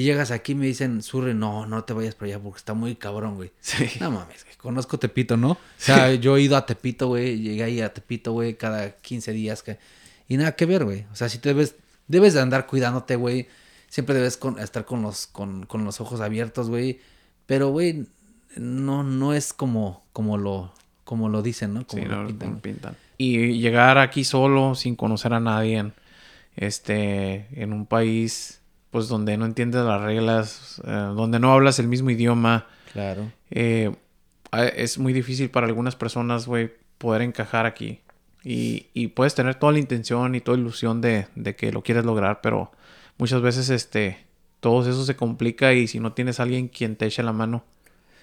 Y llegas aquí y me dicen, Surre, no, no te vayas para allá porque está muy cabrón, güey. Sí. No mames, güey, conozco Tepito, ¿no? O sea, yo he ido a Tepito, güey, llegué ahí a Tepito, güey, cada 15 días. Que... Y nada que ver, güey. O sea, si te debes, debes de andar cuidándote, güey. Siempre debes con- estar con los, con, con los ojos abiertos, güey. Pero, güey, no, no es como, como lo, como lo dicen, ¿no? Como Sí, lo no, pintan. pintan. Y llegar aquí solo, sin conocer a nadie, este, en un país, pues donde no entiendes las reglas, eh, donde no hablas el mismo idioma, Claro. eh, a- es muy difícil para algunas personas, güey, poder encajar aquí. Y, y puedes tener toda la intención y toda ilusión de, de que lo quieres lograr, pero muchas veces, este, todo eso se complica y si no tienes a alguien quien te eche la mano,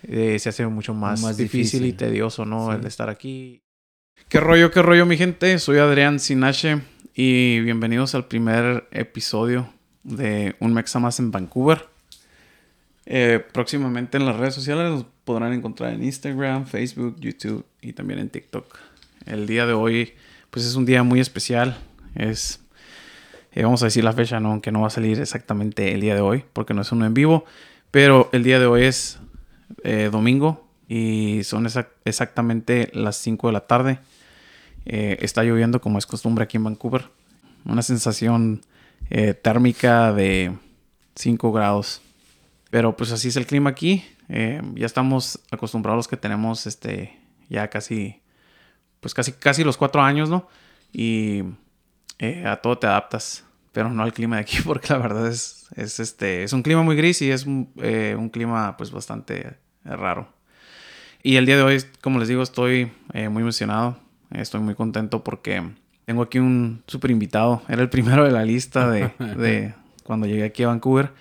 eh, se hace mucho más, Más difícil, y tedioso, ¿no? Sí. El estar aquí. ¿Qué rollo, qué rollo, mi gente? Soy Adrián Sinache y bienvenidos al primer episodio de Un Mexa Más en Vancouver. Eh, próximamente en las redes sociales nos podrán encontrar en Instagram, Facebook, YouTube y también en TikTok. El día de hoy, pues es un día muy especial. Es, eh, vamos a decir la fecha, ¿no? Aunque no va a salir exactamente el día de hoy, porque no es uno en vivo. Pero el día de hoy es eh, domingo y son exac- exactamente las 5 de la tarde. Está lloviendo como es costumbre aquí en Vancouver. Una sensación eh, térmica de 5 grados. Pero pues así es el clima aquí. Eh, ya estamos acostumbrados que tenemos este ya casi pues casi casi los cuatro años, ¿no? Y eh, a todo te adaptas, pero no al clima de aquí porque la verdad es, es este es un clima muy gris y es un, eh, un clima pues bastante raro. Y el día de hoy, como les digo, estoy muy emocionado. Estoy muy contento porque tengo aquí un súper invitado. Era el primero de la lista de, de cuando llegué aquí a Vancouver.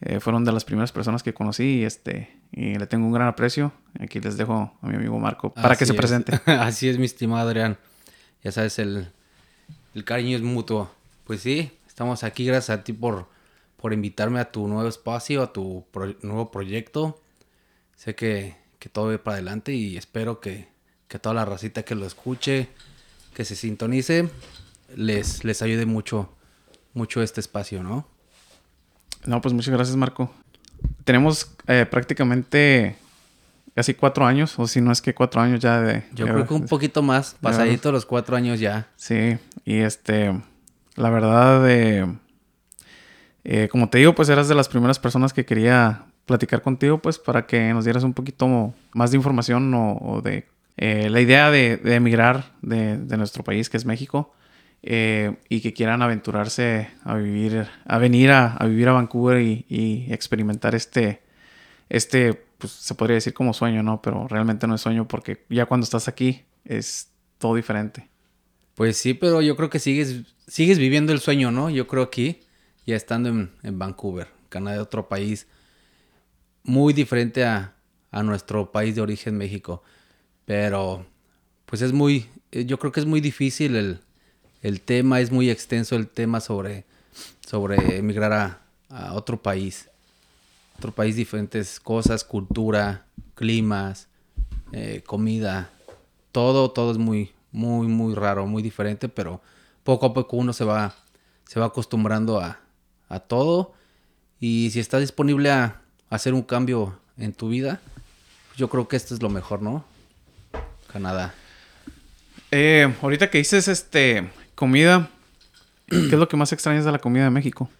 Eh, fueron de las primeras personas que conocí y, este, y le tengo un gran aprecio. Aquí les dejo a mi amigo Marco para que se es. presente. Así es, mi estimado Adrián. Ya sabes, el, el cariño es mutuo. Pues sí, estamos aquí gracias a ti por, por invitarme a tu nuevo espacio, a tu pro- nuevo proyecto. Sé que, que todo va para adelante y espero que, que toda la racita que lo escuche, que se sintonice, les, les ayude mucho, mucho este espacio, ¿no? No, pues muchas gracias, Marco. Tenemos eh, prácticamente casi cuatro años, o si no es que cuatro años ya de... Yo de- creo que un poquito más, pasadito los cuatro años ya. Sí, y este, la verdad, eh, eh, como te digo, pues eras de las primeras personas que quería platicar contigo, pues para que nos dieras un poquito más de información o, o de eh, la idea de, de emigrar de, de nuestro país, que es México, eh, y que quieran aventurarse a vivir, a venir a, vivir a Vancouver y, y experimentar este, este, pues se podría decir como sueño, ¿no? Pero realmente no es sueño porque ya cuando estás aquí es todo diferente. Pues sí, pero yo creo que sigues, sigues viviendo el sueño, ¿no? Yo creo aquí, ya estando en, en Vancouver, Canadá, otro país muy diferente a, a nuestro país de origen, México. Pero, pues es muy, eh, yo creo que es muy difícil el, el tema, es muy extenso el tema sobre, sobre emigrar a, a otro país. Otro país, diferentes cosas, cultura, climas, eh, comida, todo, todo es muy, muy, muy raro, muy diferente, pero poco a poco uno se va, se va acostumbrando a, a todo. Y si estás disponible a, hacer un cambio en tu vida, yo creo que esto es lo mejor, ¿no? Canadá. Eh, ahorita que dices este comida, ¿qué es lo que más extrañas de la comida de México?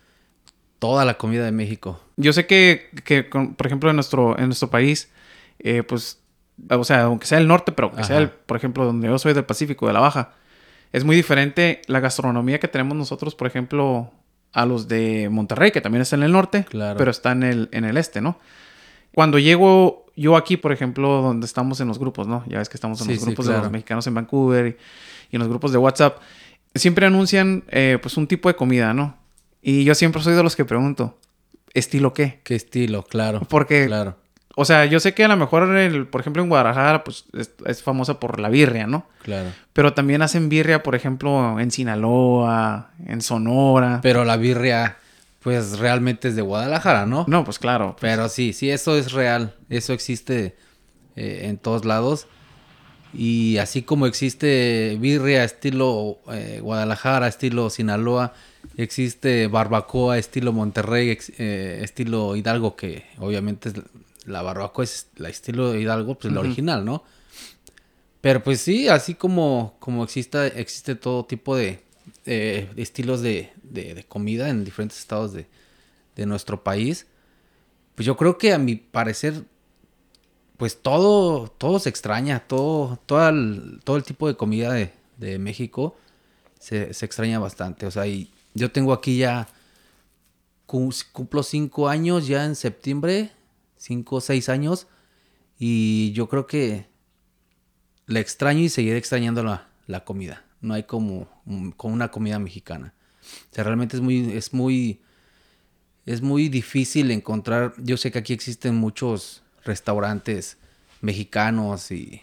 Toda la comida de México. Yo sé que, que, con- por ejemplo, en nuestro, en nuestro país, eh, pues, o sea, aunque sea el norte, pero que sea, el, por ejemplo, donde yo soy del Pacífico, de la Baja, es muy diferente la gastronomía que tenemos nosotros, por ejemplo, a los de Monterrey, que también está en el norte, Claro. pero está en el, en el este, ¿no? Cuando llego yo aquí, por ejemplo, donde estamos en los grupos, ¿no? Ya ves que estamos en Sí, los sí, grupos de los mexicanos en Vancouver y, y en los grupos de WhatsApp, siempre anuncian, eh, pues, un tipo de comida, ¿no? Y yo siempre soy de los que pregunto, ¿estilo qué? ¿Qué estilo? Claro. Porque, Claro. o sea, yo sé que a lo mejor, el- por ejemplo, en Guadalajara, pues es, es famosa por la birria, ¿no? Claro. Pero también hacen birria, por ejemplo, en Sinaloa, en Sonora. Pero la birria, pues realmente es de Guadalajara, ¿no? no, pues claro. Pero sí, sí, eso es real. Eso existe eh, en todos lados. Y así como existe birria estilo eh, Guadalajara, estilo Sinaloa, existe barbacoa estilo Monterrey, eh, estilo Hidalgo, que obviamente la barbacoa es la estilo Hidalgo, pues la original, ¿no? Pero pues sí, así como, como existe, existe todo tipo de estilos de, de, comida en diferentes estados de, de nuestro país, pues yo creo que a mi parecer pues todo, todo se extraña, todo, todo el, todo el tipo de comida de, México se, extraña bastante. O sea, y yo tengo aquí ya, cumplo cinco años ya en septiembre, cinco o seis años, y yo creo que la extraño y seguiré extrañando la, comida. No hay como, como, una comida mexicana. O sea, realmente es muy, es muy, es muy difícil encontrar. Yo sé que aquí existen muchos restaurantes mexicanos y,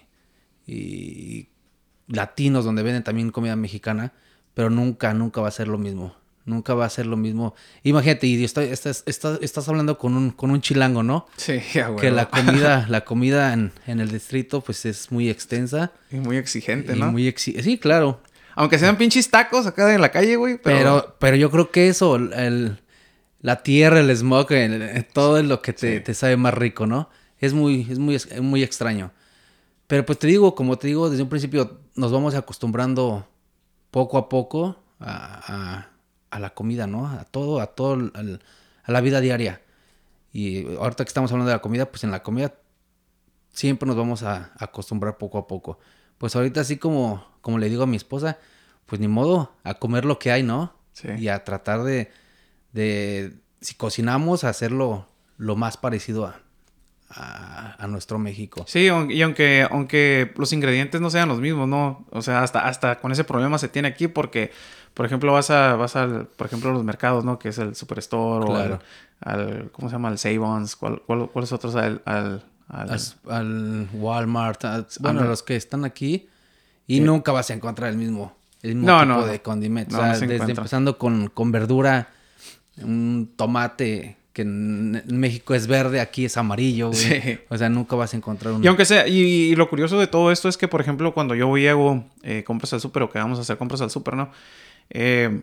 latinos donde venden también comida mexicana, pero nunca, nunca va a ser lo mismo. Nunca va a ser lo mismo. Imagínate, y estás, estás, hablando con un, con un chilango, ¿no? Sí, ya, Que la comida, la comida en, el distrito, pues es muy extensa. Y muy exigente, ¿no? Muy sí, claro. Aunque sean pinches tacos acá en la calle, güey. Pero... pero, yo creo que eso, el, la tierra, el smog, todo es lo que te, te sabe más rico, ¿no? Es muy, es muy, muy extraño. Pero pues te digo, como te digo, desde un principio nos vamos acostumbrando poco a poco a, la comida, ¿no? A todo, a todo, a la vida diaria. Y ahorita que estamos hablando de la comida, pues en la comida siempre nos vamos a, acostumbrar poco a poco. Pues ahorita así como, como le digo a mi esposa, pues ni modo, a comer lo que hay, ¿no? Sí. Y a tratar de, de si cocinamos, hacerlo lo más parecido a, a, nuestro México. Sí, y aunque, aunque los ingredientes no sean los mismos, ¿no? O sea, hasta, hasta con ese problema se tiene aquí porque, por ejemplo, vas a, vas al, por ejemplo, a los mercados, ¿no? Que es el Superstore o al, ¿cómo se llama? El Savons, ¿cuál, cuál, cuáles otros? Al, al, al, Walmart, bueno, los que están aquí y nunca vas a encontrar el mismo, el mismo tipo de condimentos. o sea, desde empezando con, con verdura, un tomate que en México es verde, aquí es amarillo, güey. O sea, nunca vas a encontrar un... Y aunque sea, y, lo curioso de todo esto es que, por ejemplo, cuando yo voy y hago eh, compras al súper o que vamos a hacer compras al súper, ¿no? Eh,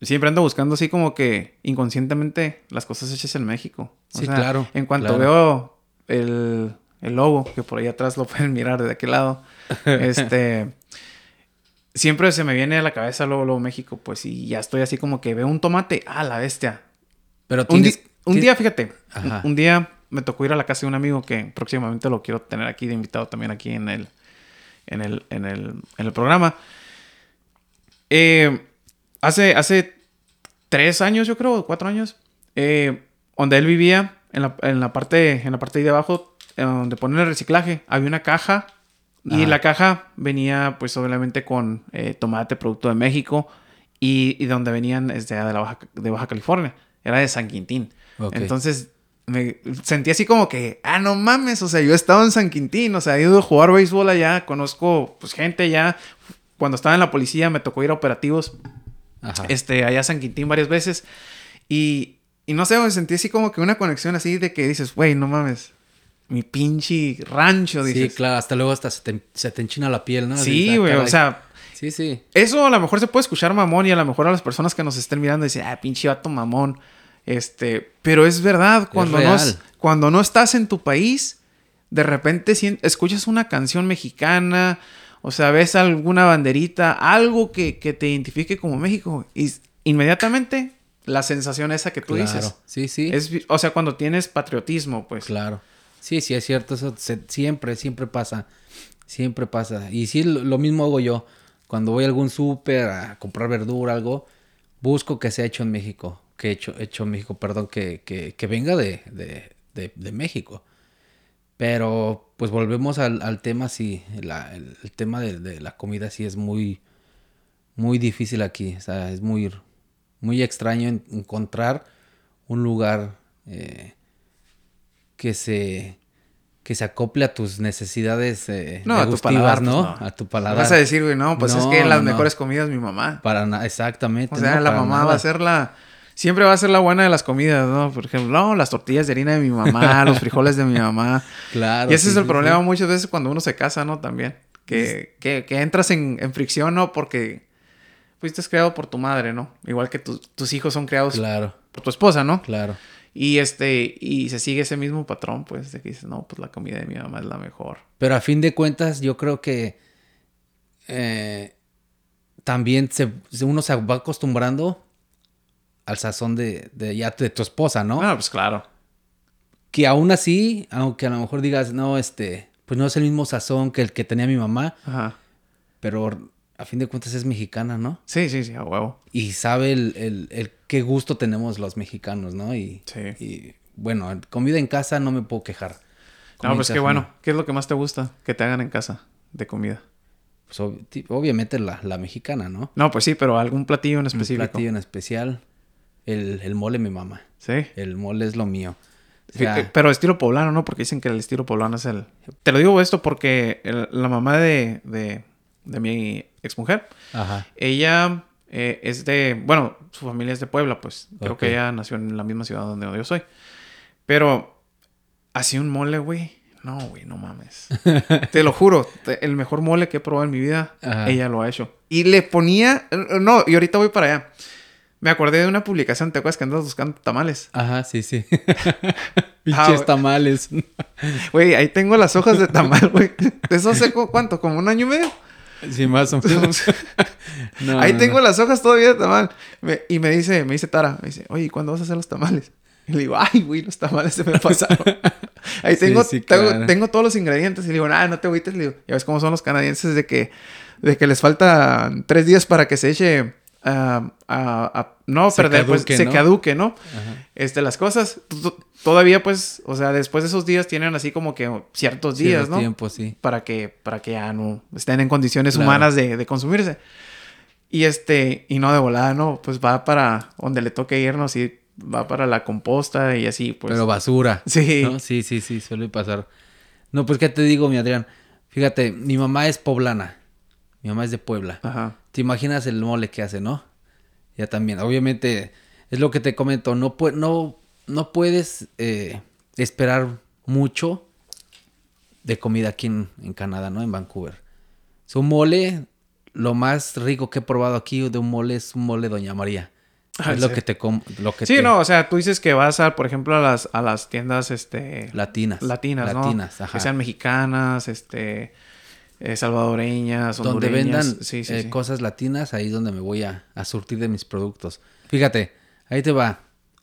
siempre ando buscando así como que inconscientemente las cosas hechas en México. sí, claro. En cuanto veo el, el logo, que por ahí atrás lo pueden mirar de aquel lado, este... siempre se me viene a la cabeza luego, luego México, pues, y ya estoy así como que veo un tomate, ah, la bestia. Pero tienes, un día, fíjate, un, día me tocó ir a la casa de un amigo que próximamente lo quiero tener aquí de invitado también aquí en el, en el, en el, en el programa. Eh, hace, hace tres años, yo creo, cuatro años, eh, donde él vivía, en la, en la, parte, en la parte de abajo, eh, donde ponen el reciclaje, había una caja y la caja venía, pues, obviamente con tomate, producto de México y, y donde venían desde de, la Baja, de Baja California. Era de San Quintín. Entonces me sentí así como que, ah, no mames, o sea, yo he estado en San Quintín, o sea, he ido a jugar béisbol allá, conozco pues gente ya. Cuando estaba en la policía me tocó ir a operativos, este, allá a San Quintín varias veces. Y, y no sé, me sentí así como que una conexión así de que dices, güey, no mames, mi pinche rancho, dices. Sí, claro, hasta luego hasta se te, enchina la piel, ¿no? Sí, güey, o sea... Sí, sí. Eso a lo mejor se puede escuchar mamón y a lo mejor a las personas que nos estén mirando dicen, ah, pinche vato mamón. Este, pero es verdad, cuando, no, cuando no estás en tu país, de repente escuchas una canción mexicana, o sea, ves alguna banderita, algo que, te identifique como México, y inmediatamente la sensación esa que tú dices. Sí, sí. Es, o sea, cuando tienes patriotismo, pues. Claro. Sí, sí, es cierto, eso siempre, siempre pasa. Siempre pasa. Y sí, lo, mismo hago yo. Cuando voy a algún súper a comprar verdura, algo, busco que sea hecho en México que hecho, hecho México, perdón, que, que, venga de, de, de, México. Pero pues volvemos al, al tema, sí, la, el, tema de, la comida sí es muy, muy difícil aquí. O sea, es muy, muy extraño encontrar un lugar eh, que se que se acople a tus necesidades eh, no, a tu paladar, ¿no? A tu paladar. Vas a decir, güey, no, pues es que las mejores comidas mi mamá. Para nada, exactamente. O sea, la mamá va a ser la siempre va a ser la buena de las comidas, ¿no? Por ejemplo, no, las tortillas de harina de mi mamá, los frijoles de mi mamá. Claro. Y ese es el problema muchas veces cuando uno se casa, ¿no? También. Que, que, que entras en, en fricción, ¿no? Porque fuiste creado por tu madre, ¿no? Igual que tu- tus hijos son creados Claro, por tu esposa, ¿no? claro. Y este, y se sigue ese mismo patrón, pues, de que dices, no, pues la comida de mi mamá es la mejor. Pero a fin de cuentas, yo creo que eh, también se, uno se va acostumbrando al sazón de, de ya de tu esposa, ¿no? Ah, pues claro. Que aún así, aunque a lo mejor digas, no, este, pues no es el mismo sazón que el que tenía mi mamá, Ajá. pero a fin de cuentas es mexicana, ¿no? Sí, sí, sí, a huevo. Y sabe el, el- el qué gusto tenemos los mexicanos, ¿no? Y, Sí. y, bueno, comida en casa no me puedo quejar. No, pues qué bueno. no. ¿Qué es lo que más te gusta que te hagan en casa de comida? Pues, ob- obviamente la, la mexicana, ¿no? No, pues sí, pero algún platillo en Un específico. platillo en especial. El, el mole mi mamá. Sí. El mole es lo mío. O Sí, sea, eh, Pero estilo poblano, ¿no? Porque dicen que el estilo poblano es el... Te lo digo esto porque el- la mamá de, de, de mi exmujer, ajá. ella eh, es de... Bueno, su familia es de Puebla, pues. Creo que ella nació en la misma ciudad donde yo soy. Pero hacía un mole, güey. No, güey, no mames. te lo juro, te- el mejor mole que he probado en mi vida, Ajá. ella lo ha hecho. Y le ponía... No, y ahorita voy para allá. Me acordé de una publicación, ¿te acuerdas que andas buscando tamales? Ajá, sí, sí. Ah, Pinches güey. tamales. Güey, ahí tengo las hojas de tamal, güey. ¿Eso hace cu- cuánto? ¿Como un año y medio? Sí, más o menos. No, ahí no, tengo no. las hojas todavía de tamal. Me- y me dice, me dice Tara, me dice, oye, ¿cuándo vas a hacer los tamales? Y le digo, ay, güey, los tamales se me pasaron. ahí Sí, tengo, sí, tengo, claro. tengo todos los ingredientes. Y le digo, ah, no te agüites. Le digo, ya ves cómo son los canadienses de que, de que les falta tres días para que se eche a, a- no Se perder, pues se caduque, ¿no? Ajá. Este, las cosas. Todavía, pues, o sea, después de esos días tienen así como que ciertos días, ¿no? tiempos, sí. para que, para que ya no estén en condiciones Claro. humanas de, de consumirse. Y este, y no de volada, no, pues va para donde le toque irnos y va para la composta y así, pues. Pero basura. Sí. ¿no? Sí, sí, sí, suele pasar. No, pues, ¿qué te digo, mi Adrián? Fíjate, mi mamá es poblana. Mi mamá es de Puebla. Ajá. ¿Te imaginas el mole que hace, no? Ya también. Obviamente, es lo que te comento. No, no, no puedes eh, esperar mucho de comida aquí en, en Canadá, ¿no? En Vancouver. Su mole, lo más rico que he probado aquí de un mole es un mole Doña María. Ah, es lo que te lo que Sí, te- no, o sea, tú dices que vas a, por ejemplo, a las, a las tiendas, este... Latinas. latinas, ¿no? Latinas, ajá. Que sean mexicanas, este... eh, salvadoreñas, donde vendan sí, sí, eh, sí. cosas latinas, ahí es donde me voy a, a surtir de mis productos. Fíjate, ahí te va.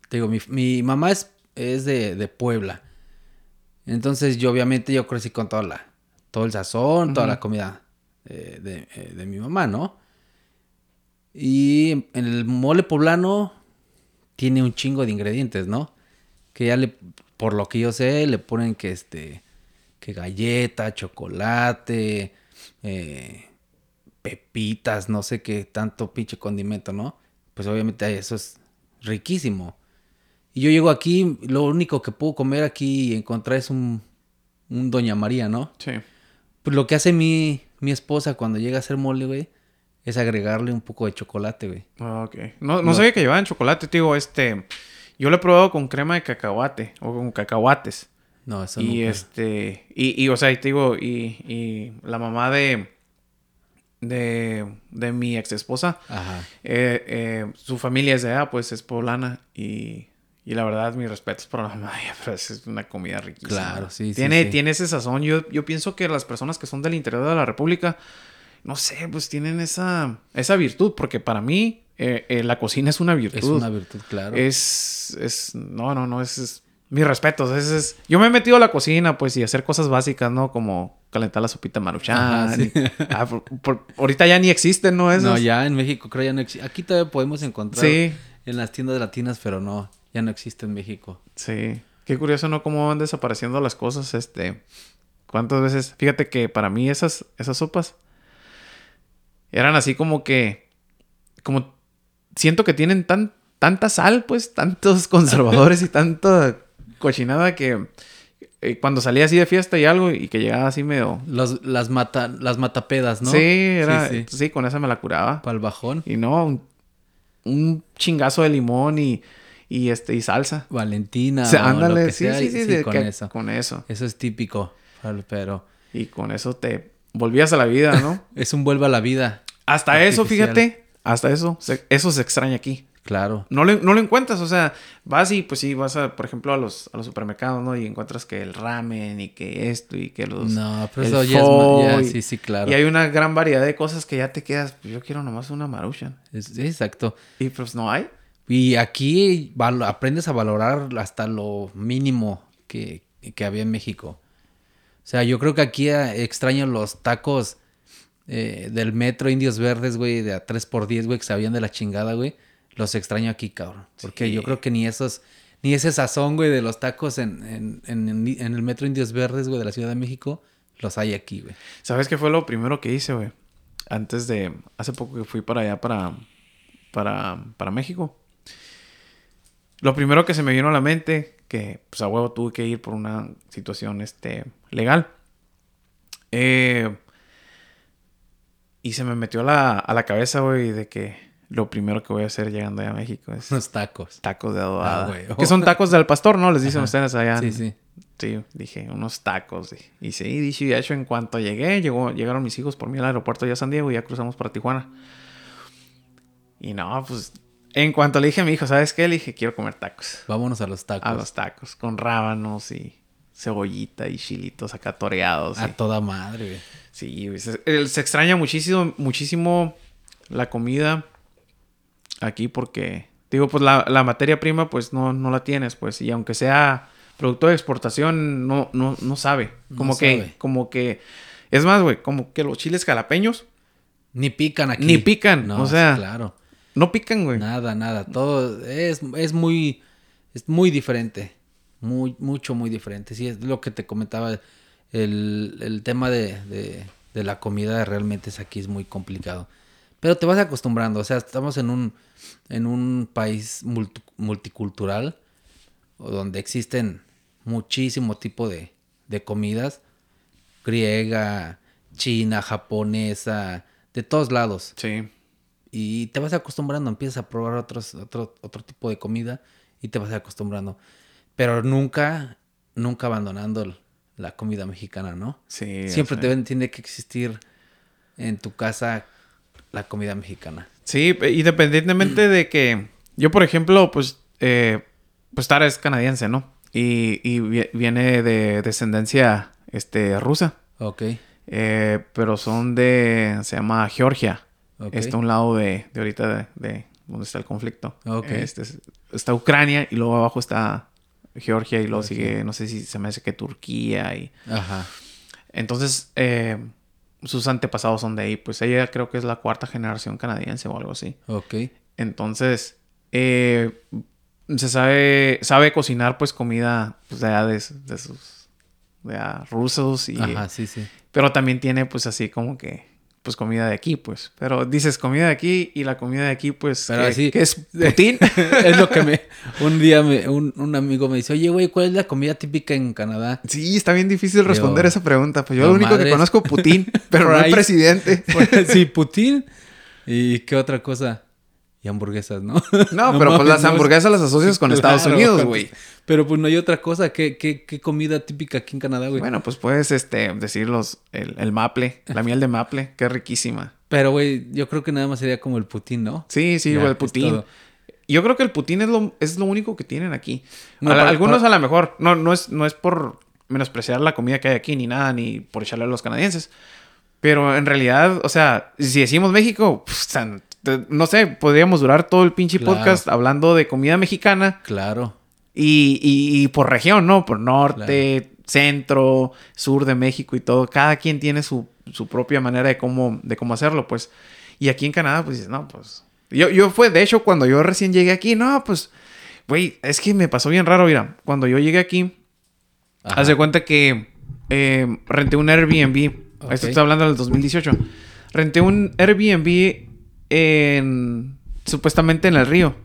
Te digo, mi, mi mamá es, es de, de Puebla. Entonces yo obviamente yo crecí con toda la, todo el sazón, toda la comida eh, de, eh, de mi mamá, ¿no? Y en el mole poblano tiene un chingo de ingredientes, ¿no? Que ya le, por lo que yo sé, le ponen que este, que galleta, chocolate, eh, pepitas, no sé qué tanto pinche condimento, ¿no? Pues obviamente eso es riquísimo. Y yo llego aquí, lo único que puedo comer aquí y encontrar es un, un Doña María, ¿no? Sí. Pues lo que hace mi, mi esposa cuando llega a hacer mole, güey, es agregarle un poco de chocolate, güey. Ah, ok. No, no, No. sabía que llevaban chocolate, te digo, este... Yo lo he probado con crema de cacahuate o con cacahuates. No, eso y nunca. este, y, y, o sea, y te digo, y, y la mamá de, de, de mi ex esposa, Ajá. eh, eh, su familia es de allá, pues es poblana y, y la verdad, mis respetos por la mamá, pero es una comida riquísima. Claro, sí, sí, Tiene, sí. tiene ese sazón. Yo, yo pienso que las personas que son del interior de la República, no sé, pues tienen esa, esa virtud, porque para mí eh, eh, la cocina es una virtud. Es una virtud, claro. Es, es, no, no, no, es, es mis respetos. Es, es- yo me he metido a la cocina, pues, y hacer cosas básicas, ¿no? Como calentar la sopita maruchan. Ajá, sí. y- ah, por- por- ahorita ya ni existen, ¿no? Esos. No, ya en México creo ya no existe. Aquí todavía podemos encontrar Sí, en las tiendas latinas, pero no, ya no existe en México. sí. Qué curioso, ¿no? Cómo van desapareciendo las cosas, este... ¿Cuántas veces? Fíjate que para mí esas, esas sopas eran así como que... Como... Siento que tienen tan, tanta sal, pues, tantos conservadores y tanta cochinada que... eh, cuando salía así de fiesta y algo y que llegaba así medio... Los, las, mata, las matapedas, ¿no? Sí, era... Sí, Sí, sí. con esa me la curaba. Para el bajón. Y no, un, un chingazo de limón y, y, este, y salsa. Valentina. O sea, o lo ándale, que sí, sea, sí, sí, con que- eso. Con eso. Eso es típico. Pero Y con eso te, volvías a la vida, ¿no? es un vuelve a la vida. Hasta eso, fíjate, hasta eso, eso se extraña aquí. Claro. No, no lo encuentras, o sea, vas y pues sí, vas a, por ejemplo, a los, a los supermercados, ¿no? Y encuentras que el ramen y que esto y que los... No, pero eso ya es... sí, sí, claro. Y hay una gran variedad de cosas que ya te quedas, pues yo quiero nomás una maruchan. exacto. Y pues no hay. Y aquí aprendes a valorar hasta lo mínimo que, que había en México. O sea, yo creo que aquí eh, extraño los tacos eh, del metro Indios Verdes, güey, de a 3x10, güey, que sabían de la chingada, güey los extraño aquí, cabrón. Porque yo creo que ni esos, ni ese sazón, güey, de los tacos en, el metro Indios Verdes, güey, de la Ciudad de México, los hay aquí, güey. ¿Sabes qué fue lo primero que hice, güey? Antes de, hace poco que fui para allá, para, para, para México. Lo primero que se me vino a la mente, que pues a huevo tuve que ir por una situación este, legal. Eh, y se me metió a la, a la cabeza, güey, de que lo primero que voy a hacer llegando allá a México es... Unos tacos. Tacos de adobada. Ah, que son tacos del pastor, ¿no? Les dicen ustedes allá. Sí, sí. Sí, dije, unos sí, y sí, dicho y hecho, en cuanto llegué, llegó, llegaron mis hijos por mí al aeropuerto de San Diego y ya cruzamos para Tijuana. Y no, pues, en cuanto le dije a mi hijo, ¿sabes qué? Le dije, quiero comer tacos. Vámonos a los tacos. A los tacos, con rábanos y cebollita y chilitos acá toreados. A toda madre, güey. Sí, se, se extraña muchísimo, muchísimo la comida aquí porque, digo, pues la, materia prima pues no, no la tienes, pues, y aunque sea producto de exportación, no, no, no sabe. Como que, como que, es más, güey, como que los chiles jalapeños. Ni pican aquí. Ni pican, o sea. Claro. No pican, güey. Nada, nada. Todo es, es muy, es muy diferente. Muy, mucho, muy diferente. Sí, es lo que te comentaba. El, el tema de, de, de la comida realmente es aquí es muy complicado. Pero te vas acostumbrando, o sea, estamos en un, en un país multicultural donde existen muchísimo tipo de, de comidas, griega, china, japonesa, de todos lados. Sí. Y te vas acostumbrando, empiezas a probar otros, otro, otro tipo de comida y te vas acostumbrando. Pero nunca, nunca abandonando la comida mexicana, ¿no? Sí. Siempre te, tiene que existir en tu casa la comida mexicana. Sí, independientemente de que yo, por ejemplo, pues, eh, pues Tara es canadiense, ¿no? Y, y viene de descendencia este, rusa. Ok. Eh, pero son de, se llama Georgia. Está a un lado de, de ahorita de, donde está el conflicto. Ok. Este, está Ucrania y luego abajo está Georgia y luego sigue, no sé si se me hace que Turquía y... Ajá. Entonces, eh, sus antepasados son de ahí. Pues ella creo que es la cuarta generación canadiense o algo así. Ok. Entonces, eh, se sabe, sabe cocinar pues comida pues, de, de, de sus de rusos y... Ajá, sí, sí. Pero también tiene pues así como que pues comida de aquí, pues. Pero dices comida de aquí y la comida de aquí, pues, Pero así, es Putin. es lo que me... Un día me, un, amigo me dice, oye, güey, ¿cuál es la comida típica en Canadá? Sí, está bien difícil responder esa pregunta. Pues yo lo único que conozco es Putin, pero no el presidente. sí, Putin. ¿Y qué otra cosa? Y hamburguesas, ¿no? No, pero pues las hamburguesas las asocias con Estados Unidos, güey. Pero pues no hay otra cosa. ¿Qué, qué, qué comida típica aquí en Canadá, güey? Bueno, pues puedes este, decir el, el maple, la miel de maple, que es riquísima. Pero, güey, yo creo que nada más sería como el putín, ¿no? Sí, sí, el putín. Yo creo que el putín es lo, es lo único que tienen aquí. algunos a lo mejor, no, no, es, no es por menospreciar la comida que hay aquí, ni nada, ni por echarle a los canadienses. Pero en realidad, o sea, si decimos México, pues, no sé, podríamos durar todo el pinche podcast hablando de comida mexicana. Claro. Y, y, por región, ¿no? Por norte, centro, sur de México y todo. Cada quien tiene su, su, propia manera de cómo, de cómo hacerlo, pues. Y aquí en Canadá, pues dices, no, pues. Yo, yo fue, de hecho, cuando yo recién llegué aquí, no, pues. Güey, es que me pasó bien raro, mira. Cuando yo llegué aquí, haz de cuenta que eh, renté un Airbnb. Esto está hablando del 2018. Renté un Airbnb en, supuestamente en el río.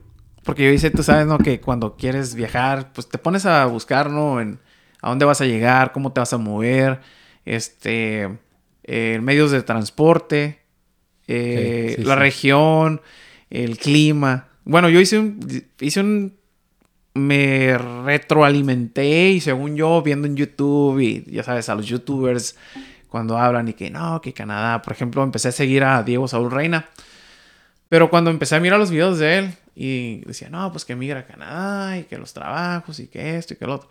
Porque yo dice, tú sabes, ¿no? Que cuando quieres viajar, pues te pones a buscar, ¿no? En a dónde vas a llegar, cómo te vas a mover, este, eh, medios de transporte, eh, la región, el clima. Bueno, yo hice un, hice un, me retroalimenté y según yo, viendo en YouTube y ya sabes, a los youtubers cuando hablan y que no, que Canadá. Por ejemplo, empecé a seguir a Diego Saúl Reina. Pero cuando empecé a mirar los videos de él y decía, no, pues que migra a Canadá y que los trabajos y que esto y que lo otro.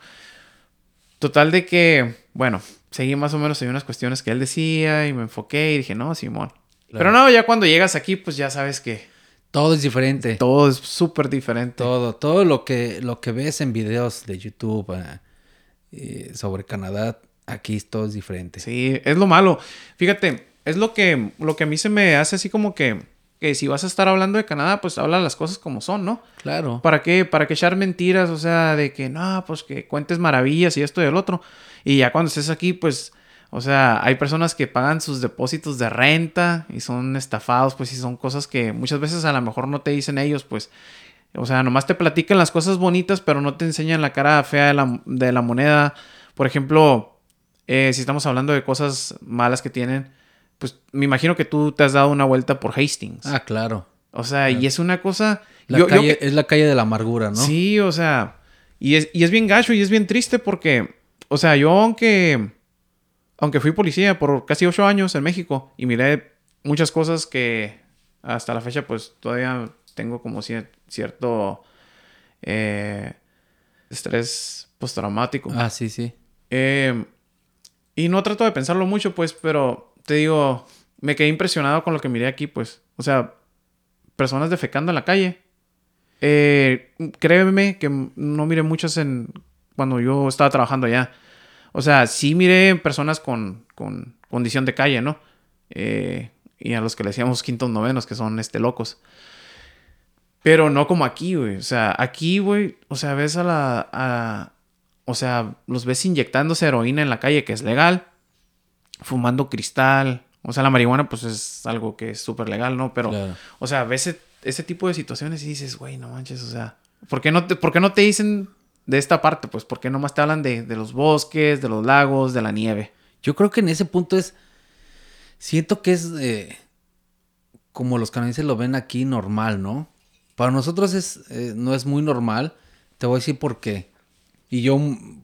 Total de que, bueno, seguí más o menos en unas cuestiones que él decía y me enfoqué y dije, no, Simón. Pero no, ya cuando llegas aquí, pues ya sabes que todo es diferente. Todo es súper diferente. Todo, todo lo que, lo que ves en videos de YouTube eh, sobre Canadá, aquí todo es diferente. Sí, es lo malo. Fíjate, es lo que, lo que a mí se me hace así como que, que si vas a estar hablando de Canadá, pues habla las cosas como son, ¿no? Claro. ¿Para qué? ¿Para qué echar mentiras? O sea, de que no, pues que cuentes maravillas y esto y el otro. Y ya cuando estés aquí, pues o sea, hay personas que pagan sus depósitos de renta y son estafados, pues, y son cosas que muchas veces a lo mejor no te dicen ellos, pues. O sea, nomás te platican las cosas bonitas, pero no te enseñan la cara fea de la, moneda. Por ejemplo, eh, si estamos hablando de cosas malas que tienen, pues me imagino que tú te has dado una vuelta por Hastings. Ah, claro. O sea, y es una cosa... La calle, Es la calle de la amargura, ¿no? Sí, o sea, y es, y es bien gacho y es bien triste porque, o sea, yo aunque aunque fui policía por casi ocho años en México y miré muchas cosas que hasta la fecha pues todavía tengo como cierto eh, estrés postraumático. Ah, sí, sí. Em, y no trato de pensarlo mucho pues, pero te digo, me quedé impresionado con lo que miré aquí pues. O sea, personas defecando en la calle. Eh, créeme que no miré muchas en cuando yo estaba trabajando allá. O sea, sí miré personas con, con condición de calle, ¿no? Eh, y a los que le decíamos quintos novenos, que son este locos. Pero no como aquí, güey. O sea, aquí, güey, o sea, ves a la. o sea, los ves inyectándose heroína en la calle, que es legal. Fumando cristal. O sea, la marihuana, pues es algo que es súper legal, ¿no? Pero, o sea, ves ese, tipo de situaciones y dices, güey, no manches, o sea, ¿por qué no te, ¿por qué no te dicen de esta parte, pues, porque nomás te hablan de, los bosques, de los lagos, de la nieve. Yo creo que en ese punto es. Siento que es. Eh, como los canadienses lo ven aquí, normal, ¿no? Para nosotros es, eh, no es muy normal. Te voy a decir por qué. Y yo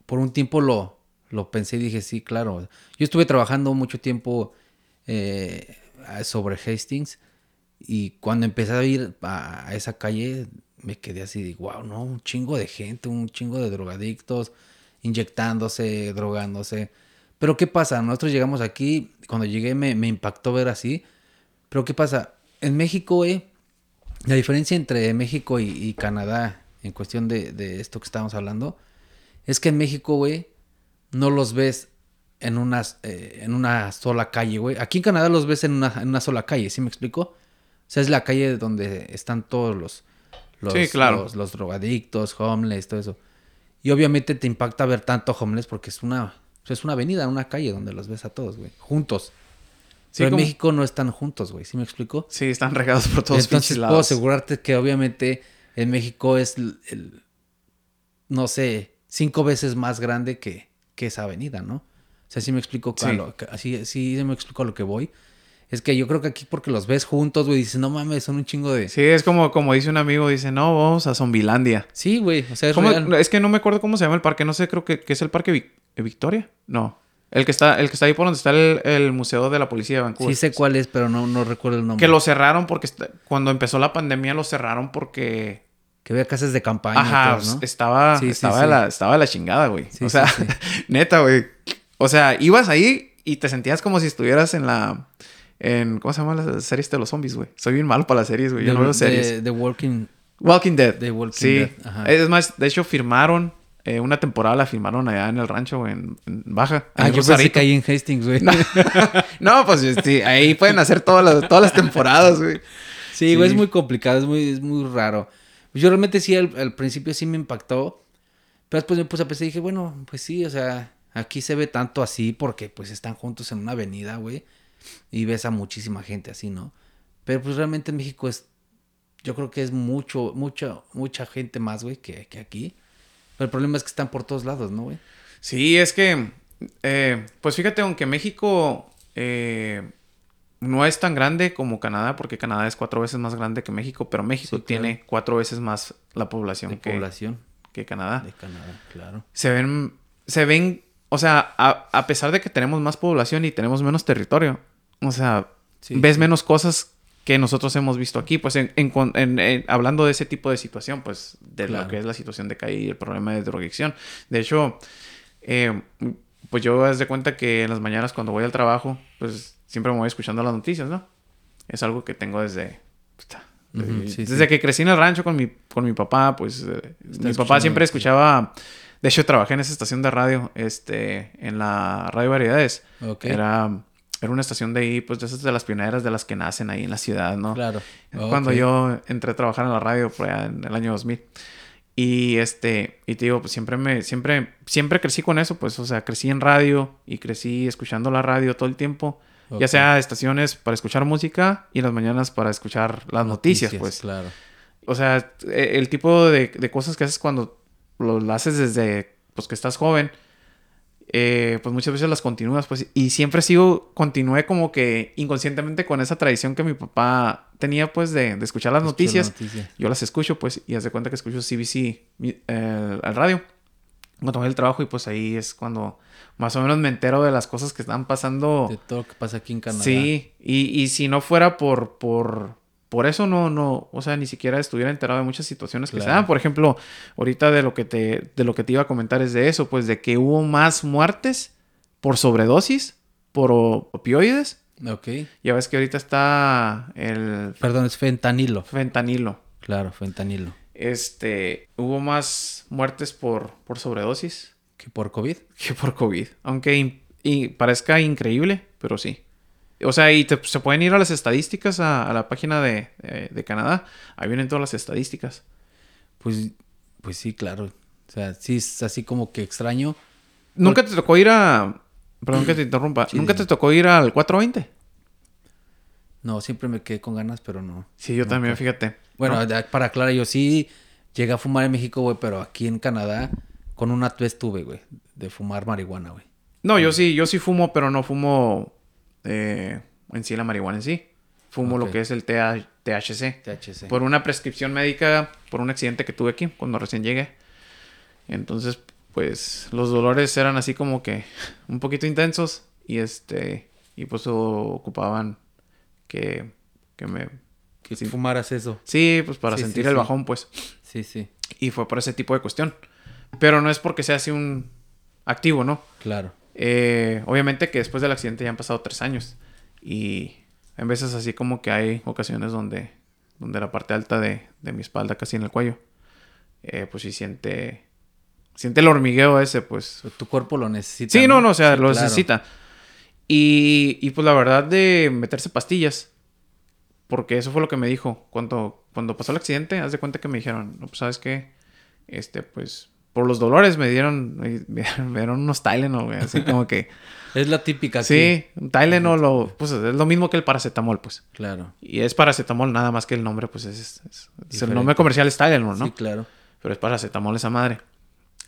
por un tiempo lo, lo pensé y dije, sí, claro. Yo estuve trabajando mucho tiempo eh, sobre Hastings. Y cuando empecé a ir a esa calle, me quedé así de, wow, no, un chingo de gente, un chingo de drogadictos, inyectándose, drogándose. Pero ¿qué pasa? Nosotros llegamos aquí, cuando llegué me, impactó ver así. Pero ¿qué pasa? En México, eh, la diferencia entre México y, Canadá en cuestión de, esto que estamos hablando, es que en México, güey, no los ves en una, eh, en una sola calle, güey. Aquí en Canadá los ves en una, en una sola calle, ¿sí me explico? O sea, es la calle donde están todos los, los, sí, claro. los, drogadictos, homeless, todo eso. Y obviamente te impacta ver tanto homeless porque es una, es una avenida, una calle donde los ves a todos, güey, juntos. Pero en México no están juntos, güey, ¿sí me explico? Sí, están regados por todos Entonces puedo asegurarte que obviamente en México es el, no sé, cinco veces más grande que, que esa avenida, ¿no? O sea, sí me explico, sí. así, sí me explico a lo que voy. Es que yo creo que aquí porque los ves juntos, güey, dices, no mames, son un chingo de... Sí, es como, como dice un amigo, dice, no, vamos a Zombilandia. Sí, güey, o sea, es, es que no me acuerdo cómo se llama el parque, no sé, creo que, es el Parque Victoria. No. El que está, el que está ahí por donde está el, Museo de la Policía de Vancouver. Sí sé cuál es, pero no, no recuerdo el nombre. Que lo cerraron porque cuando empezó la pandemia lo cerraron porque... Que había casas de campaña. Ajá, ¿no? estaba, estaba, La, estaba la chingada, güey. o sea, neta, güey. O sea, ibas ahí y te sentías como si estuvieras en la en. ¿Cómo se llama las series de los zombies, güey? Soy bien malo para las series, güey. Yo no veo series. The Walking. Walking Dead. The Walking sí. Dead. Ajá. Es más, de hecho, firmaron. Eh, una temporada la firmaron allá en el rancho, güey, en, Baja. Ah, yo pensé que ahí en Hastings, güey. No, pues sí, ahí pueden hacer todas las, todas las temporadas, güey. Sí, güey, es muy complicado, es muy, es muy raro. Yo realmente sí, al, principio sí me impactó. Pero después me puse a pensar y dije, bueno, pues sí, o sea, aquí se ve tanto así porque pues están juntos en una avenida, güey y ves a muchísima gente así, ¿no? Pero pues realmente en México es, yo creo que es mucho, mucha, mucha gente más, güey, que, aquí. Pero el problema es que están por todos lados, ¿no, güey? Sí, es que, eh, pues fíjate, aunque México eh, no es tan grande como Canadá, porque Canadá es cuatro veces más grande que México, pero México tiene cuatro veces más la población, que, población que Canadá. De Canadá, claro. Se ven, se ven o sea, a, a pesar de que tenemos más población y tenemos menos territorio, o sea, Sí, ves sí. menos cosas que nosotros hemos visto aquí, pues en, en en- en- hablando de ese tipo de situación, pues de Claro. lo que es la situación de calle y el problema de drogadicción. De hecho, eh, pues yo haz de cuenta que en las mañanas cuando voy al trabajo, pues siempre me voy escuchando las noticias, ¿no? Es algo que tengo desde... desde- sí, desde sí. que crecí en el rancho con mi, con mi papá, pues eh, mi papá siempre escuchaba... De hecho, trabajé en esa estación de radio, este, en la Radio Variedades. Ok. Era, era una estación de ahí, pues de esas de las pioneras de las que nacen ahí en la ciudad, ¿no? Claro. Cuando yo entré a trabajar en la radio fue en el año 2000. Y este, y te digo, pues siempre me, siempre, siempre crecí con eso, pues, o sea, crecí en radio y crecí escuchando la radio todo el tiempo. Ya sea estaciones para escuchar música y en las mañanas para escuchar las noticias, pues. Claro. O sea, e- el tipo de, de cosas que haces cuando lo haces desde pues que estás joven, eh, pues muchas veces las continúas, pues, y siempre sigo, continué como que inconscientemente con esa tradición que mi papá tenía, pues, de, de escuchar las Escucho la noticias. noticia. Yo las escucho, pues, y haz de cuenta que escucho CBC eh, al radio. Cuando voy al trabajo, y pues ahí es cuando más o menos me entero de las cosas que están pasando. De todo lo que pasa aquí en Canadá. Sí, y, y si no fuera por, por, por eso, no, no, o sea, ni siquiera estuviera enterado de muchas situaciones que se dan. Por ejemplo, ahorita de lo que te, de lo que te iba a comentar es de eso, pues de que hubo más muertes por sobredosis, por opioides. Ok. Ya ves que ahorita está el Perdón, es fentanilo. fentanilo. Claro, fentanilo. Este, hubo más muertes por, por sobredosis ¿Que por COVID? que por COVID. Aunque in- y parezca increíble, pero sí. O sea, y te- se pueden ir a las estadísticas a, a la página de, de- de Canadá. Ahí vienen todas las estadísticas. Pues, pues sí, claro. O sea, sí es así como que extraño. ¿Nunca te tocó ir a... Perdón que te interrumpa. Sí, ¿Nunca te tocó ir al 420? No, siempre me quedé con ganas, pero no. Sí, yo también, fíjate. Bueno, para aclarar, yo sí llegué a fumar en México, güey, pero aquí en Canadá con una vez tuve, güey, de fumar marihuana, güey. No, yo sí, yo sí fumo, pero no fumo eh, en sí la marihuana en sí. Fumo lo que es el TH THC. THC. Por una prescripción médica, por un accidente que tuve aquí cuando recién llegué. Entonces, pues los dolores eran así como que un poquito intensos y este y pues ocupaban que que me Que sí. fumaras eso. sí, pues para Sí, sí, sentir el bajón, pues. Sí, sí, Y fue por ese tipo de cuestión. Pero no es porque sea así un activo, ¿no? claro. Eh, obviamente que después del accidente ya han pasado tres años. Y en veces así como que hay ocasiones donde, donde la parte alta de, de mi espalda, casi en el cuello, eh, pues sí siente, siente el hormigueo ese, pues. Tu cuerpo lo necesita. Sí, no, no, o sea, lo claro. necesita. Y, y pues la verdad de meterse pastillas, porque eso fue lo que me dijo cuando, cuando pasó el accidente, haz de cuenta que me dijeron, no, pues sabes qué, este, pues por los dolores me dieron, me, me dieron unos Tylenol, güey, así como que, Es la típica. sí, un Tylenol, o, pues es lo mismo que el paracetamol, pues. Claro. Y es paracetamol, nada más que el nombre, pues es, es- es- el nombre comercial es Tylenol, ¿no? Sí, claro. Pero es paracetamol esa madre.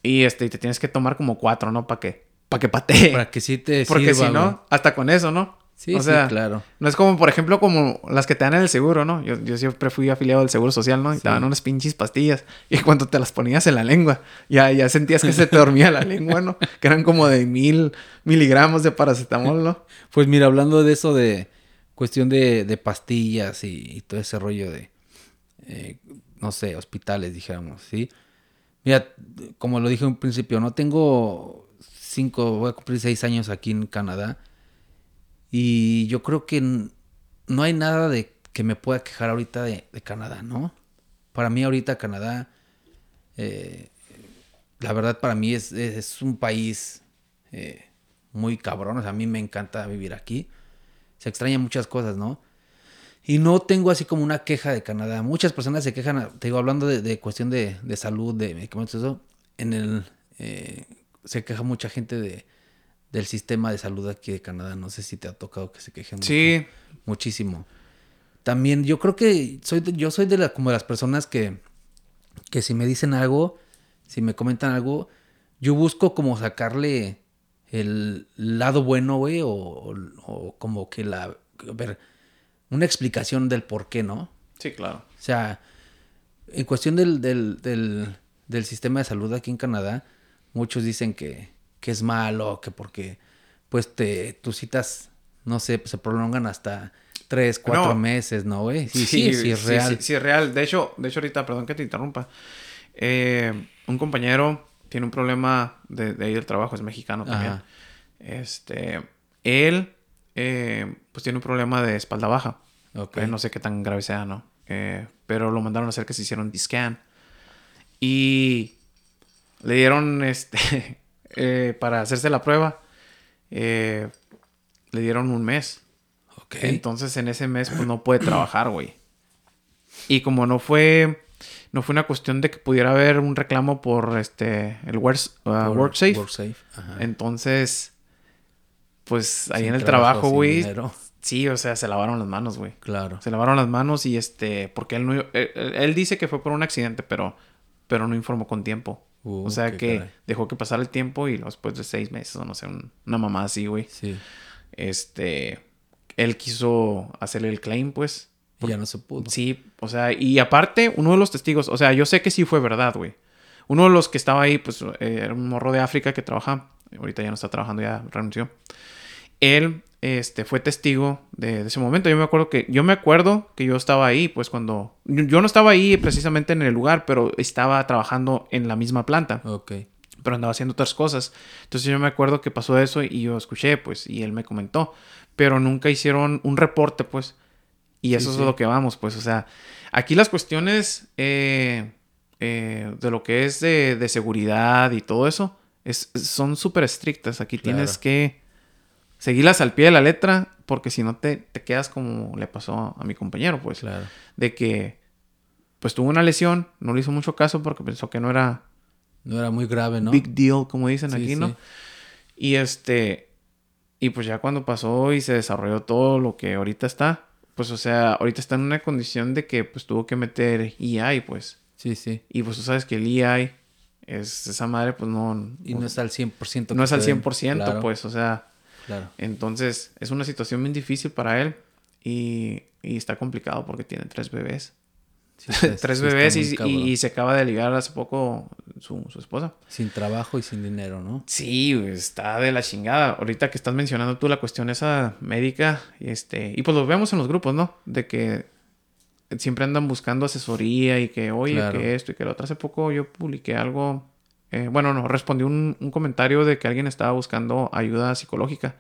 Y este, y te tienes que tomar como cuatro, ¿no? Para que, para que patee. Para que sí te Porque sirva, si no, güey. hasta con eso, ¿no? Sí, o sí, sea, claro. no es como, por ejemplo, como las que te dan en el seguro, ¿no? Yo, yo siempre fui afiliado del Seguro Social, ¿no? Y Sí. te daban unas pinches pastillas. Y cuando te las ponías en la lengua, ya, ya sentías que se te dormía la lengua, ¿no? Que eran como de mil miligramos de paracetamol, ¿no? Pues mira, hablando de eso de cuestión de, de pastillas y, y todo ese rollo de, eh, no sé, hospitales, dijéramos, ¿sí? Mira, como lo dije en un principio, no tengo cinco, voy a cumplir seis años aquí en Canadá y yo creo que no hay nada de que me pueda quejar ahorita de, Canadá, ¿no? Para mí ahorita Canadá, eh, la verdad para mí es, es- un país eh, muy cabrón, o sea, a mí me encanta vivir aquí. Se extrañan muchas cosas, ¿no? Y no tengo así como una queja de Canadá. Muchas personas se quejan, te digo, hablando de, de cuestión de, de salud, de medicamentos, eso, en el... eh, se queja mucha gente de, del sistema de salud aquí de Canadá. No sé si te ha tocado que se quejen mucho. Sí. Muchísimo. También yo creo que soy de- yo soy de la, como de las personas que, que si me dicen algo, si me comentan algo, yo busco como sacarle el lado bueno, güey, o, o- o como que la... A ver, una explicación del por qué, ¿no? Sí, claro. O sea, en cuestión del, del, del, del sistema de salud aquí en Canadá, muchos dicen que, que es malo, que porque pues te tus citas, no sé, se prolongan hasta tres, cuatro No. meses, ¿no, güey? Sí, sí, sí, es real. Sí, sí, es real. De hecho, de hecho ahorita, perdón que te interrumpa. Eh, un compañero tiene un problema de, de ahí del trabajo, es mexicano también. Ajá. Este, él, eh, pues tiene un problema de espalda baja. Eh, no sé qué tan grave sea, ¿no? Pero lo mandaron a hacer que se hiciera un scan. Y le dieron, este, eh, para hacerse la prueba, eh, le dieron un mes. Entonces en ese mes pues no puede trabajar, güey. Y como no fue no fue una cuestión de que pudiera haber un reclamo por este el uh, Por- WorkSafe, WorkSafe, ajá. entonces pues ahí Sin en el trabajo, güey. Sí, o sea, se lavaron las manos, güey. Claro. Se lavaron las manos y este porque él no él- él dice que fue por un accidente, pero pero no informó con tiempo. Uh, o sea que caray. dejó que pasara el tiempo y después de seis meses o no sé, un- una mamá así, güey Sí. este, él quiso hacerle el claim, pues. Y ya no se pudo. Sí, o sea, y aparte, uno de los testigos, o sea, yo sé que sí fue verdad, güey. Uno de los que estaba ahí, pues, eh, era un morro de África que trabaja, ahorita ya no está trabajando, ya renunció. Él, este, fue testigo de, de ese momento. Yo me acuerdo que, yo me acuerdo que yo estaba ahí, pues, cuando, yo yo no estaba ahí precisamente en el lugar, pero estaba trabajando en la misma planta Ok. pero andaba haciendo otras cosas. Entonces yo me acuerdo que pasó eso y yo escuché, pues, y él me comentó, pero nunca hicieron un reporte, pues, y eso sí. es lo que vamos, pues, o sea, aquí las cuestiones eh, eh, de lo que es de, de seguridad y todo eso es, son súper estrictas. Aquí tienes que seguirlas al pie de la letra, porque si no te, te quedas como le pasó a mi compañero, pues, Claro. de que, pues, tuvo una lesión, no le hizo mucho caso porque pensó que no era No era muy grave, ¿no? big deal, como dicen Sí, aquí, sí. ¿no? Y este, y pues ya cuando pasó y se desarrolló todo lo que ahorita está, pues o sea, ahorita está en una condición de que pues tuvo que meter EI, pues. Sí, sí. Y pues tú sabes que el EI es esa madre, pues no... Y no es al 100%. no es al te den. 100%, Claro, pues, o sea, Claro. entonces es una situación bien difícil para él y, y está complicado porque tiene tres bebés. Sí, tres sí bebés y, y- y se acaba de ligar hace poco su, su esposa. Sin trabajo y sin dinero, ¿no? Sí, está de la chingada. Ahorita que estás mencionando tú la cuestión esa médica, y este, y pues lo vemos en los grupos, ¿no? De que siempre andan buscando asesoría y que, oye, Claro. que esto y que lo otro. Hace poco yo publiqué algo, eh, bueno, no, respondí un, un comentario de que alguien estaba buscando ayuda psicológica.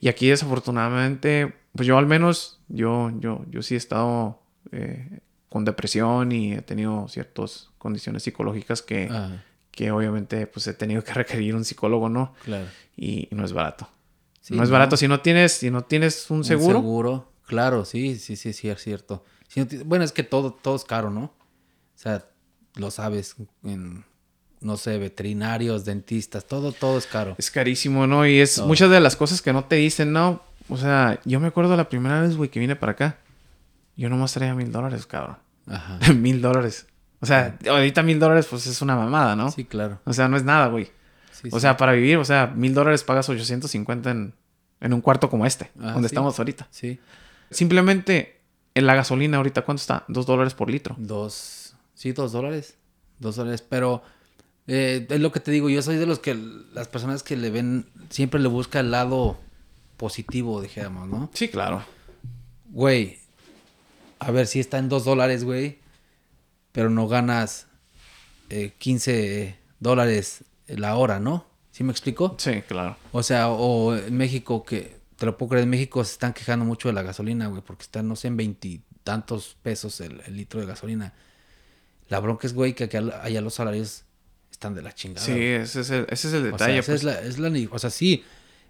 Y aquí desafortunadamente, pues yo al menos, yo, yo, yo sí he estado eh, con depresión y he tenido ciertas condiciones psicológicas que, que obviamente pues he tenido que requerir un psicólogo, ¿no? claro. y, y no es barato. Sí, no es barato si no tienes, si no tienes un Un seguro. seguro. Claro, sí, sí, sí, sí, es cierto. Si no ti- bueno, es que todo, todo es caro, ¿no? O sea, lo sabes, en, no sé, veterinarios, dentistas, todo, todo es caro. Es carísimo, ¿no? Y es Todo. muchas de las cosas que no te dicen, ¿no? O sea, yo me acuerdo la primera vez, güey, que vine para acá. Yo nomás traía mil dólares, cabrón. Ajá. mil dólares. O sea, ahorita mil dólares, pues es una mamada, ¿no? Sí, claro. O sea, no es nada, güey. Sí, O sí. sea, para vivir, o sea, mil dólares pagas 850 en, en un cuarto como este, Ah, donde sí. estamos ahorita. Sí. Simplemente, en la gasolina ahorita, ¿cuánto está? Dos dólares por litro. Dos, sí, dos dólares. Dos dólares, pero eh, es lo que te digo, yo soy de los que las personas que le ven, siempre le busca el lado positivo, dijéramos, ¿no? Sí, claro. Güey, a ver si está en dos dólares, güey, pero no ganas eh, 15 dólares la hora, ¿no? ¿Sí me explico? Sí, claro. O sea, o en México, que te lo puedo creer, en México se están quejando mucho de la gasolina, güey, porque están, no sé, en veintitantos pesos el, el litro de gasolina. La bronca es, güey, que allá los salarios están de la chingada. Sí, ese es el, ese es el O sea, detalle. esa pues. es la, es la o sea, sí,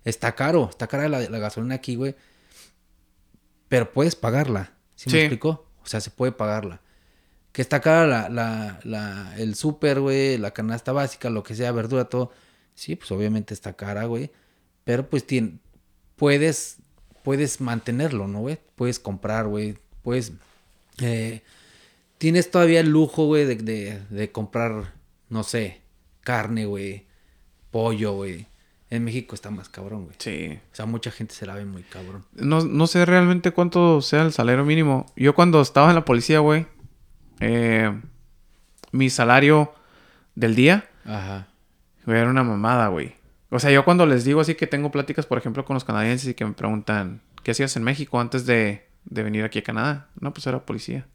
está caro, está cara la, la gasolina aquí, güey. Pero puedes pagarla. ¿Sí, Sí. me explicó? O sea, se puede pagarla. Que está cara la, la, la, el súper, güey, la canasta básica, lo que sea, verdura, todo. Sí, pues obviamente está cara, güey. Pero pues tien- puedes, puedes mantenerlo, ¿no, güey? Puedes comprar, güey. Puedes... eh, tienes todavía el lujo, güey, de, de, de comprar, no sé, carne, güey, pollo, güey. En México está más cabrón, güey. Sí. O sea, mucha gente se la ve muy cabrón. No, no sé realmente cuánto sea el salario mínimo. Yo cuando estaba en la policía, güey, eh, mi salario del día Ajá. güey, era una mamada, güey. O sea, yo cuando les digo así que tengo pláticas, por ejemplo, con los canadienses y que me preguntan, ¿qué hacías en México antes de, de venir aquí a Canadá? No, pues era policía.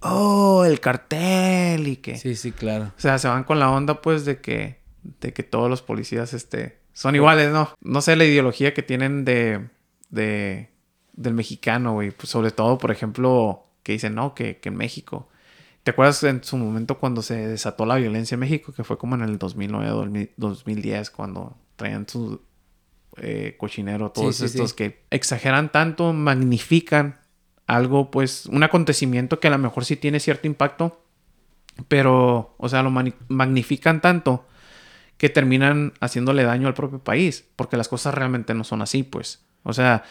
Oh, el cartel y que... Sí, sí, claro. O sea, se van con la onda pues de que, de que todos los policías este, son iguales, ¿no? No sé la ideología que tienen de, de del mexicano, güey. Pues sobre todo, por ejemplo, que dicen, no, que, que en México. ¿Te acuerdas en su momento cuando se desató la violencia en México? Que fue como en el 2009, 2010, cuando traían su eh, cochinero, todos Sí, sí, estos sí. que exageran tanto, magnifican algo, pues, un acontecimiento que a lo mejor sí tiene cierto impacto, pero, o sea, lo magnifican tanto que terminan haciéndole daño al propio país, porque las cosas realmente no son así, pues. O sea,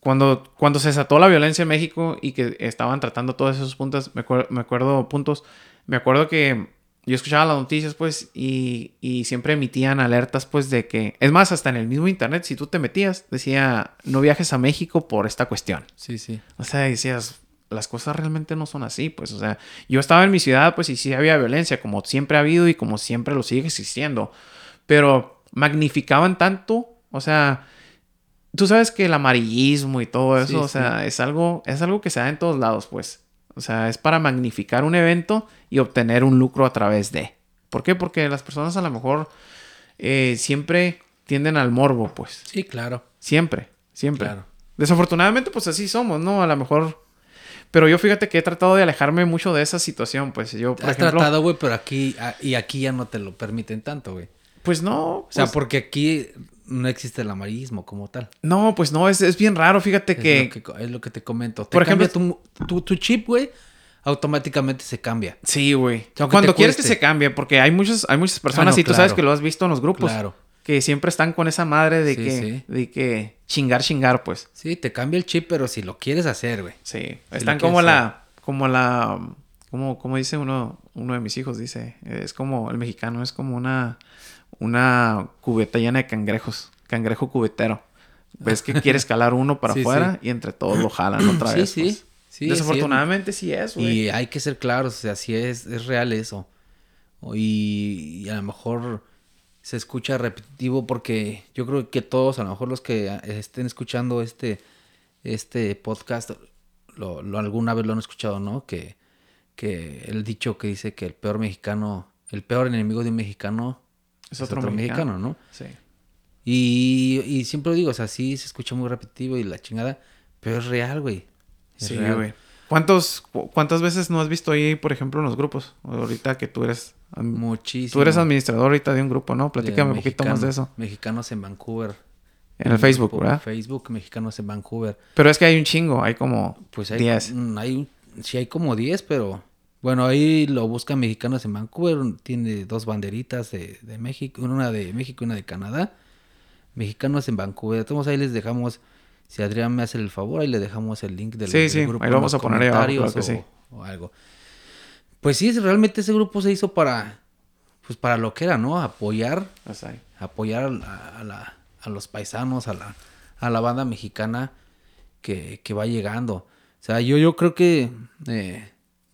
cuando, cuando se desató la violencia en México y que estaban tratando todos esos puntos, me, me acuerdo puntos, me acuerdo que yo escuchaba las noticias, pues, y, y siempre emitían alertas, pues, de que, es más, hasta en el mismo internet, si tú te metías, decía, no viajes a México por esta cuestión. Sí, sí. O sea, decías, las cosas realmente no son así, pues, o sea, yo estaba en mi ciudad, pues, y sí había violencia, como siempre ha habido y como siempre lo sigue existiendo, pero magnificaban tanto, o sea, tú sabes que el amarillismo y todo eso, Sí, o sea, es algo, es algo que se da en todos lados, pues, o sea, es para magnificar un evento y obtener un lucro a través de. ¿Por qué? Porque las personas a lo mejor eh, siempre tienden al morbo, pues, Sí, claro. siempre, siempre. Claro. Desafortunadamente, pues así somos, ¿no? A lo mejor. Pero yo fíjate que he tratado de alejarme mucho de esa situación, pues yo, por Has ejemplo. tratado, güey, pero aquí, a- y aquí ya no te lo permiten tanto, güey. Pues no. O sea, pues, porque aquí no existe el amarillismo como tal. No, pues no, es, es bien raro, fíjate Es, que. lo que, es lo que te comento. Te Por ejemplo- tu, tu, tu chip, güey, automáticamente se cambia. Sí, güey. Cuando quieres que se cambie, porque hay muchas, hay muchas personas, Ah, no, y tú sabes que lo has visto en los grupos, Claro. que siempre están con esa madre de Sí, que, sí. de que chingar, chingar, pues. Sí, te cambia el chip, pero si lo quieres hacer, güey. Sí. Están como hacer. la, como la, como, como dice uno, uno de mis hijos, dice, es como, el mexicano es como una, una cubeta llena de cangrejos, cangrejo cubetero. Ves que quiere escalar uno para Sí, afuera y entre todos lo jalan otra Sí, vez. sí. pues. Sí, es Desafortunadamente sí es, güey. Y hay que ser claros, o sea, sí es, es real eso. Y, y a lo mejor se escucha repetitivo porque yo creo que todos, a lo mejor los que estén escuchando este, este podcast, lo, lo- alguna vez lo han escuchado, ¿no? Que, que el dicho que dice que el peor mexicano, el peor enemigo de un mexicano Es otro mexicano. ¿no? Sí. Y, y siempre lo digo, o sea, sí se escucha muy repetitivo y la chingada, pero es real, güey. Es Sí, real. güey. ¿Cuántos, cu- ¿Cuántas veces no has visto ahí, por ejemplo, en los grupos? Ahorita que tú eres... Muchísimo. Tú eres administrador ahorita de un grupo, ¿no? Platícame un poquito más de eso. Mexicanos en Vancouver. En el Facebook, grupo ¿verdad? Facebook, Mexicanos en Vancouver. Pero es que hay un chingo, hay como Pues hay, 10. mm, hay sí hay como 10, pero bueno, ahí lo buscan Mexicanos en Vancouver. Tiene dos banderitas de, de México, una de México y una de Canadá. Mexicanos en Vancouver. Entonces ahí les dejamos, si Adrián me hace el favor, ahí le dejamos el link del, Sí, del sí, grupo ahí lo vamos a poner ahí abajo, comentarios claro que o, sí. o algo. Pues sí, realmente ese grupo se hizo para, pues para lo que era, ¿no? Apoyar Pues apoyar a, la- a la- a los paisanos, a la, a la banda mexicana que, que va llegando. O sea, yo, yo creo que eh,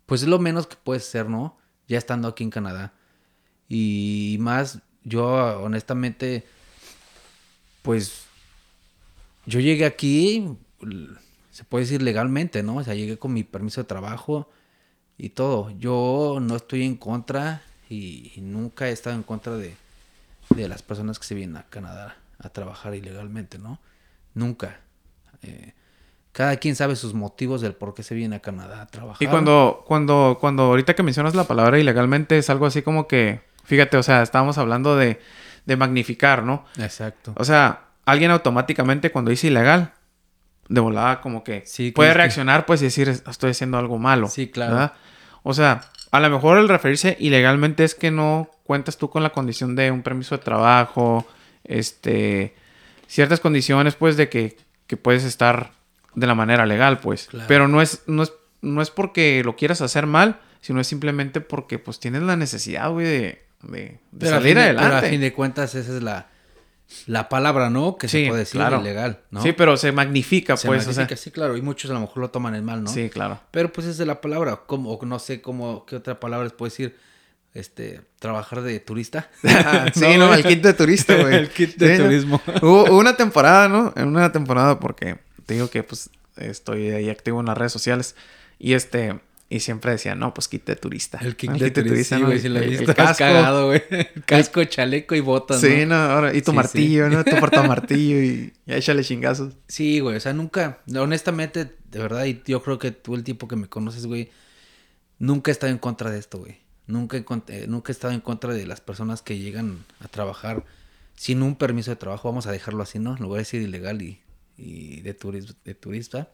pues es lo menos que puede ser, ¿no? Ya estando aquí en Canadá. Y más, yo honestamente, pues yo llegué aquí, se puede decir legalmente, ¿no? O sea, llegué con mi permiso de trabajo y todo. Yo no estoy en contra y, y nunca he estado en contra de, de las personas que se vienen a Canadá a trabajar ilegalmente, ¿no? Nunca. Eh, cada quien sabe sus motivos del por qué se viene a Canadá a trabajar. Y cuando, cuando, cuando ahorita que mencionas la palabra ilegalmente es algo así como que, fíjate, o sea, estábamos hablando de, de magnificar, ¿no? Exacto. O sea, alguien automáticamente cuando dice ilegal, de volada como que Sí, puede que- reaccionar pues y decir estoy haciendo algo malo. Sí, claro. ¿verdad? O sea, a lo mejor el referirse ilegalmente es que no cuentas tú con la condición de un permiso de trabajo, este, ciertas condiciones pues de que, que puedes estar de la manera legal pues. Claro. Pero no es, no es, no es porque lo quieras hacer mal, sino es simplemente porque pues tienes la necesidad, güey, de, de, de a salir fin adelante. Pero a fin de cuentas esa es la, la palabra, ¿no? Que Sí, se puede decir claro. ilegal, ¿no? Sí, pero se magnifica Se pues, o magnifica, sea. sí, claro. Y muchos a lo mejor lo toman en mal, ¿no? Sí, claro. Pero pues esa es la palabra. Como, o no sé cómo, qué otra palabra les puedo decir. este, trabajar de turista. sí, no, el kit de turista, güey. el kit de turismo. Hubo una temporada, ¿no? En una temporada porque te digo que pues estoy ahí activo en las redes sociales y este y siempre decía, no, pues de turista. El kit ¿no? de turista, ¿no? güey, sí lo he El- casco. cagado, güey. Casco, chaleco y botas, ¿no? Sí, no, ahora, y tu Sí, martillo, ¿no? Tu portamartillo y, y échale chingazos. Sí, güey, o sea, nunca, honestamente, de verdad, y yo creo que tú, el tipo que me conoces, güey, nunca he estado en contra de esto, güey. Nunca eh, nunca he estado en contra de las personas que llegan a trabajar sin un permiso de trabajo, vamos a dejarlo así, ¿no? Lo voy a decir ilegal y, y de, turis- de turista,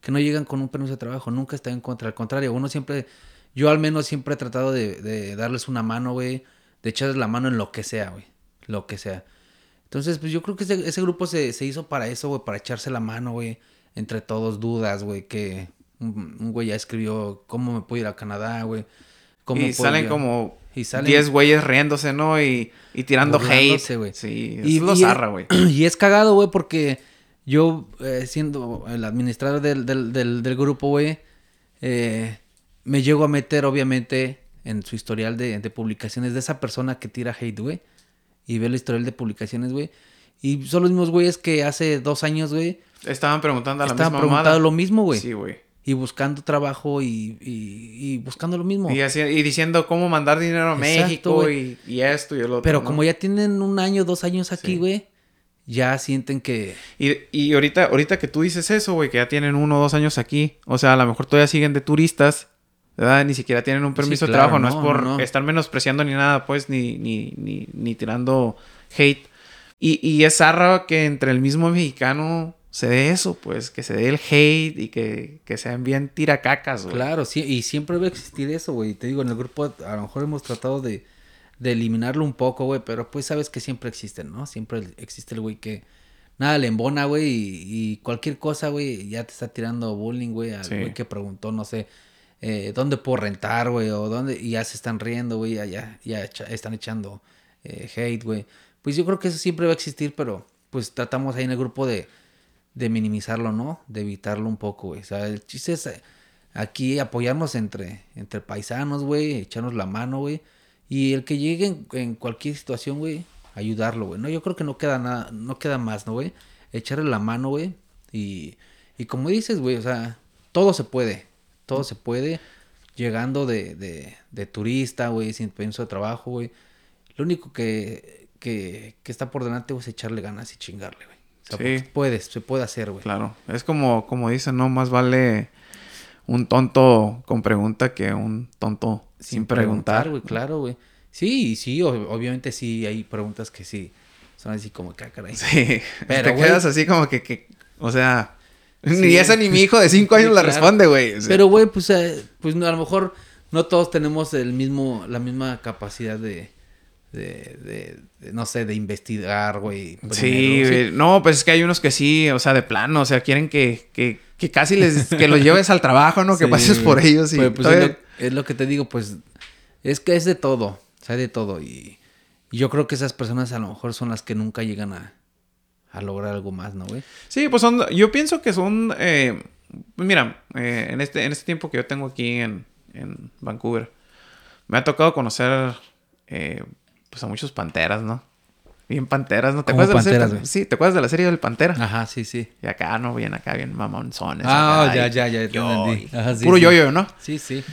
que no llegan con un permiso de trabajo, nunca estado en contra, al contrario, uno siempre, yo al menos siempre he tratado de, de darles una mano, güey, de echarles la mano en lo que sea, güey, lo que sea. Entonces, pues yo creo que ese, ese grupo se, se hizo para eso, güey, para echarse la mano, güey. Entre todos, dudas, güey, que un, güey ya escribió cómo me puedo ir a Canadá, güey. Y salen como y salen 10 güeyes riéndose, ¿no? Y, y tirando hate. Sí, Y- es lo y- zarra, güey. Y es cagado, güey, porque yo, eh, siendo el administrador del, del, del, del grupo, güey, eh, me llego a meter, obviamente, en su historial de, de publicaciones de esa persona que tira hate, güey. Y ve el historial de publicaciones, güey. Y son los mismos güeyes que hace dos años, güey, Estaban preguntando a la estaban misma preguntando mamada. lo mismo, güey. Sí, güey. Y buscando trabajo y, y, y buscando lo mismo. Y, así- y diciendo cómo mandar dinero a Exacto, México güey. y, y esto y el otro. Pero ¿no? como ya tienen un año, dos años aquí, Sí. Ya sienten que... Y, y ahorita, ahorita que tú dices eso, güey, que ya tienen uno o dos años aquí, o sea, a lo mejor todavía siguen de turistas, ¿verdad? Ni siquiera tienen un permiso Sí, de trabajo, no, no, es por no, no. estar menospreciando ni nada, pues, ni, ni, ni, ni tirando hate. Y, y es zarra que entre el mismo mexicano se dé eso, pues, que se dé el hate y que, que sean bien tiracacas, güey. Claro, sí, y siempre va a existir eso, güey. Te digo, en el grupo a lo mejor hemos tratado de, de eliminarlo un poco, güey, pero pues sabes que siempre existen, ¿no? Siempre existe el güey que nada le embona, güey, y, y cualquier cosa, güey, ya te está tirando bullying, güey, al Sí. güey que preguntó, no sé, eh, dónde puedo rentar, güey, o dónde, y ya se están riendo, güey, ya, ya, ya echa- están echando eh, hate, güey. Pues yo creo que eso siempre va a existir, pero pues tratamos ahí en el grupo de, de minimizarlo, ¿no? De evitarlo un poco, güey. O sea, el chiste es eh, aquí apoyarnos entre, entre paisanos, güey, echarnos la mano, güey. Y el que llegue en, en cualquier situación, güey, ayudarlo, güey. No, yo creo que no queda nada, no queda más, ¿no, güey? Echarle la mano, güey. Y, y como dices, güey, o sea, todo se puede. Todo se puede. Llegando de, de, de turista, güey, sin permiso de trabajo, güey. Lo único que, que, que está por delante, güey, es echarle ganas y chingarle, güey. O sea, Sí. puedes, se puede hacer, güey. Claro. Es como, como dicen, ¿no? Más vale un tonto con pregunta que un tonto sin, preguntar. güey, claro, güey. Sí, sí, o- obviamente sí hay preguntas que sí son así como que, ah. Sí. Pero, te quedas así como que, que o sea, Sí. ni esa ni mi hijo de cinco Sí, años la claro. responde, güey. O sea, Pero, güey, pues, eh, pues a lo mejor no todos tenemos el mismo, la misma capacidad de, de, de- de, no sé, de investigar, güey. sí, no, pues es que hay unos que sí, o sea, de plano, o sea, quieren que, que, que casi les, que los lleves al trabajo, ¿no? que pases por ellos y Pues, pues, todavía- es, lo, es lo que te digo, pues es que es de todo, o sea, de todo. Y, y yo creo que esas personas a lo mejor son las que nunca llegan a, a lograr algo más, ¿no, güey? Sí, pues son, yo pienso que son, eh, pues mira, eh, en, este, en este tiempo que yo tengo aquí en, en Vancouver, me ha tocado conocer, eh, pues a muchos panteras, ¿no? Bien panteras, ¿no? ¿Te ¿Cómo acuerdas de la panteras, serie? Sí, ¿te acuerdas de la serie del Pantera? Ajá, sí, sí. Y acá, ¿no? Bien acá, bien mamonzones. Ah, ya, ya, ya, te yo, entendí. y- Ajá, sí, Puro sí. yo-yo, ¿no? Sí, sí.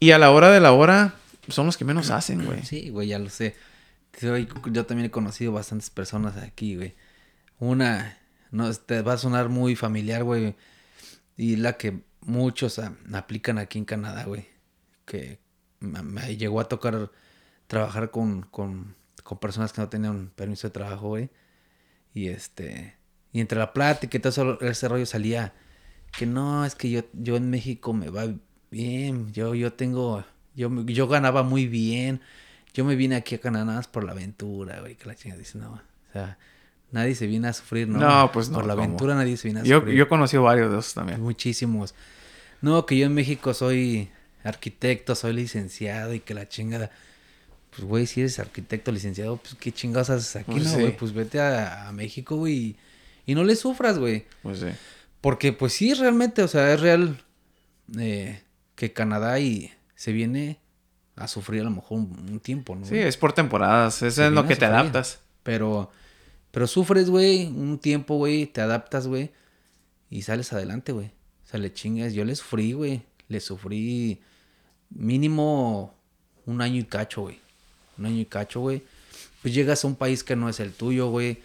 Y a la hora de la hora, son los que menos hacen, güey. Sí, güey, ya lo sé. Yo también he conocido bastantes personas aquí, güey. Una, no, te va a sonar muy familiar, güey. Y la que muchos aplican aquí en Canadá, güey. Que me llegó a tocar trabajar con, con, con personas que no tenían permiso de trabajo, güey. Y este, y entre la plática y todo eso, ese rollo salía que no, es que yo, yo en México me va bien, yo, yo tengo, yo, yo ganaba muy bien, yo me vine aquí a Canadá nada más por la aventura, güey, que la chingada dice, no, o sea, nadie se viene a sufrir, ¿no? No, pues no, Por la ¿cómo? aventura nadie se viene a Yo, sufrir. yo he conocido varios de esos también. Muchísimos. No, que yo en México soy arquitecto, soy licenciado y que la chingada. Pues, güey, si eres arquitecto, licenciado, pues, ¿qué chingados haces aquí, Pues no, sí. güey? Pues vete a, a México, güey, y, y no le sufras, güey. Pues sí. Porque, pues sí, realmente, o sea, es real eh, que Canadá y se viene a sufrir a lo mejor un, un tiempo, ¿no? Sí, es por temporadas. Eso es lo que te adaptas. Pero, pero sufres, güey, un tiempo, güey, te adaptas, güey, y sales adelante, güey. O sea, le chingas. Yo le sufrí, güey. Le sufrí mínimo un año y cacho, güey. Un año y cacho, güey. Pues llegas a un país que no es el tuyo, güey.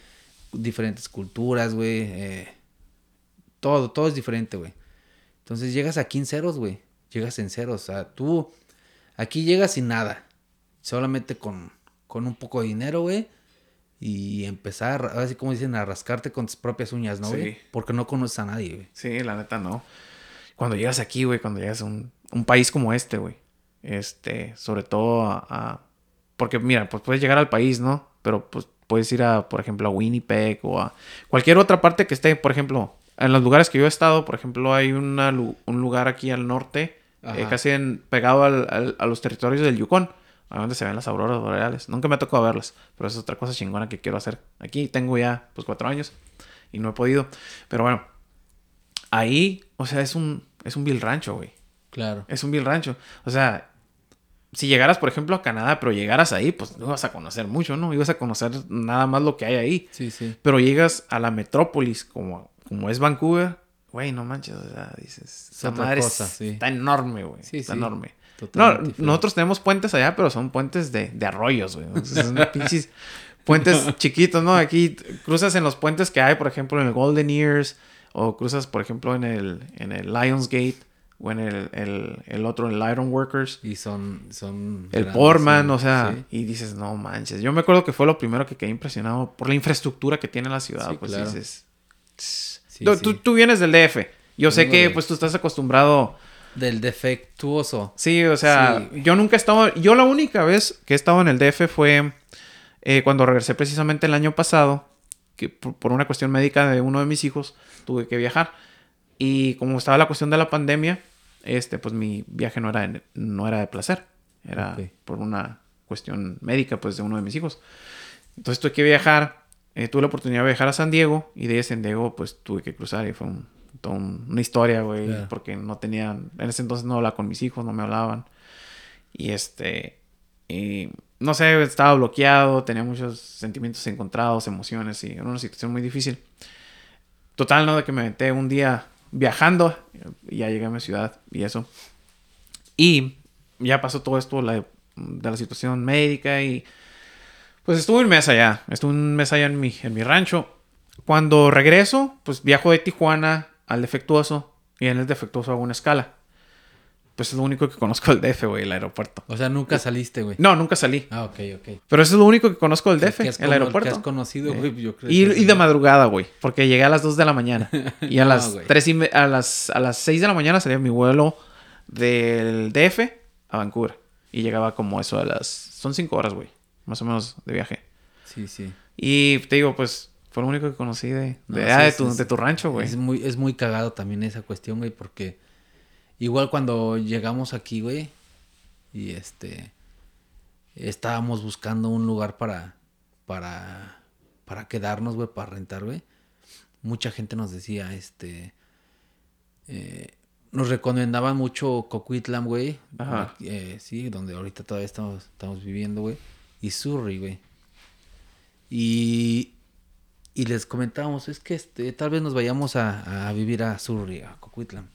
Diferentes culturas, güey. eh, todo, todo es diferente, güey. Entonces llegas aquí en ceros, güey. Llegas en ceros. O sea, tú aquí llegas sin nada. Solamente con, con un poco de dinero, güey. Y empezar, así como dicen, a rascarte con tus propias uñas, ¿no, güey? Sí. Porque no conoces a nadie, güey. Sí, la neta no. Cuando llegas aquí, güey, cuando llegas a un, un país como este, güey. Este, sobre todo a, a- Porque mira, pues puedes llegar al país, ¿no? Pero pues puedes ir a, por ejemplo, a Winnipeg o a cualquier otra parte que esté, por ejemplo, en los lugares que yo he estado, por ejemplo, hay una un lugar aquí al norte, eh, casi en- pegado al- al- a los territorios del Yukon, donde se ven las auroras boreales. Nunca me ha tocado verlas, pero es otra cosa chingona que quiero hacer. Aquí tengo ya, pues, cuatro años y no he podido. Pero bueno, ahí, o sea, es un, es un vil rancho, güey. Claro. Es un vil rancho. O sea, si llegaras, por ejemplo, a Canadá, pero llegaras ahí, pues no ibas a conocer mucho, ¿no? Ibas a conocer nada más lo que hay ahí. Sí, sí. Pero llegas a la metrópolis, como, como es Vancouver, güey, no manches, o sea, dices, esa madre cosa, es- sí. está enorme, güey. Sí, está sí. enorme. Totalmente No, diferente. nosotros tenemos puentes allá, pero son puentes de, de arroyos, güey. Son pinches puentes chiquitos, ¿no? Aquí cruzas en los puentes que hay, por ejemplo, en el Golden Ears, o cruzas, por ejemplo, en el, en el Lions Gate, o en el, el, el otro, el Iron Workers. Y son, son El Portman, o sea, sí. y dices, no manches. Yo me acuerdo que fue lo primero que quedé impresionado por la infraestructura que tiene la ciudad. Sí, pues claro. dices. Sí, tú, tú- tú vienes del DF. Yo sé que de- pues tú estás acostumbrado. Del defectuoso. Sí, o sea, yo nunca he estado. Yo la única vez que he estado en el DF fue eh, cuando regresé precisamente el año pasado. Que por, por una cuestión médica de uno de mis hijos tuve que viajar. Y como estaba la cuestión de la pandemia, este, pues mi viaje no era, de- no era de placer. Era Ok. por una cuestión médica, pues, de uno de mis hijos. Entonces tuve que viajar. eh, tuve la oportunidad de viajar a San Diego. Y de ahí a San Diego, pues, tuve que cruzar. Y fue un- toda un- una historia, güey. Claro. Porque no tenían... En ese entonces no hablaba con mis hijos, no me hablaban. Y este... Y no sé, estaba bloqueado, tenía muchos sentimientos encontrados, emociones y era una situación muy difícil. Total, ¿no? De que me metí un día viajando ya llegué a mi ciudad y eso. Y ya pasó todo esto la- de la situación médica y pues estuve un mes allá, estuve un mes allá en mi, en mi rancho. Cuando regreso, pues viajo de Tijuana al defectuoso y en el defectuoso hago una escala. Pues es lo único que conozco del DF, güey, el aeropuerto. O sea, nunca saliste, güey. No, nunca salí. Ah, ok, ok. Pero eso es lo único que conozco del ¿Qué DF, has el cono- aeropuerto. que has conocido, Eh. güey? Yo creo Y, y de madrugada, güey. Porque llegué a las 2 de la mañana. Y a No, las güey. 3 y a las, a las 6 de la mañana salía mi vuelo del DF a Vancouver. Y llegaba como eso a las... Son 5 horas, güey. Más o menos de viaje. Sí, sí. Y te digo, pues, fue lo único que conocí de, No, de, sí, ah, de tu, de tu rancho, güey. Es muy, es muy cagado también esa cuestión, güey, porque igual cuando llegamos aquí, güey, y este estábamos buscando un lugar para para para quedarnos, güey, para rentar, güey. Mucha gente nos decía, este eh, nos recomendaban mucho Coquitlam, güey. Ajá. Eh, sí, donde ahorita todavía estamos, estamos viviendo, güey. Y Surrey, güey. Y, y les comentábamos, es que este, tal vez nos vayamos a, a vivir a Surrey, a Coquitlam.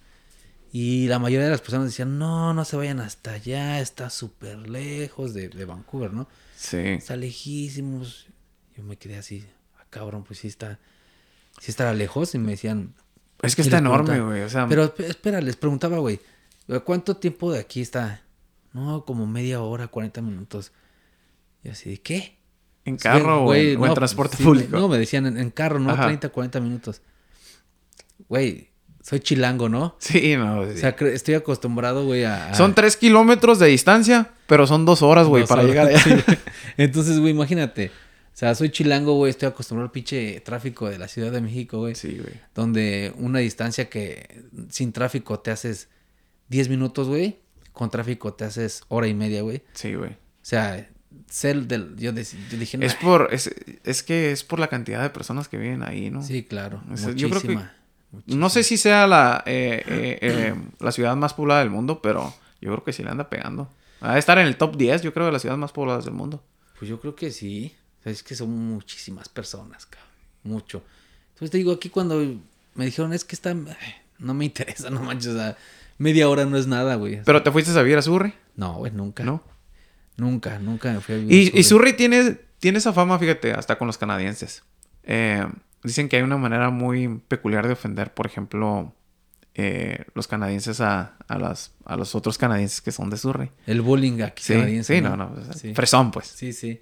Y la mayoría de las personas decían, no, no se vayan hasta allá, está súper lejos de, de Vancouver, ¿no? Sí. Está lejísimos. Yo me quedé así, ah, cabrón, pues sí está, sí estará lejos. Y me decían, Es que está enorme, güey. O sea, pero esp- espera, les preguntaba, güey, ¿cuánto tiempo de aquí está? No, como media hora, 40 minutos. Y así, ¿de qué? en carro o en, o en no, transporte sí, público. No, me decían en, en carro, ¿no? Ajá. 30, 40 minutos. Güey, soy chilango, ¿no? Sí, no. sí. O sea, estoy acostumbrado, güey, a... a- Son 3 kilómetros de distancia, pero son 2 horas, güey, dos para horas. llegar allá. Entonces, güey, imagínate. O sea, soy chilango, güey, estoy acostumbrado al pinche tráfico de la Ciudad de México, güey. Sí, güey. Donde una distancia que sin tráfico te haces 10 minutos, güey. Con tráfico te haces hora y media, güey. Sí, güey. O sea, ser del... Yo, dec- yo dije, Es por, es, es que es por la cantidad de personas que viven ahí, ¿no? Sí, claro. Sea, yo creo que- No sé si sea la, eh, eh, eh, la ciudad más poblada del mundo, pero yo creo que sí le anda pegando. Va a estar en el top 10, yo creo, de las ciudades más pobladas del mundo. Pues yo creo que sí. O sea, es que son muchísimas personas, cabrón. Mucho. Entonces te digo, aquí cuando me dijeron, es que está... No me interesa, no manches. O sea, media hora no es nada, güey. ¿Pero te fuiste a vivir a Surrey? No, güey, nunca. ¿No? Nunca, nunca me fui a vivir. Y, y Surrey tiene, tiene esa fama, fíjate, hasta con los canadienses. Eh, dicen que hay una manera muy peculiar de ofender, por ejemplo, eh, los canadienses a, a, las, a los otros canadienses que son de Surrey. El bullying aquí Sí, canadiense, sí, no, no. sea, Sí. Fresón, pues. Sí, sí.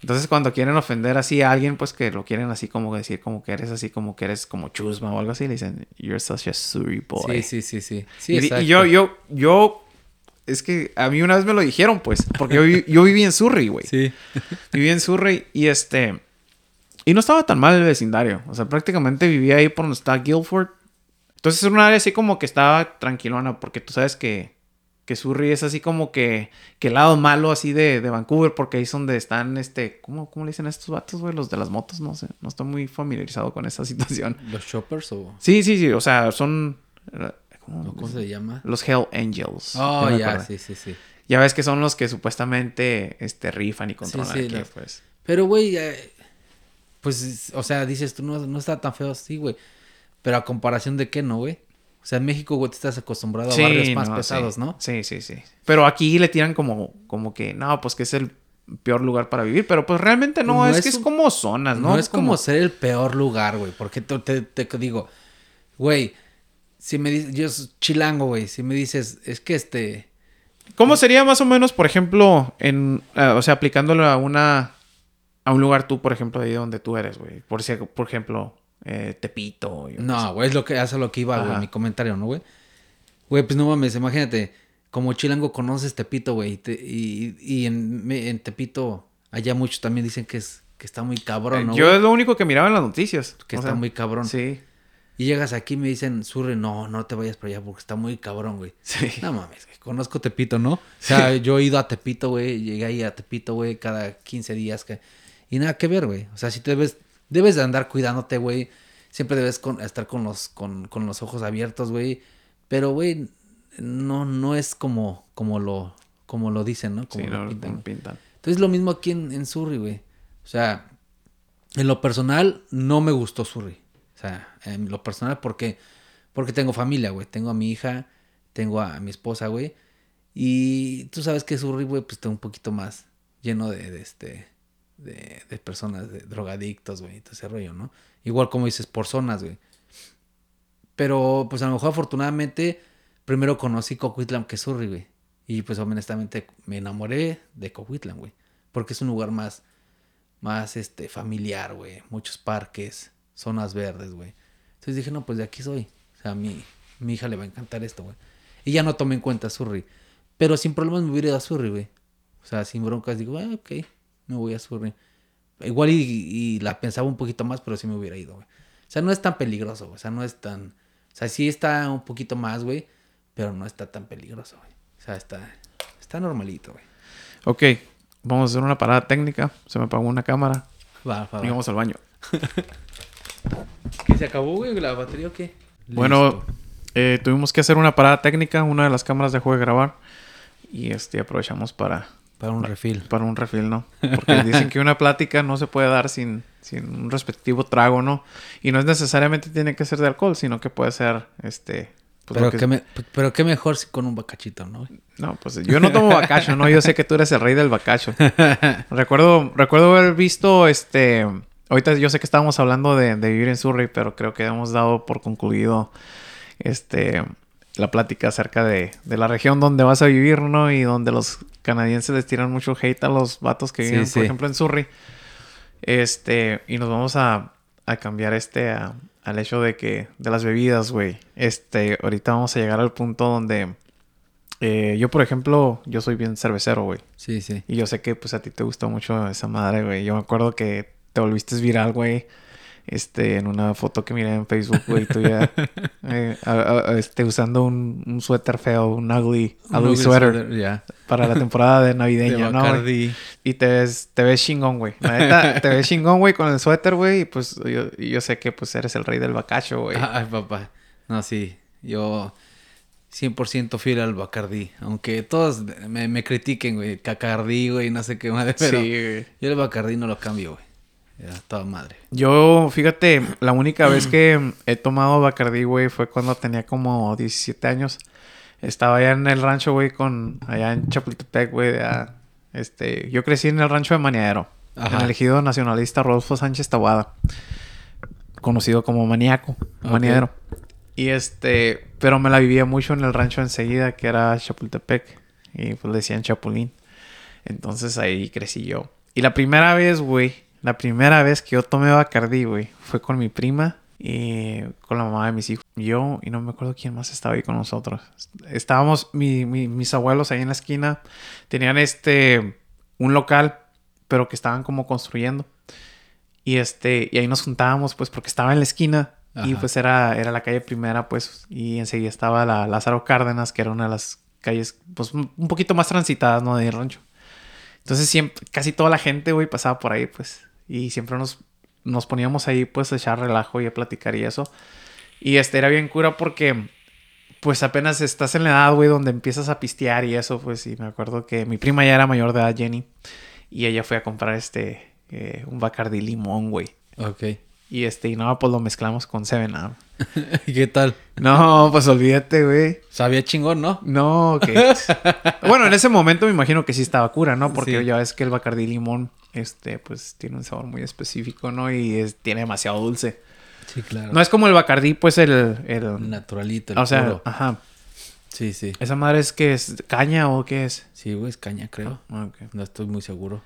Entonces, cuando quieren ofender así a alguien, pues que lo quieren así como decir, como que eres así, como que eres como chusma o algo así, le dicen, You're such a Surrey boy. Sí, sí, sí, sí. Sí, y, y yo, yo, yo, es que a mí una vez me lo dijeron, pues, porque yo, yo viví en Surrey, güey. Sí. Viví en Surrey y este. Y no estaba tan mal el vecindario. O sea, prácticamente vivía ahí por donde está Guilford. Entonces es una área así como que estaba tranquilona, porque tú sabes que, que Surrey es así como que, que el lado malo así de, de Vancouver, porque ahí es donde están, este, ¿cómo, cómo le dicen a estos vatos, güey? Los de las motos, no sé. No estoy muy familiarizado con esa situación. ¿Los shoppers o Sí, sí, sí. O sea, son. ¿cómo? cómo se llama? Los Hell Angels. Oh, ya, sí, sí, sí. Ya ves que son los que supuestamente este, rifan y controlan sí, aquí, los- pues. Pero, güey, eh, pues, o sea, dices tú, no, no está tan feo así, güey. Pero a comparación de qué, ¿no, güey? O sea, en México, güey, te estás acostumbrado a barrios más no, pesados, sí. ¿no? Sí, sí, sí. Pero aquí le tiran como, como que, no, pues que es el peor lugar para vivir. Pero pues realmente no, No es, es que es como zonas, ¿no? No, es como ser el peor lugar, güey. Porque te, te- te digo, güey, si me dices, yo soy chilango, güey, si me dices, es que este, ¿Cómo sería más o menos, por ejemplo, en, eh, o sea, aplicándolo a una, a un lugar tú, por ejemplo, de ahí donde tú eres, güey? Por, si- por ejemplo, eh, Tepito. yo no, güey, es lo que hace lo que iba, güey, mi comentario, ¿no, güey? Güey, pues no mames, imagínate, como chilango conoces Tepito, güey, y, te- y, y en, en Tepito, allá muchos también dicen que es, que está muy cabrón, ¿no? Eh, Yo güey? es lo único que miraba en las noticias. Que O está sea, muy cabrón. Sí, Y llegas aquí y me dicen, Surre, no, no te vayas para allá porque está muy cabrón, güey. sí. No mames, güey, conozco Tepito, ¿no? O sea, yo he ido a Tepito, güey, llegué ahí a Tepito, güey, cada 15 días. Que... Y nada que ver, güey. O sea, si te debes, debes de andar cuidándote, güey. Siempre debes con- estar con los, con, con los ojos abiertos, güey. Pero, güey, no, no es como, como, lo, como lo dicen, ¿no? Como Sí, lo no, pintan. no pintan. Entonces, lo mismo aquí en, en Surrey, güey. O sea, en lo personal, no me gustó Surrey. O sea, en lo personal, porque Porque tengo familia, güey. Tengo a mi hija, tengo a mi esposa, güey. Y tú sabes que Surrey, güey, pues está un poquito más lleno de, de este. De, personas, de drogadictos, güey, todo ese rollo, ¿no? Igual como dices, por zonas, güey. Pero, pues a lo mejor afortunadamente, primero conocí Coquitlam que Surrey, güey. Y pues honestamente me enamoré de Coquitlam, güey. Porque es un lugar más, más este, familiar, güey. Muchos parques, zonas verdes, güey. Entonces dije, no, pues de aquí soy. O sea, a mi, mi hija le va a encantar esto, güey. Y ya no tomé en cuenta Surrey. Pero sin problemas me hubiera ido a Surrey, güey. O sea, sin broncas, digo, ah, ok, me voy a Surrey. Igual y, y la pensaba un poquito más, pero sí me hubiera ido, güey. O sea, no es tan peligroso, güey. O sea, no es tan... O sea, sí está un poquito más, güey. Pero no está tan peligroso, güey. O sea, está, está normalito, güey. Ok, vamos a hacer una parada técnica. Se me apagó una cámara. Va, va, Y vamos al baño. ¿Qué se acabó, güey? ¿La batería o qué? Bueno, eh, tuvimos que hacer una parada técnica. Una de las cámaras dejó de grabar. Y este aprovechamos para, Para un refil. para un refil, ¿no? Porque dicen que una plática no se puede dar sin, sin un respectivo trago, ¿no? Y no es necesariamente tiene que ser de alcohol, sino que puede ser este. pues, pero, que- qué me- pero qué mejor si con un bacachito, ¿no? No, pues yo no tomo bacacho, ¿no? Yo sé que tú eres el rey del bacacho. recuerdo, recuerdo haber visto este. Ahorita yo sé que estábamos hablando de, de vivir en Surrey, pero creo que hemos dado por concluido este la plática acerca de, de la región donde vas a vivir, ¿no? Y donde los canadienses les tiran mucho hate a los vatos que viven, sí. por ejemplo, en Surrey. Este, y nos vamos a, a cambiar este a- al hecho de que, de las bebidas, güey. Este, ahorita vamos a llegar al punto donde eh, yo, por ejemplo, yo soy bien cervecero, güey. Sí, sí. Y yo sé que pues a ti te gustó mucho esa madre, güey. Yo me acuerdo que te volviste viral, güey. Este, en una foto que miré en Facebook, güey, tú ya eh, a- este, usando un, un suéter feo, un ugly, Un ugly ugly sweater para la temporada de De navideña, ¿no? güey? Y te ves, te ves chingón, güey. La neta, te ves chingón, güey, con el suéter, güey. Y pues yo, yo sé que pues eres el rey del bacacho, güey. Ay, papá. No, sí. Yo. 100% fiel al Bacardí. Aunque todos me, me critiquen, güey. Cacardí, güey, no sé qué madre. Pero Sí, güey. yo el Bacardí no lo cambio, güey. Era toda madre. Yo, fíjate, la única vez que he tomado Bacardí, güey, fue cuando tenía como 17 años. Estaba allá en el rancho, güey, con... Allá en Chapultepec, güey. ah, Este... Yo crecí en el rancho de Maniadero. Ajá. En el ejido nacionalista Rodolfo Sánchez Tabuada. Conocido como Maníaco. Ok. Maniadero. Y este... Pero me la vivía mucho en el rancho enseguida, que era Chapultepec. Y pues le decían Chapulín. Entonces ahí crecí yo. Y la primera vez, güey, la primera vez que yo tomé Bacardí, güey, fue con mi prima y con la mamá de mis hijos. Yo y no me acuerdo quién más estaba ahí con nosotros. Estábamos, mi- mi- mis abuelos ahí en la esquina tenían este, un local, pero que estaban como construyendo. Y este, y ahí nos juntábamos, pues, porque estaba en la esquina. Y pues era, era la calle primera, pues, y enseguida estaba la Lázaro Cárdenas, que era una de las calles, pues, un un poquito más transitadas, ¿no? De rancho. Entonces siempre, casi toda la gente, güey, pasaba por ahí, pues. Y siempre nos, nos poníamos ahí, pues, a echar relajo y a platicar y eso. Y este era bien cura porque, pues, apenas estás en la edad, güey, donde empiezas a pistear y eso, pues. Y me acuerdo que mi prima ya era mayor de edad, Jenny. Y ella fue a comprar este, eh, un Bacardi limón, güey. Ok. Y este, y no, pues lo mezclamos con Seven Up. ¿Qué tal? No, pues olvídate, güey. Sabía chingón, ¿no? No, que... bueno, en ese momento me imagino que sí estaba cura, ¿no? Porque Sí. ya ves que el Bacardí limón, este, pues tiene un sabor muy específico, ¿no? Y es- tiene demasiado dulce. Sí, claro. No es como el Bacardí, pues el... el Naturalito, el o sea, puro. ajá. Sí, sí. ¿Esa madre es que es caña o qué es? Sí, güey, es caña, creo. Ah. No estoy muy seguro.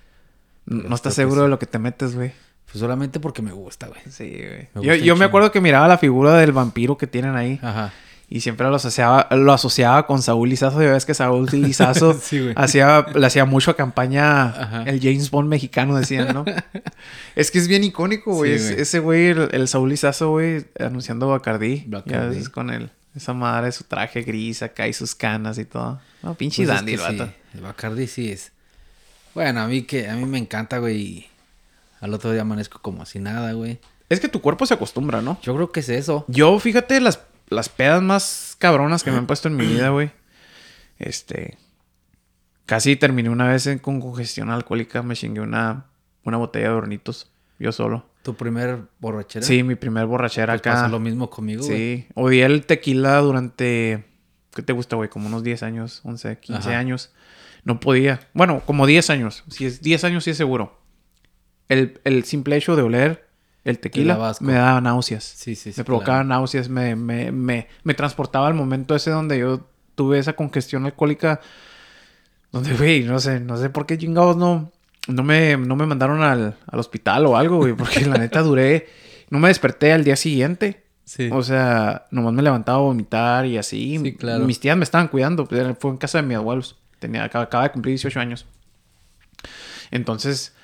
No estás seguro sí. de lo que te metes, güey. Pues solamente porque me gusta, güey. Sí, güey. Me Yo, yo me acuerdo que miraba la figura del vampiro que tienen ahí. Ajá. Y siempre lo asociaba, lo asociaba con Saúl Lizazo. Ya ves que Saúl Lizazo Sí, hacía, le hacía mucho campaña Ajá. el James Bond mexicano, decían, ¿no? es que es bien icónico, güey. Sí, Es- ese güey, el, el Saúl Lizazo, güey, anunciando Bacardí. Bacardí. Ya con el, esa madre, su traje gris acá y sus canas y todo. No, pinche Pues es dandy que el sí, vato. el Bacardi sí es. Bueno, a mí que a mí me encanta, güey. Al otro día amanezco como si nada, güey. Es que tu cuerpo se acostumbra, ¿no? Yo creo que es eso. Yo, fíjate, las, las pedas más cabronas que me han puesto en mi vida, güey. Este. Casi terminé una vez en- con congestión alcohólica. Me chingué una, una botella de hornitos. Yo solo. Tu primer borrachera. Sí, mi primer borrachera Pues acá. pasa lo mismo conmigo, güey. Sí. Odié el tequila durante. ¿Qué te gusta, güey? Como unos 10 años, 11, 15 Ajá. años. No podía. Bueno, como 10 años. Si es 10 años, sí es seguro. El, el simple hecho de oler el tequila me daba náuseas. Sí, sí, sí. me provocaba claro. náuseas, me, me, me, me transportaba al momento ese donde yo tuve esa congestión alcohólica. Donde, güey, no sé, no sé por qué chingados no, no, me, no me mandaron al, al hospital o algo, güey. Porque la neta duré, no me desperté al día siguiente. Sí. O sea, nomás me levantaba a vomitar y así. Sí, claro. Mis tías me estaban cuidando. pues, Fue en casa de mis abuelos. Tenía, acaba, acaba de cumplir 18 años. Entonces,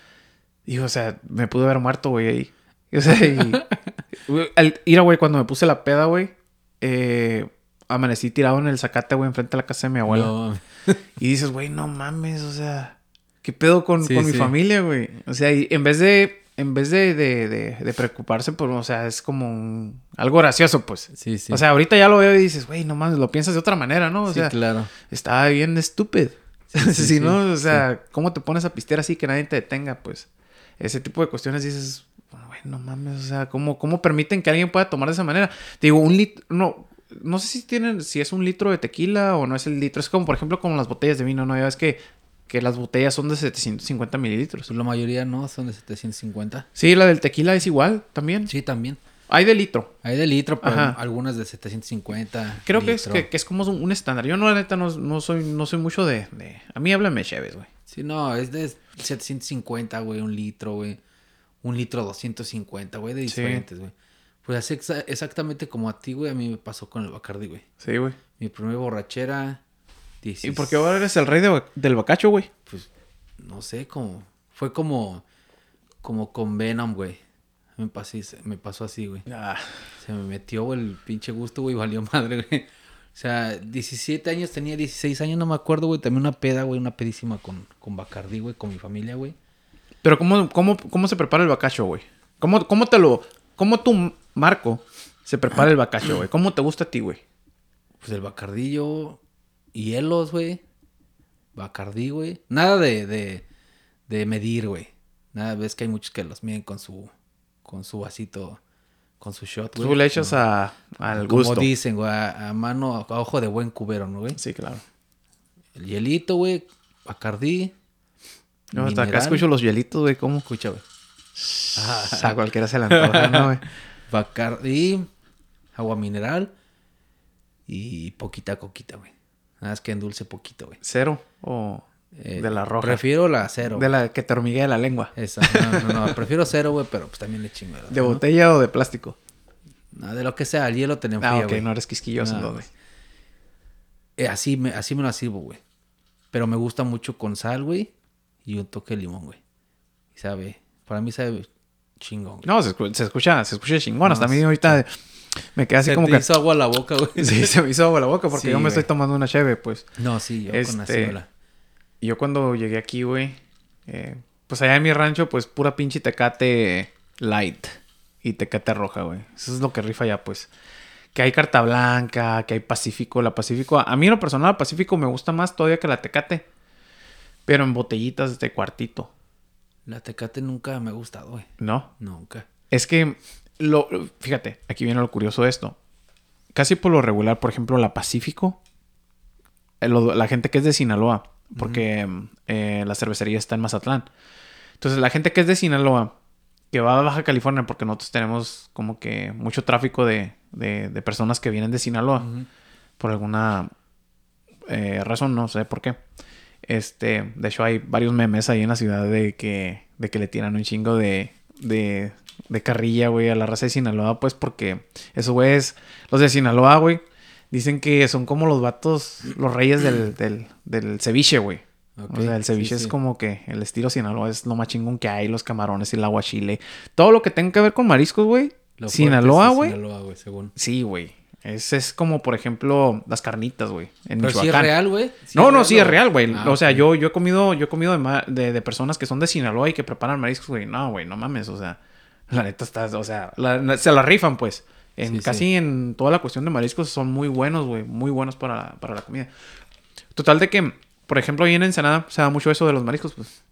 digo, o sea, me pude haber muerto, güey, ahí. O sea, y... al ir, güey, cuando me puse la peda, güey, eh, amanecí tirado en el zacate, güey, enfrente de la casa de mi abuela. No, Y dices, güey, no mames, o sea, ¿qué pedo con, Sí, con mi familia, güey? O sea, y en vez de, en vez de, de, de- de preocuparse por, o sea, es como un- algo gracioso, pues. sí, sí. O sea, ahorita ya lo veo y dices, güey, no mames, lo piensas de otra manera, ¿no? O sí, sea, claro. estaba bien estúpido. Sí, ¿no? O sea, ¿cómo te pones a pistear así que nadie te detenga? Pues ese tipo de cuestiones dices, güey, no mames, o sea, ¿cómo, ¿cómo permiten que alguien pueda tomar de esa manera? Te digo, un litro, no, no sé si tienen, si es un litro de tequila o no es el litro. Es como, por ejemplo, como las botellas de vino, ¿no? Ya ves que, que las botellas son de 750 mililitros. Pues la mayoría no, son de 750. Sí, la del tequila es igual también. Sí, también. Hay de litro. Hay de litro, pero Ajá. algunas de 750. Creo que es, que, que es como un, un estándar. Yo no, la neta, no, no soy, no soy mucho de, de... A mí háblame Chévez, güey. Sí, no, es de 750, güey, un litro, güey. Un litro 250, güey, de diferentes, güey. Pues así exa- exactamente como a ti, güey, a mí me pasó con el Bacardi, güey. Sí, güey. Mi primer borrachera. ¿Y 16, por qué ahora eres el rey de- del bacacho, güey? Pues, no sé, como... Fue como... Como con Venom, güey. Me pasó, me pasó así, güey. Ah, Se me metió el pinche gusto, güey, valió madre, güey. O sea, 17 años, tenía 16 años, no me acuerdo, güey. También una peda, güey, una pedísima con, con Bacardi, güey, con mi familia, güey. Pero ¿cómo, cómo, cómo se prepara el bacacho, güey? ¿Cómo, ¿Cómo te lo... ¿Cómo tu Marco se prepara el bacacho, güey? ¿Cómo te gusta a ti, güey? Pues el bacardillo. Hielos, güey. Bacardí, güey. Nada de, de, de medir, güey. Nada, ves que hay muchos que los miden con su, con su vasito, con su shot, güey. Tú le echas No. a, al Como gusto. dicen, güey, a, a mano, a ojo de buen cubero, ¿no, güey? Sí, claro. El hielito, güey. Bacardí. No, hasta acá escucho los hielitos, güey, cómo. Escucha, güey. A cualquiera se le antoja, ¿no, güey? Bacardí, agua mineral y poquita coquita, güey. Nada más que endulce poquito, güey. Cero o Eh, de la roja. Prefiero la cero. De la que te hormiguea la lengua. Esa, no, no, no, prefiero cero, güey, pero pues también le chingo. la ¿De botella o de plástico? No, de lo que sea, el hielo te Ah, ok, no eres quisquilloso, No, entonces. Eh, así, me, así me lo sirvo, güey. Pero me gusta mucho con sal, güey, y un toque de limón, güey. Y sabe, para mí sabe chingón. No, se, escu- se escucha, se escucha chingón. Hasta a mí ahorita me quedé así Se como te que... hizo agua a la boca, güey. Sí, se me hizo agua la boca porque Sí, yo me estoy tomando una cheve, pues. No, sí, yo con Este, la- Y yo cuando llegué aquí, güey, eh, pues allá en mi rancho, pues pura pinche tecate light y tecate roja, güey. Eso es lo que rifa allá, pues. Que hay carta blanca, que hay Pacífico. La Pacífico, a mí en lo personal, la Pacífico me gusta más todavía que la tecate. Pero en botellitas de cuartito, La tecate nunca me ha gustado, güey. ¿no? Nunca. Es que, lo, fíjate, aquí viene lo curioso de esto. Casi por lo regular, por ejemplo, la Pacífico, eh, la gente que es de Sinaloa, porque eh, la cervecería está en Mazatlán. Entonces, la gente que es de Sinaloa, que va a Baja California, porque nosotros tenemos como que mucho tráfico de, de- de personas que vienen de Sinaloa, por alguna eh, razón, no sé por qué. Este, de hecho, hay varios memes ahí en la ciudad de que, de que le tiran un chingo de, de, de carrilla, güey, a la raza de Sinaloa, pues porque esos güeyes, los de Sinaloa, güey, dicen que son como los vatos, los reyes del, del, del ceviche, güey. O sea, el sí, ceviche es sí. como que el estilo Sinaloa es lo más chingón que hay, los camarones y el aguachile. Todo lo que tenga que ver con mariscos, güey. Sinaloa, es güey. Sinaloa, güey, según. Sí, güey. Es, es como, por ejemplo, las carnitas, güey. En Pero si es Michoacán. real, güey. ¿Sí no, no, sí es real, güey. Ah, o sea, yo, yo he comido, yo he comido de, de, de personas que son de Sinaloa y que preparan mariscos, güey. No, güey, no mames. O sea, la neta está, o sea, la- se la rifan, pues. En, Sí, casi sí. en toda la cuestión de mariscos son muy buenos, güey. Muy buenos para, para la comida. Total de que, por ejemplo, ahí en Ensenada se da mucho eso de los mariscos, pues.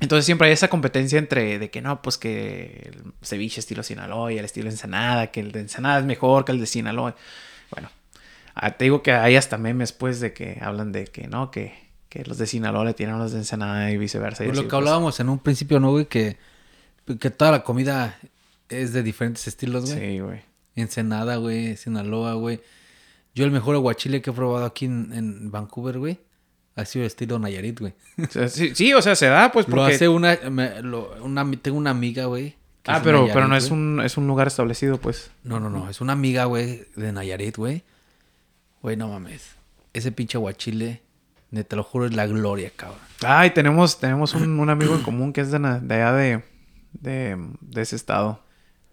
Entonces siempre hay esa competencia entre de que no, pues que el ceviche estilo Sinaloa y el estilo Ensenada, que el de Ensenada es mejor que el de Sinaloa. Bueno, ah, te digo que hay hasta memes, pues, de que hablan de que no, que, que los de Sinaloa le tienen a los de Ensenada y viceversa. y Por así, lo que pues. hablábamos en un principio, ¿no, güey? Que, que toda la comida es de diferentes estilos, güey. Sí, güey. Ensenada, güey, Sinaloa, güey. Yo el mejor aguachile que he probado aquí en, en Vancouver, güey, ha sido estilo Nayarit, güey. Sí, sí, o sea, se da, pues, Lo porque... hace una, me- lo- una... Tengo una amiga, güey. Ah, pero, Nayarit, pero no es un, es un lugar establecido, pues. No, no, no. Es una amiga, güey, de Nayarit, güey. Güey, no mames. Ese pinche aguachile, te lo juro, es la gloria, cabrón. Ay, tenemos, tenemos un, un amigo en común que es de, de allá de, de, de ese estado.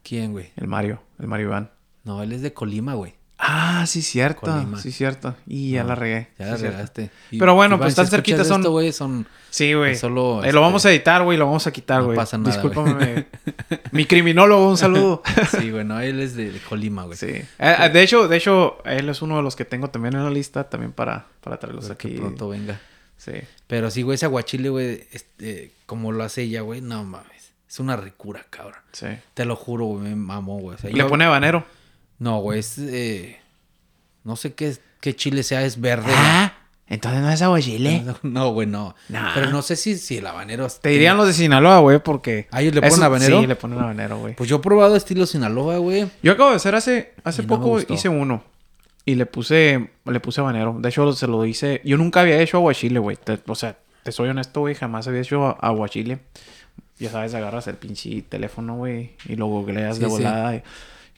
¿Quién, güey? El Mario, el Mario Iván. No, él es de Colima, güey. Ah, sí, cierto. Colima. Sí, cierto. Y ya No, la regué. Ya sí, la regaste. Y- Pero bueno, pues si tan cerquita son- esto, güey, son... Sí, güey. Solo, Eh, este- Lo vamos a editar, güey. Lo vamos a quitar, No güey. pasa nada, Discúlpame. Mi criminólogo, un saludo. Sí, güey, no, él es de, de Colima, güey. sí. Eh, de hecho, de hecho, él es uno de los que tengo también en la lista, también para, para traerlos Espero que aquí. pronto venga. Sí. Pero sí, güey, ese aguachile, güey, este, como lo hace ella, güey, no mames. Es una ricura, cabrón. Sí. Te lo juro, güey, me mamó, güey. O sea, Le yo- pone habanero. No, güey, es... eh, No sé qué, qué chile sea, es verde. Ah, entonces no es aguachile. No, güey, no. Nah. Pero no sé si, si el habanero... Te dirían los de Sinaloa, güey, porque. ¿Ah, ellos le ponen habanero? Sí, le ponen habanero, güey. Pues yo he probado estilo Sinaloa, güey. Yo acabo de hacer hace, hace Y poco hice uno. Y le puse, le puse habanero. De hecho, se lo hice. Yo nunca había hecho aguachile, güey. O sea, te soy honesto, güey. Jamás había hecho aguachile. Ya sabes, agarras el pinche teléfono, güey. Y lo googleas de Sí, sí. volada. y-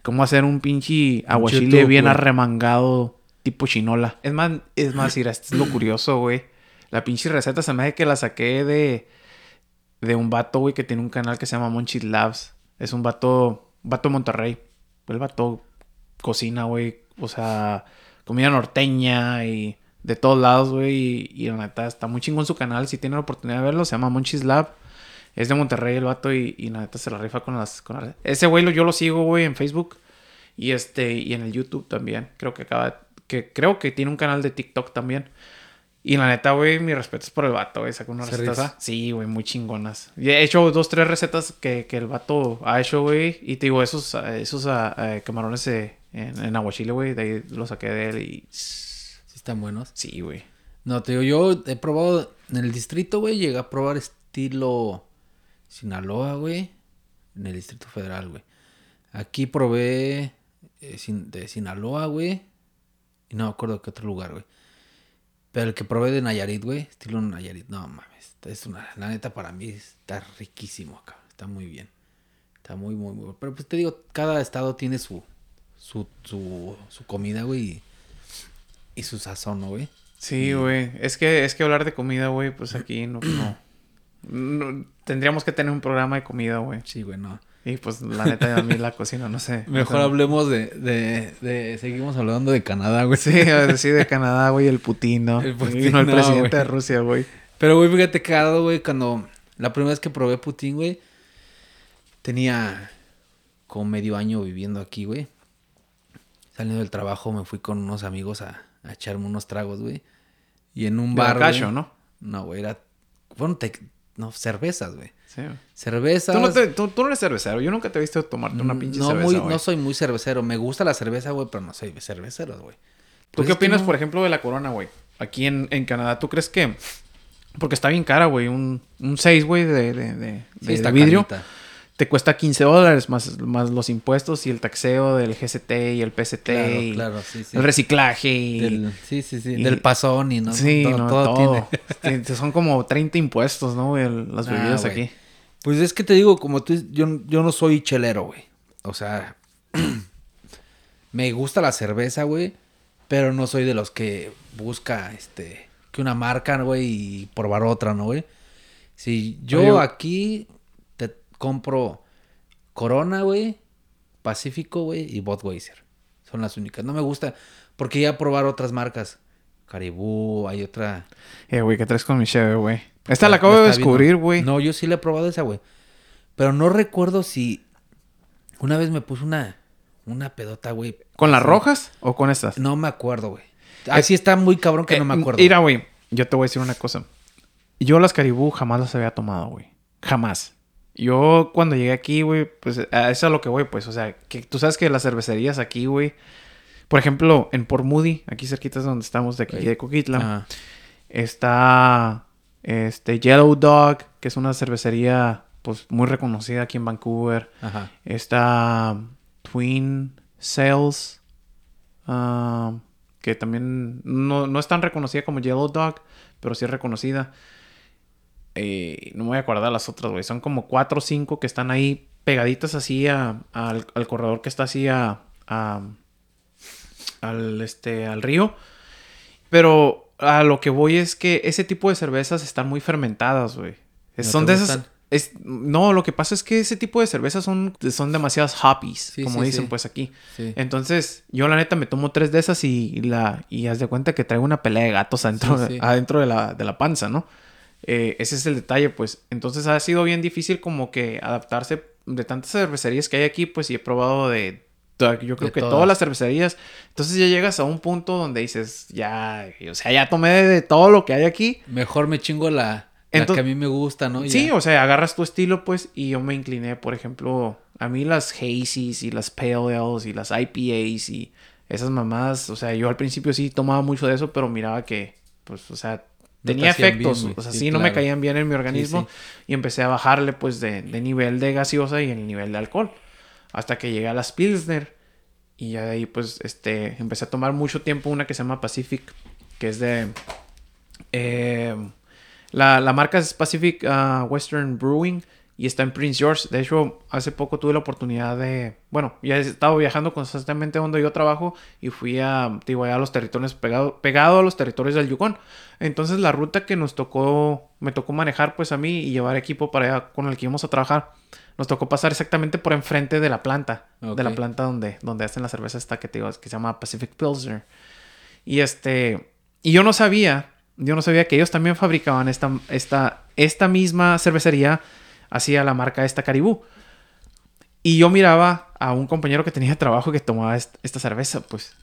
¿Cómo hacer un pinche aguachile YouTube, bien güey. arremangado tipo chinola? Es más, es más, mira, esto es lo curioso, güey. La pinche receta se me hace que la saqué de... De un vato, güey, que tiene un canal que se llama Monchis Labs. Es un vato... Vato de Monterrey. El vato cocina, güey. O sea, comida norteña y de todos lados, güey. Y, y la neta está muy chingón su canal. Si tienen la oportunidad de verlo, se llama Monchis Lab. Es de Monterrey el vato y, y la neta se la rifa con las... Con Ese güey lo, yo lo sigo, güey, en Facebook. Y este, y en el YouTube también. Creo que acaba, que creo que tiene un canal de TikTok también. Y la neta, güey, mi respeto es por el vato, güey. Sacó unas ¿Se recetas. rifa? Sí, güey, muy chingonas. Y he hecho dos, tres recetas que, que el vato ha hecho, güey. Y te digo, esos, esos camarones eh, en, en aguachile, güey. De ahí los saqué de él y... Sí están buenos. Sí, güey. No, te digo, yo he probado en el distrito, güey, llegué a probar estilo Sinaloa, güey, en el Distrito Federal, güey. Aquí probé eh, sin- de Sinaloa, güey, y no me acuerdo qué otro lugar, güey. Pero el que probé de Nayarit, güey, estilo Nayarit, no mames, es una, la neta para mí está riquísimo acá, está muy bien. Está muy, muy, muy bueno. Pero pues te digo, cada estado tiene su, su, su, su comida, güey, y, y su sazón, ¿no, güey? Sí, güey. Es que, es que hablar de comida, güey, pues aquí no, no, no- Tendríamos que tener un programa de comida, güey. Sí, güey, no. Y pues la neta, a mí la cocina, no sé. Mejor hablemos de, de, de... Seguimos hablando de Canadá, güey. Sí, sí, de Canadá, güey, el Putin, ¿no? El Y Putin, no el presidente güey. de Rusia, güey. Pero, güey, fíjate que güey, cuando... La primera vez que probé Putin, güey, tenía como medio año viviendo aquí, güey. Saliendo del trabajo me fui con unos amigos a, a echarme unos tragos, güey. Y en un De bar, güey- ¿no? No, güey, era... Fueron tec- No, cervezas, güey. Sí. Cervezas... Tú no, te- tú- tú no eres cervecero. Yo nunca te he visto tomarte una pinche no, cerveza, muy, no soy muy cervecero. Me gusta la cerveza, güey, pero no soy cervecero, güey. ¿Tú Pues qué opinas, no- por ejemplo, de la corona, güey? Aquí en, en Canadá, ¿tú crees que...? Porque está bien cara, güey. Un, un 6, güey, de, de, de, Sí, de- vidrio. carita. Te cuesta 15 dólares más, más los impuestos y el taxeo del GCT y el PCT Claro, y claro, sí, sí. el reciclaje y... Del- sí, sí, sí. y- Del pasón y no. sí, todo, no, todo todo. tiene. Son como 30 impuestos, ¿no? güey? el- Las Ah, bebidas aquí. Pues es que te digo, como tú, yo, yo no soy chelero, güey. O sea, me gusta la cerveza, güey, pero no soy de los que busca, este, que una marca, güey, y probar otra, ¿no, güey? Si yo Oye, aquí compro Corona, güey, Pacífico, güey, y Budweiser. Son las únicas. No me gusta, porque ya probar otras marcas. Caribú, hay otra. Eh, güey, ¿qué traes con mi cheve, güey? Esta la acabo de descubrir, güey. No, yo sí la he probado esa, güey. Pero no recuerdo si una vez me puse una una pedota, güey. ¿Con las rojas o con estas? No me acuerdo, güey. Así está muy cabrón que no me Eh, acuerdo. Mira, güey, yo te voy a decir una cosa. Yo las caribú jamás las había tomado, güey. Jamás. Yo cuando llegué aquí, güey, pues a eso es a lo que voy, pues. O sea, que tú sabes que las cervecerías aquí, güey. Por ejemplo, en Port Moody, aquí cerquita es donde estamos, de aquí de Coquitlam, Ajá. está este Yellow Dog, que es una cervecería, pues, muy reconocida aquí en Vancouver. Ajá. Está Twin Sales, ah, que también no, no es tan reconocida como Yellow Dog, pero sí es reconocida. Eh, no me voy a acordar las otras, güey. Son como cuatro o cinco que están ahí pegaditas así a- al, al corredor que está así a, a- al, este, al río. Pero a lo que voy es que ese tipo de cervezas están muy fermentadas, güey. ¿No son de esas... es- no, lo que pasa es que ese tipo de cervezas son, son demasiadas hoppies, Sí, como sí, dicen sí. pues aquí. Entonces, yo la neta me tomo tres de esas y, y la y haz de cuenta que traigo una pelea de gatos adentro, adentro de, la, de la panza, ¿no? Eh, ese es el detalle, pues. Entonces ha sido bien difícil como que adaptarse de tantas cervecerías que hay aquí, pues, y he probado de... Yo creo De que todas. todas las cervecerías. Entonces ya llegas a un punto donde dices, ya, o sea, ya tomé de todo lo que hay aquí. Mejor me chingo la, la Entonces- que a mí me gusta, ¿no? Sí, ya. o sea, agarras tu estilo, pues, y yo me incliné, por ejemplo, a mí las Hazy's y las Pale Ales y las IPAs y esas mamadas, o sea, yo al principio sí tomaba mucho de eso, pero miraba que, pues, o sea, tenía efectos, bien, o sea, Sí, sí, no me caían bien en mi organismo sí. y empecé a bajarle, pues, de, de nivel de gaseosa y el nivel de alcohol, hasta que llegué a las Pilsner y ya de ahí, pues, este, empecé a tomar mucho tiempo una que se llama Pacific, que es de... eh, la, la marca es Pacific ah, Western Brewing y está en Prince George. De hecho, hace poco tuve la oportunidad de... Bueno, ya he estado viajando constantemente donde yo trabajo y fui a, digo, a los territorios pegado, pegado a los territorios del Yukon. Entonces la ruta que nos tocó, me tocó manejar pues a mí y llevar equipo para allá con el que íbamos a trabajar, nos tocó pasar exactamente por enfrente de la planta. De la planta donde, donde hacen la cerveza esta que te digo, que se llama Pacific Pilsner. Y este, y yo no sabía, yo no sabía que ellos también fabricaban esta, esta, esta misma cervecería, hacía la marca esta Caribú. Y yo miraba a un compañero que tenía trabajo que tomaba est- esta cerveza, pues.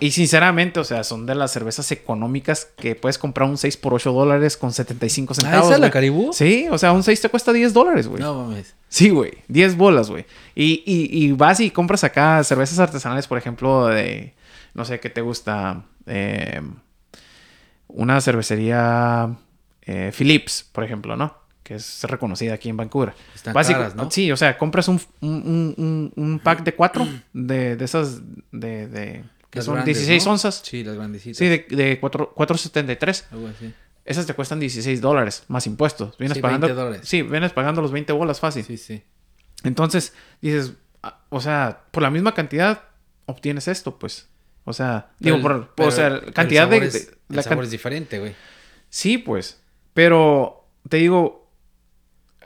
Y sinceramente, o sea, son de las cervezas económicas que puedes comprar un 6 por 8 dólares con 75 Ah, centavos. ¿esa es la. Caribú? Sí, o sea, un 6 te cuesta 10 dólares, güey. No mames. Sí, güey. 10 bolas, güey. Y, y, y vas y compras acá cervezas artesanales, por ejemplo, de... No sé, ¿qué te gusta? Eh, una cervecería eh, Philips, por ejemplo, ¿no? Que es reconocida aquí en Vancouver. Están caras, ¿no? Sí, o sea, compras un, un, un- un- pack de cuatro de, de esas de... de que Las son grandes, 16 ¿no? onzas. Sí, las grandecitas. Sí, de, de cuatro- 4.73. Algo así. Esas te cuestan 16 dólares más impuestos. Vienes Sí, pagando... 20 dólares. Sí, vienes pagando los 20 bolas fácil. Sí, sí. Entonces, dices, ah, o sea, por la misma cantidad obtienes esto, pues. O sea, Pero digo, por, pero o sea, el cantidad sabor de... es- de- el la sabor can- es diferente, güey. Sí, pues. Pero, te digo,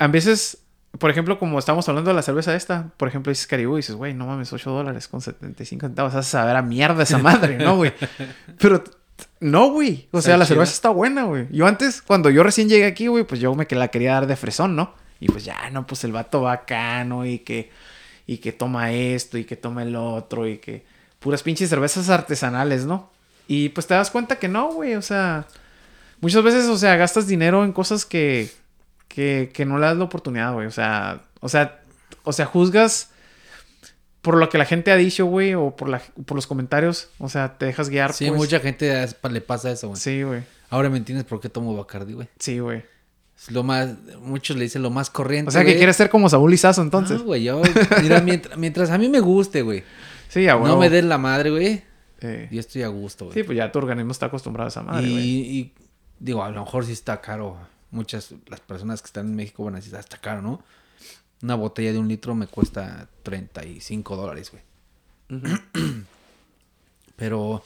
a veces, por ejemplo, como estamos hablando de la cerveza esta, por ejemplo, dices Caribú y dices, güey, no mames, 8 dólares con 75 centavos, vas a saber a mierda esa madre, ¿no, güey? Pero... No, güey. O sea, la cerveza está buena, güey. Yo antes, cuando yo recién llegué aquí, güey, pues yo me que la quería dar de fresón, ¿no? Y pues ya, no, pues el vato bacano y que y que toma esto y que toma el otro y que puras pinches cervezas artesanales, ¿no? Y pues te das cuenta que no, güey, o sea, muchas veces, o sea, gastas dinero en cosas que que, que no le das la oportunidad, güey, o sea, o sea, o sea, juzgas por lo que la gente ha dicho, güey, o por la por los comentarios, o sea, te dejas guiar, Sí, pues. mucha gente le pasa eso, güey. Sí, güey. Ahora me entiendes por qué tomo Bacardi, güey. Sí, güey. Es lo más, muchos le dicen lo más corriente. O sea, que quieres ser como Saúl Lizazo, entonces. No, güey, yo, mira, mientras, mientras a mí me guste, güey. sí, a No me den la madre, güey. Eh, Yo estoy a gusto, güey. Sí, pues ya tu organismo está acostumbrado a esa madre, y, güey. y digo, a lo mejor sí está caro. Muchas, las personas que están en México van a decir, "Ah, está caro, ¿no? Una botella de un litro me cuesta 35 dólares, güey. Pero,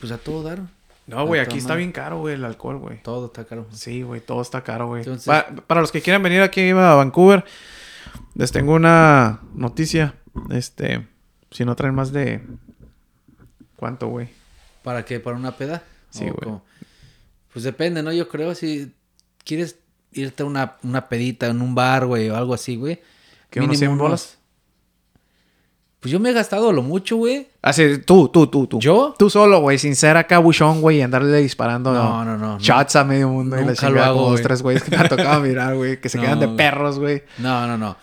pues a todo dar. No, güey, aquí está bien caro, güey, el alcohol, güey. Todo está caro. Sí, güey, todo está caro, güey. Entonces- Pa- para los que quieran venir aquí a Vancouver, les tengo una noticia. Este, si no traen más de... ¿Cuánto, güey? ¿Para qué? ¿Para una peda? Sí, ¿O güey. Pues depende, ¿no? Yo creo si quieres irte a una, una pedita en un bar, güey, o algo así, güey. ¿Qué, unos 100 bolas? Pues yo me he gastado lo mucho, güey. Ah, sí, tú, tú, tú, tú. ¿Yo? Tú solo, güey, sin ser acá buchón, güey, y andarle disparando No, no, no, shots a medio mundo y la Nunca chingada hago, como dos, güey. tres güeyes que me ha tocado mirar, güey, que se No, quedan de perros, güey. No, no, no.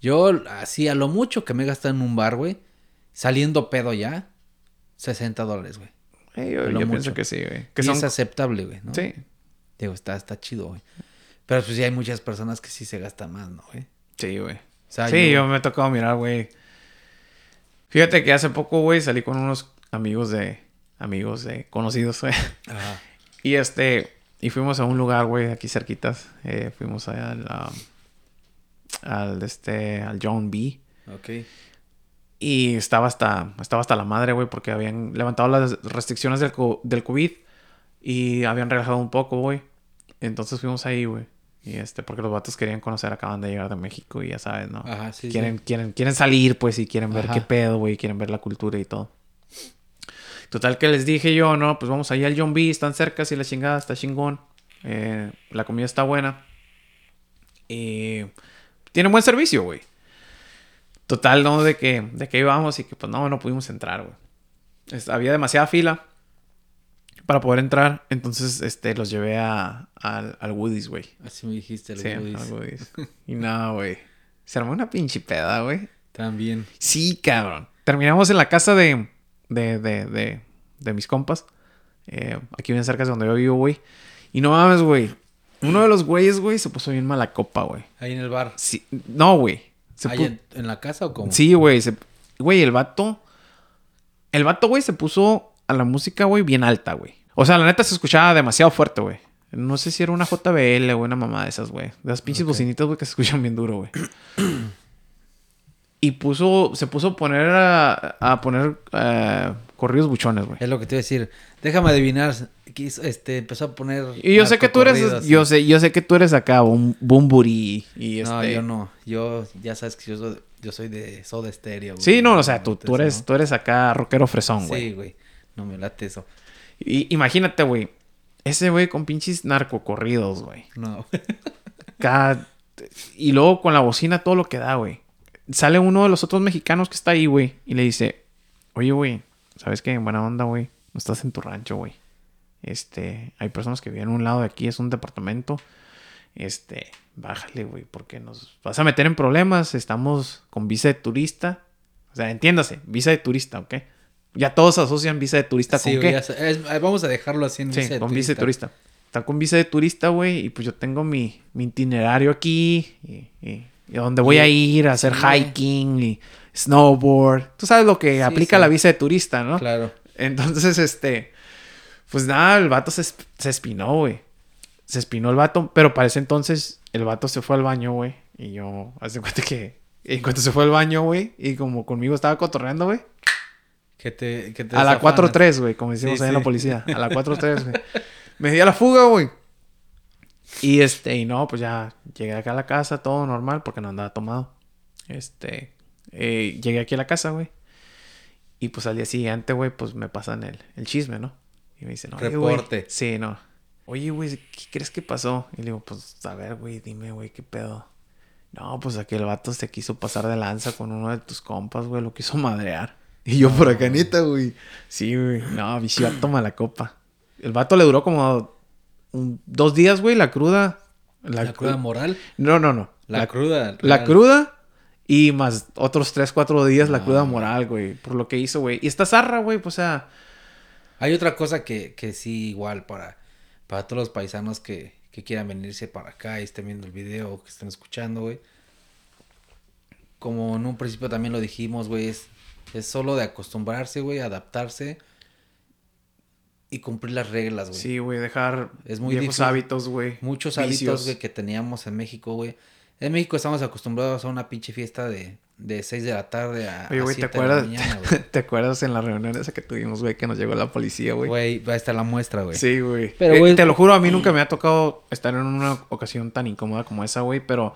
Yo, así, a lo mucho que me he gastado en un bar, güey, saliendo pedo ya, 60 dólares, güey. Eh, yo pienso que sí, güey. Que son... es aceptable, güey, ¿no? Sí, Digo, está, está chido, güey. Pero pues sí hay muchas personas que sí se gastan más, ¿no, güey? sí, güey. O sea, Sí, yo me he tocado mirar, güey. Fíjate que hace poco, güey, salí con unos amigos de... Amigos de... Conocidos, güey. Ajá. Y este... Y fuimos a un lugar, güey, aquí cerquitas. Eh, fuimos allá al... um, al, este... Al John B. Ok. Y estaba hasta... Estaba hasta la madre, güey, porque habían levantado las restricciones del, co- del COVID. Y habían relajado un poco, güey. Entonces fuimos ahí, güey. Y este... Porque los vatos querían conocer, acaban de llegar de México y ya sabes, ¿no? Ajá, sí, quieren, sí. quieren, quieren salir, pues, y quieren ver Ajá. qué pedo, güey, quieren ver la cultura y todo. Total que les dije yo, no, pues vamos ahí al John B, están cerca, y la chingada, está chingón. Eh, la comida está buena. Y tienen buen servicio, güey. Total, ¿no? De que, de que íbamos y que pues no, no pudimos entrar, güey. Había demasiada fila para poder entrar. Entonces, este, los llevé a, al, al Woody's, güey. Así me dijiste, el Sí, Woody's. al Woody's. Y nada, güey. Se armó una pinche peda, güey. También. Sí, cabrón. Terminamos en la casa de, de, de, de, de mis compas. Eh, aquí bien cerca de donde yo vivo, güey. Y no mames, güey. Uno de los güeyes, güey, se puso bien mala copa, güey. Ahí en el bar. Sí, no, güey. ¿Ahí en, en la casa o cómo? Sí, güey. se- Güey, el vato. El vato, güey, se puso a la música, güey, bien alta, güey. O sea, la neta se escuchaba demasiado fuerte, güey. No sé si era una JBL o una mamá de esas, güey. De esas pinches bocinitas, güey, que se escuchan bien duro, güey. y puso, se puso a poner a, a poner eh, corridos buchones, güey. Es lo que te iba a decir. Déjame adivinar. Quiso- este, empezó a poner. Y yo sé que tú eres, yo sé, yo sé que tú eres acá un Bumburi y este. No, yo no. Yo, ya sabes que yo soy, yo soy de Soda Stereo. güey. Sí, no, o sea, tú, eres, ¿no? tú eres acá rockero fresón, güey. Sí, güey. No me late eso. Y, imagínate, güey. Ese güey con pinches narcocorridos, güey. No. Cada- Y luego con la bocina todo lo que da, güey. Sale uno de los otros mexicanos que está ahí, güey. Y le dice, oye, güey, ¿sabes qué? En buena onda, güey. No estás en tu rancho, güey. Este, hay personas que viven a un lado de aquí, es un departamento. Este, bájale, güey, porque nos vas a meter en problemas. Estamos con visa de turista. O sea, entiéndase, visa de turista, ¿ok? Ya todos asocian visa de turista Sí, con güey, qué. ya sé, es- eh, vamos a dejarlo así en Sí, visa de con visa de turista. turista. Está con visa de turista, güey, y pues yo tengo mi, mi itinerario aquí, y, y- donde voy a ir a hacer hiking y snowboard. Tú sabes lo que aplica la visa de turista, ¿no? Claro. Entonces, este, pues nada, el vato se, se espinó, güey. Se espinó el vato, pero para ese entonces el vato se fue al baño, güey. Y yo, haz de cuenta que en cuanto se fue al baño, güey, y como conmigo estaba cotorreando, güey, Que te, que te a la desafanas. 4-3, güey, como decimos Sí, ahí en la policía. A la 4-3, güey. Me di a la fuga, güey. Y este, y no, pues ya llegué acá a la casa, todo normal, porque no andaba tomado. Este, eh, llegué aquí a la casa, güey. Y pues al día siguiente, güey, pues me pasan el, el chisme, ¿no? Y me dicen, güey. Reporte. Sí, no. Oye, güey, ¿qué crees que pasó? Y le digo, pues, a ver, güey, dime, güey, ¿qué pedo? No, pues aquel vato se quiso pasar de lanza con uno de tus compas, güey, lo quiso madrear. Y yo por acá, neta, güey. Sí, güey. No, bicho, toma la copa. El vato le duró como un- dos días, güey, la cruda. La, cruda moral. No, no, no. La, La, cruda. la cruda y más otros tres, cuatro días la Ah. cruda moral, güey. Por lo que hizo, güey. Y esta zarra, güey, pues, o sea... Hay otra cosa que, que sí, igual, para, para todos los paisanos que, que quieran venirse para acá y estén viendo el video o que estén escuchando, güey. Como en un principio también lo dijimos, güey, es, es solo de acostumbrarse, güey, adaptarse y cumplir las reglas, güey. Sí, güey, dejar Es muy viejos difícil. hábitos, güey. Muchos vicios. hábitos, güey, que teníamos en México, güey. En México estamos acostumbrados a una pinche fiesta de, de 6 de la tarde a, Oye, güey, ¿te 7 de la acuerdas? mañana, güey. ¿Te acuerdas en la reunión esa que tuvimos, güey, que nos llegó la policía, güey? Güey, va a estar la muestra, güey. Sí, güey. Pero, Eh, güey- te lo juro, a mí nunca me ha tocado estar en una ocasión tan incómoda como esa, güey, pero,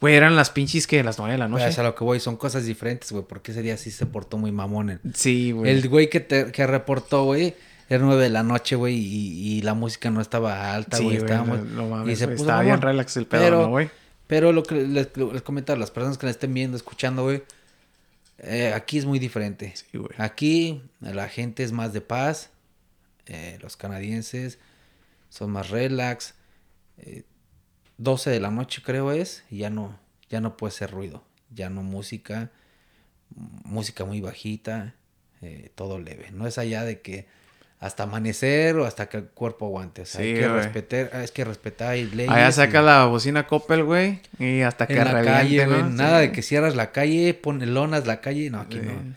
güey, eran las pinches que las 9 de la Güey, noche. es a lo que voy, son cosas diferentes, güey, porque ese día sí se portó muy mamón. en- Sí, güey. El güey que, te, que reportó, güey, era nueve de la noche, güey, y, y la música no estaba alta, Sí, güey, güey, estábamos... no mames, y se güey, puso estaba bien relax el pedo, Pero- ¿no, güey? Pero lo que les, les comento a las personas que la estén viendo, escuchando, güey, eh, aquí es muy diferente. Sí, güey. Aquí la gente es más de paz, eh, los canadienses son más relax. eh, 12 de la noche creo es, y ya no, ya no puede ser ruido, ya no música, música muy bajita, eh, todo leve. No es allá de que hasta amanecer o hasta que el cuerpo aguante. O sea, hay que güey. respetar, es que respetar y leyes. Allá saca y- la bocina Coppel, güey, y hasta que en la calle. Nada de que cierras la calle, pone lonas la calle. No, aquí Sí. no.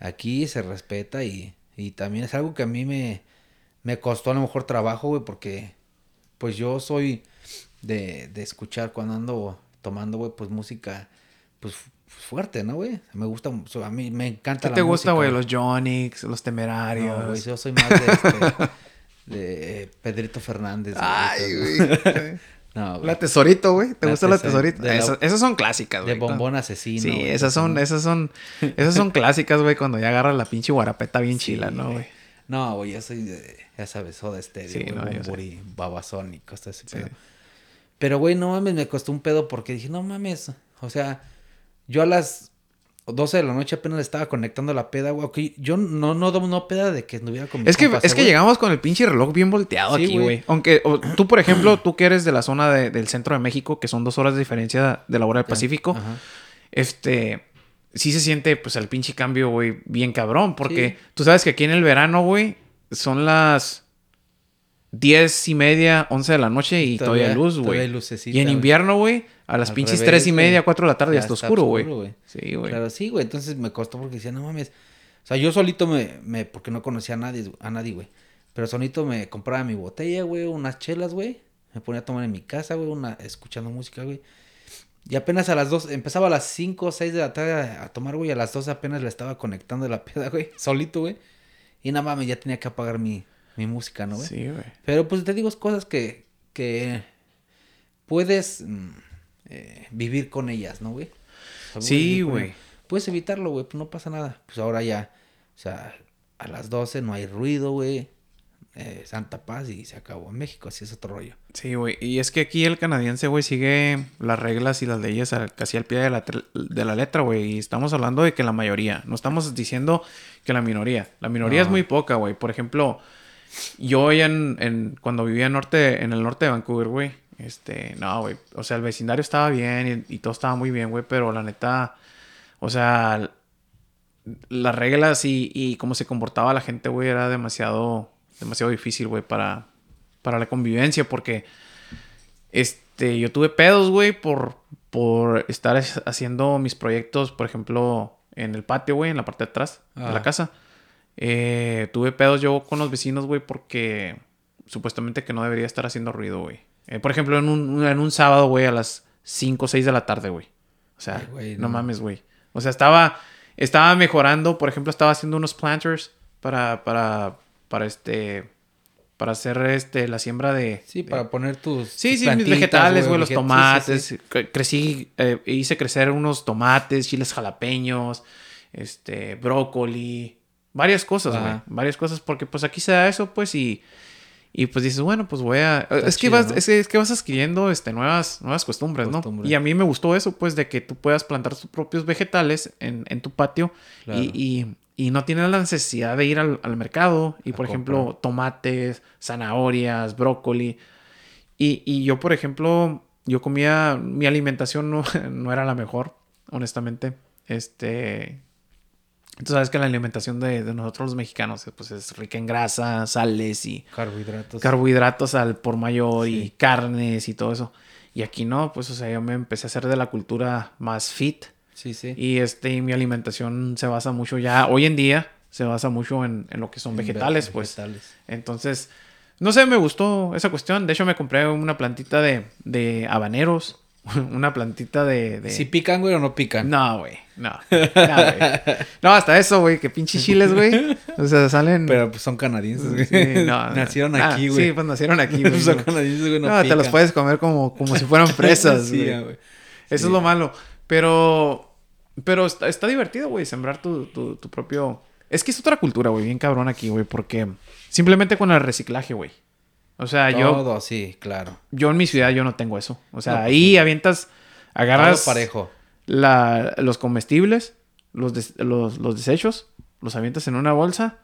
Aquí se respeta y, y también es algo que a mí me, me costó a lo mejor trabajo, güey, porque pues yo soy de, de escuchar cuando ando tomando, güey, pues música, pues fu- fuerte, ¿no, güey? Me gusta, a mí me encanta ¿Qué la te gusta, güey? Los Jonix, los temerarios. No, güey, yo soy más de, este, de Pedrito Fernández. güey, Ay, güey. No, güey. La tesorito, güey. ¿Te La gusta la Tesor- tesorito? de la- Esas, esas son clásicas, De güey. bombón asesino. Sí, güey, esas son, ¿no? esas son, esas son clásicas, güey, cuando ya agarras la pinche guarapeta bien Sí, chila, ¿no, güey? No, güey, yo soy de, ya sabes, Soda Stereo, Sí, güey, no, Babasón y cosas así. Sí. Pero, pero, güey, no mames, me costó un pedo porque dije, no mames, o sea, yo a las 12 de la noche apenas estaba conectando la peda, güey. ok, yo no, no, no, no peda de que anduviera con Es que, compas, es que güey. llegamos con el pinche reloj bien volteado Sí, aquí, güey. güey. Aunque o, tú, por ejemplo, tú que eres de la zona de- del centro de México, que son dos horas de diferencia de la hora del Pacífico, Ajá. este, sí se siente, pues, el pinche cambio, güey, bien cabrón. Porque Sí. tú sabes que aquí en el verano, güey, son las diez y media, once de la noche y todavía, luz, todavía hay güey. Y en invierno, güey, a las Al pinches revés, tres y media, güey. cuatro de la tarde ya, está oscuro, güey. Sí, güey. Claro, sí, güey. Entonces me costó porque decía, no mames. O sea, yo solito me, me porque no conocía a nadie, a nadie, güey. Pero solito me compraba mi botella, güey, unas chelas, güey. Me ponía a tomar en mi casa, güey, una, escuchando música, güey. Y apenas a las dos, empezaba a las 5 o 6 de la tarde a, a tomar, güey. A las 2 apenas le estaba conectando la peda, güey. Solito, güey. Y nada mames, ya tenía que apagar mi, mi música, ¿no, güey? Sí, güey. Pero pues te digo, es cosas que, que puedes mm, eh, vivir con ellas, ¿no, güey? O sea, Sí, güey. Puedes evitarlo, güey, pues no pasa nada. Pues ahora ya, o sea, a las 12 no hay ruido, güey. eh, Santa Paz y se acabó. En México así es otro rollo. Sí, güey. Y es que aquí el canadiense, güey, sigue las reglas y las leyes casi al pie de la, de la letra, güey. Y estamos hablando de que la mayoría. No estamos diciendo que la minoría. La minoría es muy poca, güey. Por ejemplo, yo en, en, cuando vivía en, norte, en el norte de Vancouver, güey. Este, no, güey. O sea, el vecindario estaba bien y, y todo estaba muy bien, güey. Pero la neta, o sea, las reglas y, y cómo se comportaba la gente, güey, era demasiado, demasiado difícil, güey, para, para la convivencia, porque este, yo tuve pedos, güey, por, por estar haciendo mis proyectos, por ejemplo, en el patio, güey, en la parte de atrás de la ah. casa. Eh, tuve pedos yo con los vecinos, güey, porque supuestamente que no debería estar haciendo ruido, güey. Eh, por ejemplo, en un, en un sábado, güey, a las 5 o 6 de la tarde, güey. O sea, no mames, güey. O sea, estaba estaba mejorando, por ejemplo, estaba haciendo unos planters para, para, para este, para hacer este, la siembra de... Sí, para poner tus... Sí, sí, mis vegetales, güey, los tomates. Crecí, eh, hice crecer unos tomates, chiles jalapeños, este, brócoli, varias cosas, güey. Varias cosas, porque pues aquí se da eso, pues, y y pues dices, bueno, pues voy a... es, que vas, es, que vas adquiriendo este, nuevas, nuevas costumbres, ¿no? Y a mí me gustó eso, pues, de que tú puedas plantar tus propios vegetales en, en tu patio y, y, no tienes la necesidad de ir al, al mercado y, por ejemplo, tomates, zanahorias, brócoli. Y, y, yo, por ejemplo, yo comía... Mi alimentación no, no era la mejor, honestamente. Este Tú sabes que la alimentación de, nosotros los mexicanos pues es rica en grasa, sales y carbohidratos. Carbohidratos al por mayor y carnes y todo eso. Y aquí no, pues o sea, yo me empecé a hacer de la cultura más fit. Sí, sí. Y este mi alimentación se basa mucho ya hoy en día se basa mucho en, lo que son vegetales, pues. Vegetales. Entonces, no sé, me gustó esa cuestión. De hecho, me compré una plantita de, de habaneros una plantita de, ¿Si pican, güey, o no pican? No, güey. No. No, hasta eso, güey. Que pinches chiles, güey. O sea, salen... Pero pues son canadienses, güey. no, nacieron ah, aquí, güey. sí, pues nacieron aquí, güey. son canadienses, güey, no, te los puedes comer como, como si fueran fresas, sí, güey. Eso es lo malo. Pero... Pero está, está divertido, güey, sembrar tu, tu, tu propio... Es que es otra cultura, güey, bien cabrón aquí, güey, porque simplemente con el reciclaje, güey. O sea, yo. Todo, sí, claro. Yo en mi ciudad yo no tengo eso. O sea, pues ahí avientas, agarras. parejo. La, los comestibles, los, los, desechos, los avientas en una bolsa.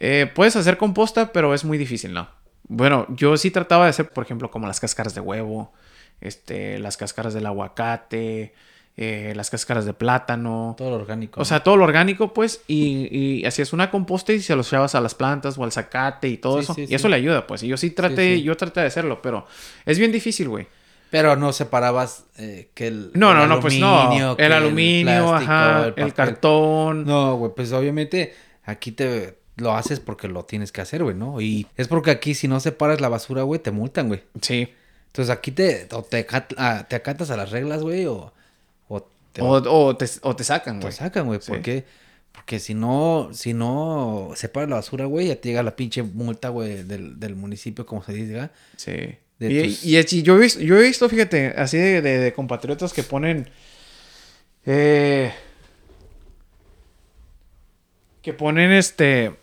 Eh, puedes hacer composta, pero es muy difícil, ¿no? Bueno, yo sí trataba de hacer, por ejemplo, como las cáscaras de huevo, este, las cáscaras del aguacate, eh, las cáscaras de plátano. Todo lo orgánico. O sea, todo lo orgánico, pues, y, y hacías una composta y se los echabas a las plantas o al zacate y todo eso. y eso le ayuda, pues. Y yo sí traté, yo traté de hacerlo, pero es bien difícil, güey. Pero no separabas eh, que el. No, no, no, pues no. El aluminio, ajá, el, cartón. No, güey, pues obviamente aquí te lo haces porque lo tienes que hacer, güey, ¿no? Y es porque aquí si no separas la basura, güey, te multan, güey. Sí. Entonces aquí te, te, ah, te acatas a las reglas, güey, o o, te, o te sacan, güey. Te sacan, güey. ¿Por qué? Porque si no, si no separa la basura, güey, ya te llega la pinche multa, güey, del, del municipio, como se dice, Sí. Y, y, yo, he visto, yo he visto, fíjate, así de, de, compatriotas que ponen. Eh, que ponen este.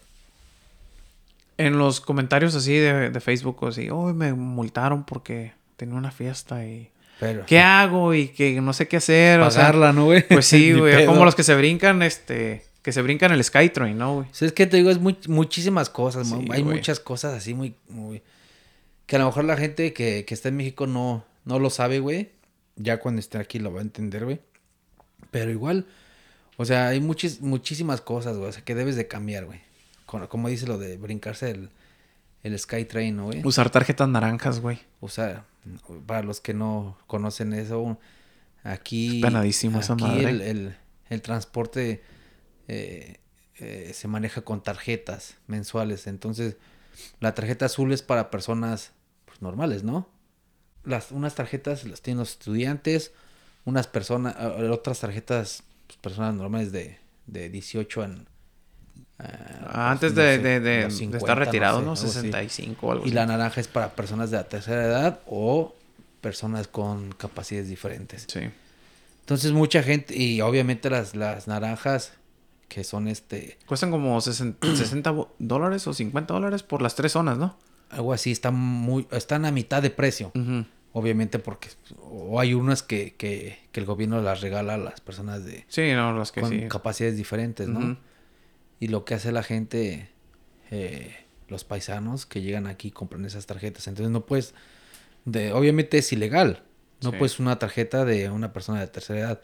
En los comentarios así de, de Facebook, así, oh, me multaron porque tenía una fiesta y ¿Qué hago? Y que no sé qué hacer. Pagarla, ¿no, güey? Pues sí, güey. Como los que se brincan, este... Que se brincan el Skytrain, ¿no, güey? es que te digo, es muchísimas cosas, Hay muchas cosas así muy, muy... Que a lo mejor la gente que, que está en México no, no lo sabe, güey. Ya cuando esté aquí lo va a entender, güey. Pero igual... O sea, hay muchis, muchísimas cosas, güey. O sea, que debes de cambiar, güey. Como, dice lo de brincarse el, el Skytrain, ¿no, güey? Usar tarjetas naranjas, güey. Usar para los que no conocen eso, aquí, penadísimo esa madre. El, transporte eh, eh, se maneja con tarjetas mensuales. Entonces, la tarjeta azul es para personas pues, normales, ¿no? Las, unas tarjetas las tienen los estudiantes, unas personas, otras tarjetas, pues, personas normales de, de 18 en, Ah, antes de, de, estar retirado, ¿no? 65 o algo Y la naranja es para personas de la tercera edad o personas con capacidades diferentes. Sí. Entonces mucha gente, y obviamente las, las naranjas que son este... Cuestan como 60, 60 bo- dólares o 50 dólares por las tres zonas, ¿no? Algo así, están, muy, están a mitad de precio. Obviamente porque o hay unas que, que, que el gobierno las regala a las personas de Sí, no, las que con sí. capacidades diferentes, ¿no? Y lo que hace la gente, eh, los paisanos que llegan aquí compran esas tarjetas. Entonces no puedes, de, obviamente es ilegal. No Sí. puedes una tarjeta de una persona de tercera edad.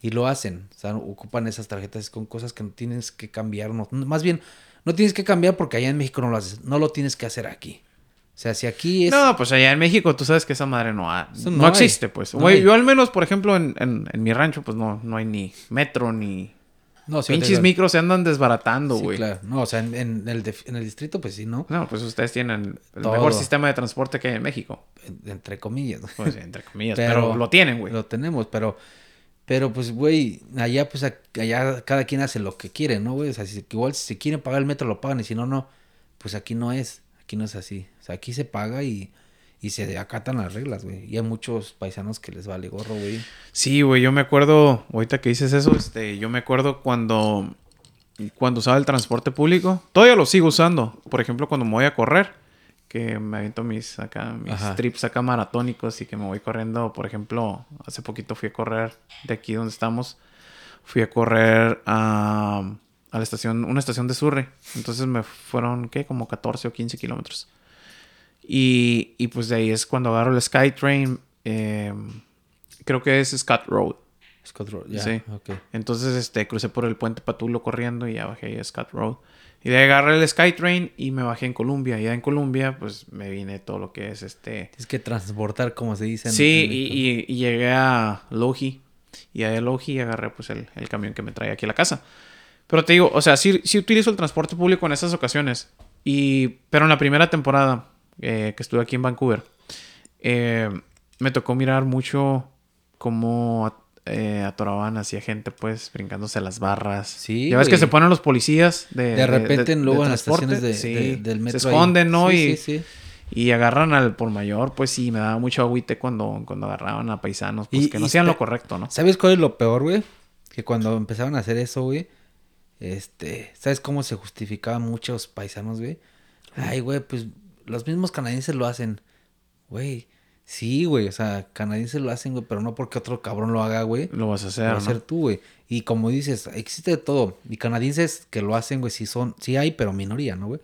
Y lo hacen. O sea, ocupan esas tarjetas con cosas que no tienes que cambiar. No, más bien, no tienes que cambiar porque allá en México no lo haces. No lo tienes que hacer aquí. O sea, si aquí es... No, pues allá en México tú sabes que esa madre no, ha- no, existe, pues. No hay. yo al menos, por ejemplo, en, en- en mi rancho, pues no, no hay ni metro ni... no, sí, Pinches micros se andan desbaratando, Sí, güey. claro. No, o sea, en, en el, en el distrito, pues sí, ¿no? No, pues ustedes tienen el Todo. mejor sistema de transporte que hay en México. En- Entre comillas. ¿no? Pues entre comillas, Pero- pero, lo tienen, güey. Lo tenemos, pero, pero pues, güey, allá, pues, allá cada quien hace lo que quiere, ¿no, güey? O sea, si, igual si se quieren pagar el metro, lo pagan, y si no, no. Pues aquí no es, aquí no es así. O sea, aquí se paga y, y se acatan las reglas, güey. Y hay muchos paisanos que les vale gorro, güey. Sí, güey, yo me acuerdo, ahorita que dices eso, este, yo me acuerdo cuando, cuando usaba el transporte público. Todavía lo sigo usando. Por ejemplo, cuando me voy a correr, que me aviento mis, acá, mis Ajá. trips acá maratónicos y que me voy corriendo. Por ejemplo, hace poquito fui a correr de aquí donde estamos. Fui a correr a, a la estación, una estación de Surrey. Entonces me fueron, ¿qué? Como 14 o 15 kilómetros. Y, y pues de ahí es cuando agarro el SkyTrain. eh, creo que es Scott Road. Scott Road, ya, Sí. ok. Entonces este, crucé por el puente Patulo corriendo y ya bajé a Scott Road. Y de ahí agarré el SkyTrain y me bajé en Columbia. Y ya en Columbia pues me vine todo lo que es este... Tienes que transportar, como se dice. en- Sí, en y, y- y llegué a Logi. Y ahí a Logi agarré pues el, el camión que me trae aquí a la casa. Pero te digo, o sea, sí, sí utilizo el transporte público en esas ocasiones. Y, pero en la primera temporada eh, que estuve aquí en Vancouver, eh, me tocó mirar mucho cómo eh, atoraban hacia gente, pues, brincándose las barras. Sí, Ya ves que se ponen los policías de De repente, de- luego de en las estaciones de, Sí, de- del metro. Se ahí. esconden, ¿no? Sí, y, sí, y agarran al por mayor, pues sí, me daba mucho agüite cuando, cuando agarraban a paisanos, pues Y- que no hacían lo correcto, ¿no? ¿Sabes cuál es lo peor, güey? Que cuando empezaron a hacer eso, güey, este, ¿sabes cómo se justificaban muchos paisanos, güey? Ay, güey, pues los mismos canadienses lo hacen. Güey, sí, güey, o sea, canadienses lo hacen, güey, pero no porque otro cabrón lo haga, güey. Lo vas a Lo hacer, vas a ¿no? hacer tú, güey. Y como dices, existe de todo. Y canadienses que lo hacen, güey, sí son, sí hay, pero minoría, ¿no, güey?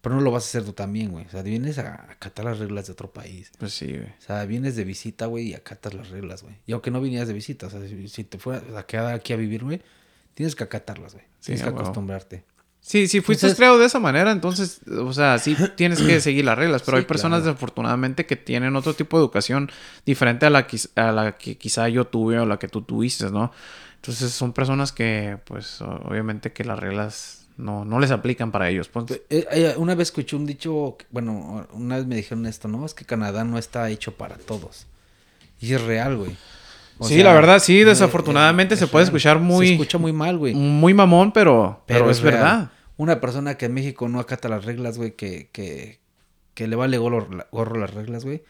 Pero no lo vas a hacer tú también, güey. O sea, vienes a acatar las reglas de otro país. Pues sí, güey. O sea, vienes de visita, güey, y acatas las reglas, güey. Y aunque no vinieras de visita, o sea, si, te fueras a quedar aquí a vivir, güey, tienes que acatarlas, güey. Tienes que acostumbrarte. Sí, si fuiste Entonces- creado de esa manera, entonces, o sea, sí tienes que seguir las reglas, pero Sí, hay personas claro. desafortunadamente que tienen otro tipo de educación diferente a la, quiz- a la que quizá yo tuve o la que tú tuviste, ¿no? Entonces son personas que, pues, obviamente que las reglas no, no les aplican para ellos. pues. Eh, una vez escuché un dicho, que- bueno, una vez me dijeron esto, ¿no? Es que Canadá no está hecho para todos. Y es real, güey. O Sí, la verdad, sí, desafortunadamente se puede escuchar muy- Se escucha muy mal, güey. Muy mamón, pero, pero, es real. verdad. Una persona que en México no acata las reglas, güey, que, que, que le vale gorro, gorro las reglas, güey,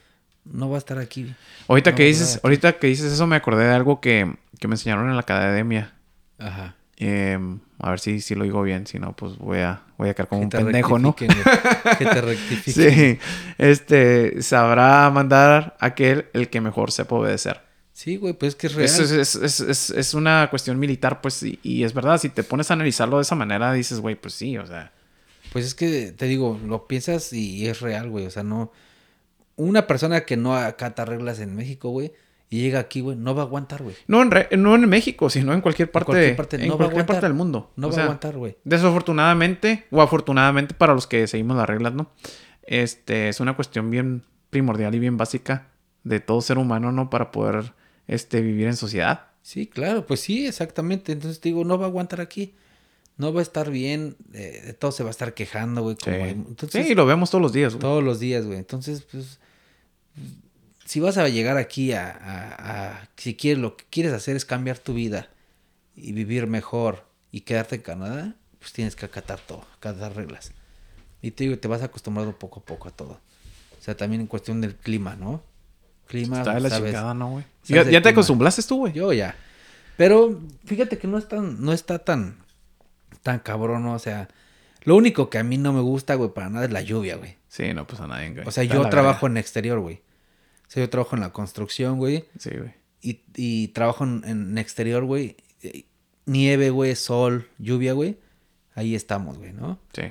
no va a estar aquí. Ahorita No, que dices, ahorita que dices eso me acordé de algo que, que me enseñaron en la academia. Ajá. Em, a ver si, si lo digo bien, si no, pues voy a, voy a quedar como Que un pendejo, ¿no? Que te rectifiquen. Sí, este, sabrá mandar aquel el que mejor sepa obedecer. Sí, güey, pues es que es real. Es, es, es, es, es- es una cuestión militar, pues, y, y es verdad, si te pones a analizarlo de esa manera, dices, güey, pues sí, o sea, Pues es que te digo, lo piensas y es real, güey. O sea, no. Una persona que no acata reglas en México, güey, y llega aquí, güey, no va a aguantar, güey. no en, re- no en México, sino en cualquier parte, cualquier parte, en no cualquier parte del mundo. No O va sea, a aguantar, güey. Desafortunadamente, o afortunadamente para los que seguimos las reglas, ¿no? Este, es una cuestión bien primordial y bien básica de todo ser humano, ¿no? Para poder, este, vivir en sociedad. Sí, claro, pues sí, exactamente. Entonces te digo, no va a aguantar aquí. No va a estar bien. eh, de todo se va a estar quejando, güey. como hay- Entonces, sí, lo vemos todos los días, güey. todos los días, güey. Entonces, pues. Si vas a llegar aquí a, a- a- Si quieres, lo que quieres hacer es cambiar tu vida y vivir mejor y quedarte en Canadá, pues tienes que acatar todo, acatar reglas. Y te digo, te vas acostumbrando poco a poco a todo. O sea, también en cuestión del clima, ¿no? Clima, Está de la sabes. chingada, ¿no, güey? ¿Ya, ya te acostumbraste tú, güey? Yo ya. Pero fíjate que no es tan, no está tan, tan cabrón, ¿no? O sea, lo único que a mí no me gusta, güey, para nada es la lluvia, güey. Sí, no, pues a nadie, güey. O sea, Está yo trabajo en exterior, güey. O sea, yo trabajo en la construcción, güey. Sí, güey. Y, y trabajo en, en exterior, güey. Nieve, güey, sol, lluvia, güey. Ahí estamos, güey, ¿no? Sí.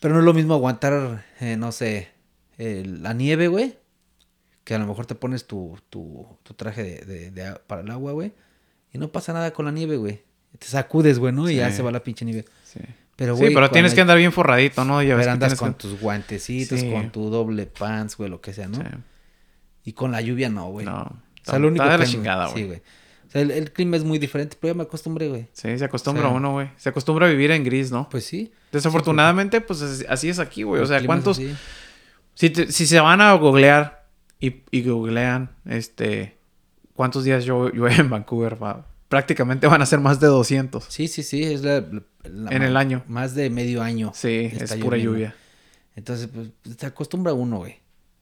Pero no es lo mismo aguantar, eh, no sé, la nieve, güey. Que a lo mejor te pones tu, tu, tu traje de, de- de a- para el agua, güey. Y no pasa nada con la nieve, güey. Te sacudes, güey, ¿no? Y ya Sí. se va la pinche nieve. Sí. Pero, sí, güey, pero cuando tienes que andar bien forradito, ¿no? Ya ves pero andas con que- tus guantecitos, Sí. con tu doble pants, güey, lo que sea, ¿no? Sí. Y con la lluvia no, güey. No. O sea, lo único está de la chingada, Sí, güey. güey. O sea, el, el clima es muy diferente, pero ya me acostumbré, güey. Sí, se acostumbra O sea, uno, güey. Se acostumbra a vivir en gris, ¿no? Pues sí. Desafortunadamente, pues es- así es aquí, güey. O sea, ¿cuántos... Si, te- si se van a googlear y, y googlean, este... ¿Cuántos días yo llueve en Vancouver? Va? Prácticamente van a ser más de 200. Sí, sí, sí, es la, la- En el año. Más de medio año. Sí, es pura lloviendo. lluvia. Entonces, pues, se acostumbra uno, güey.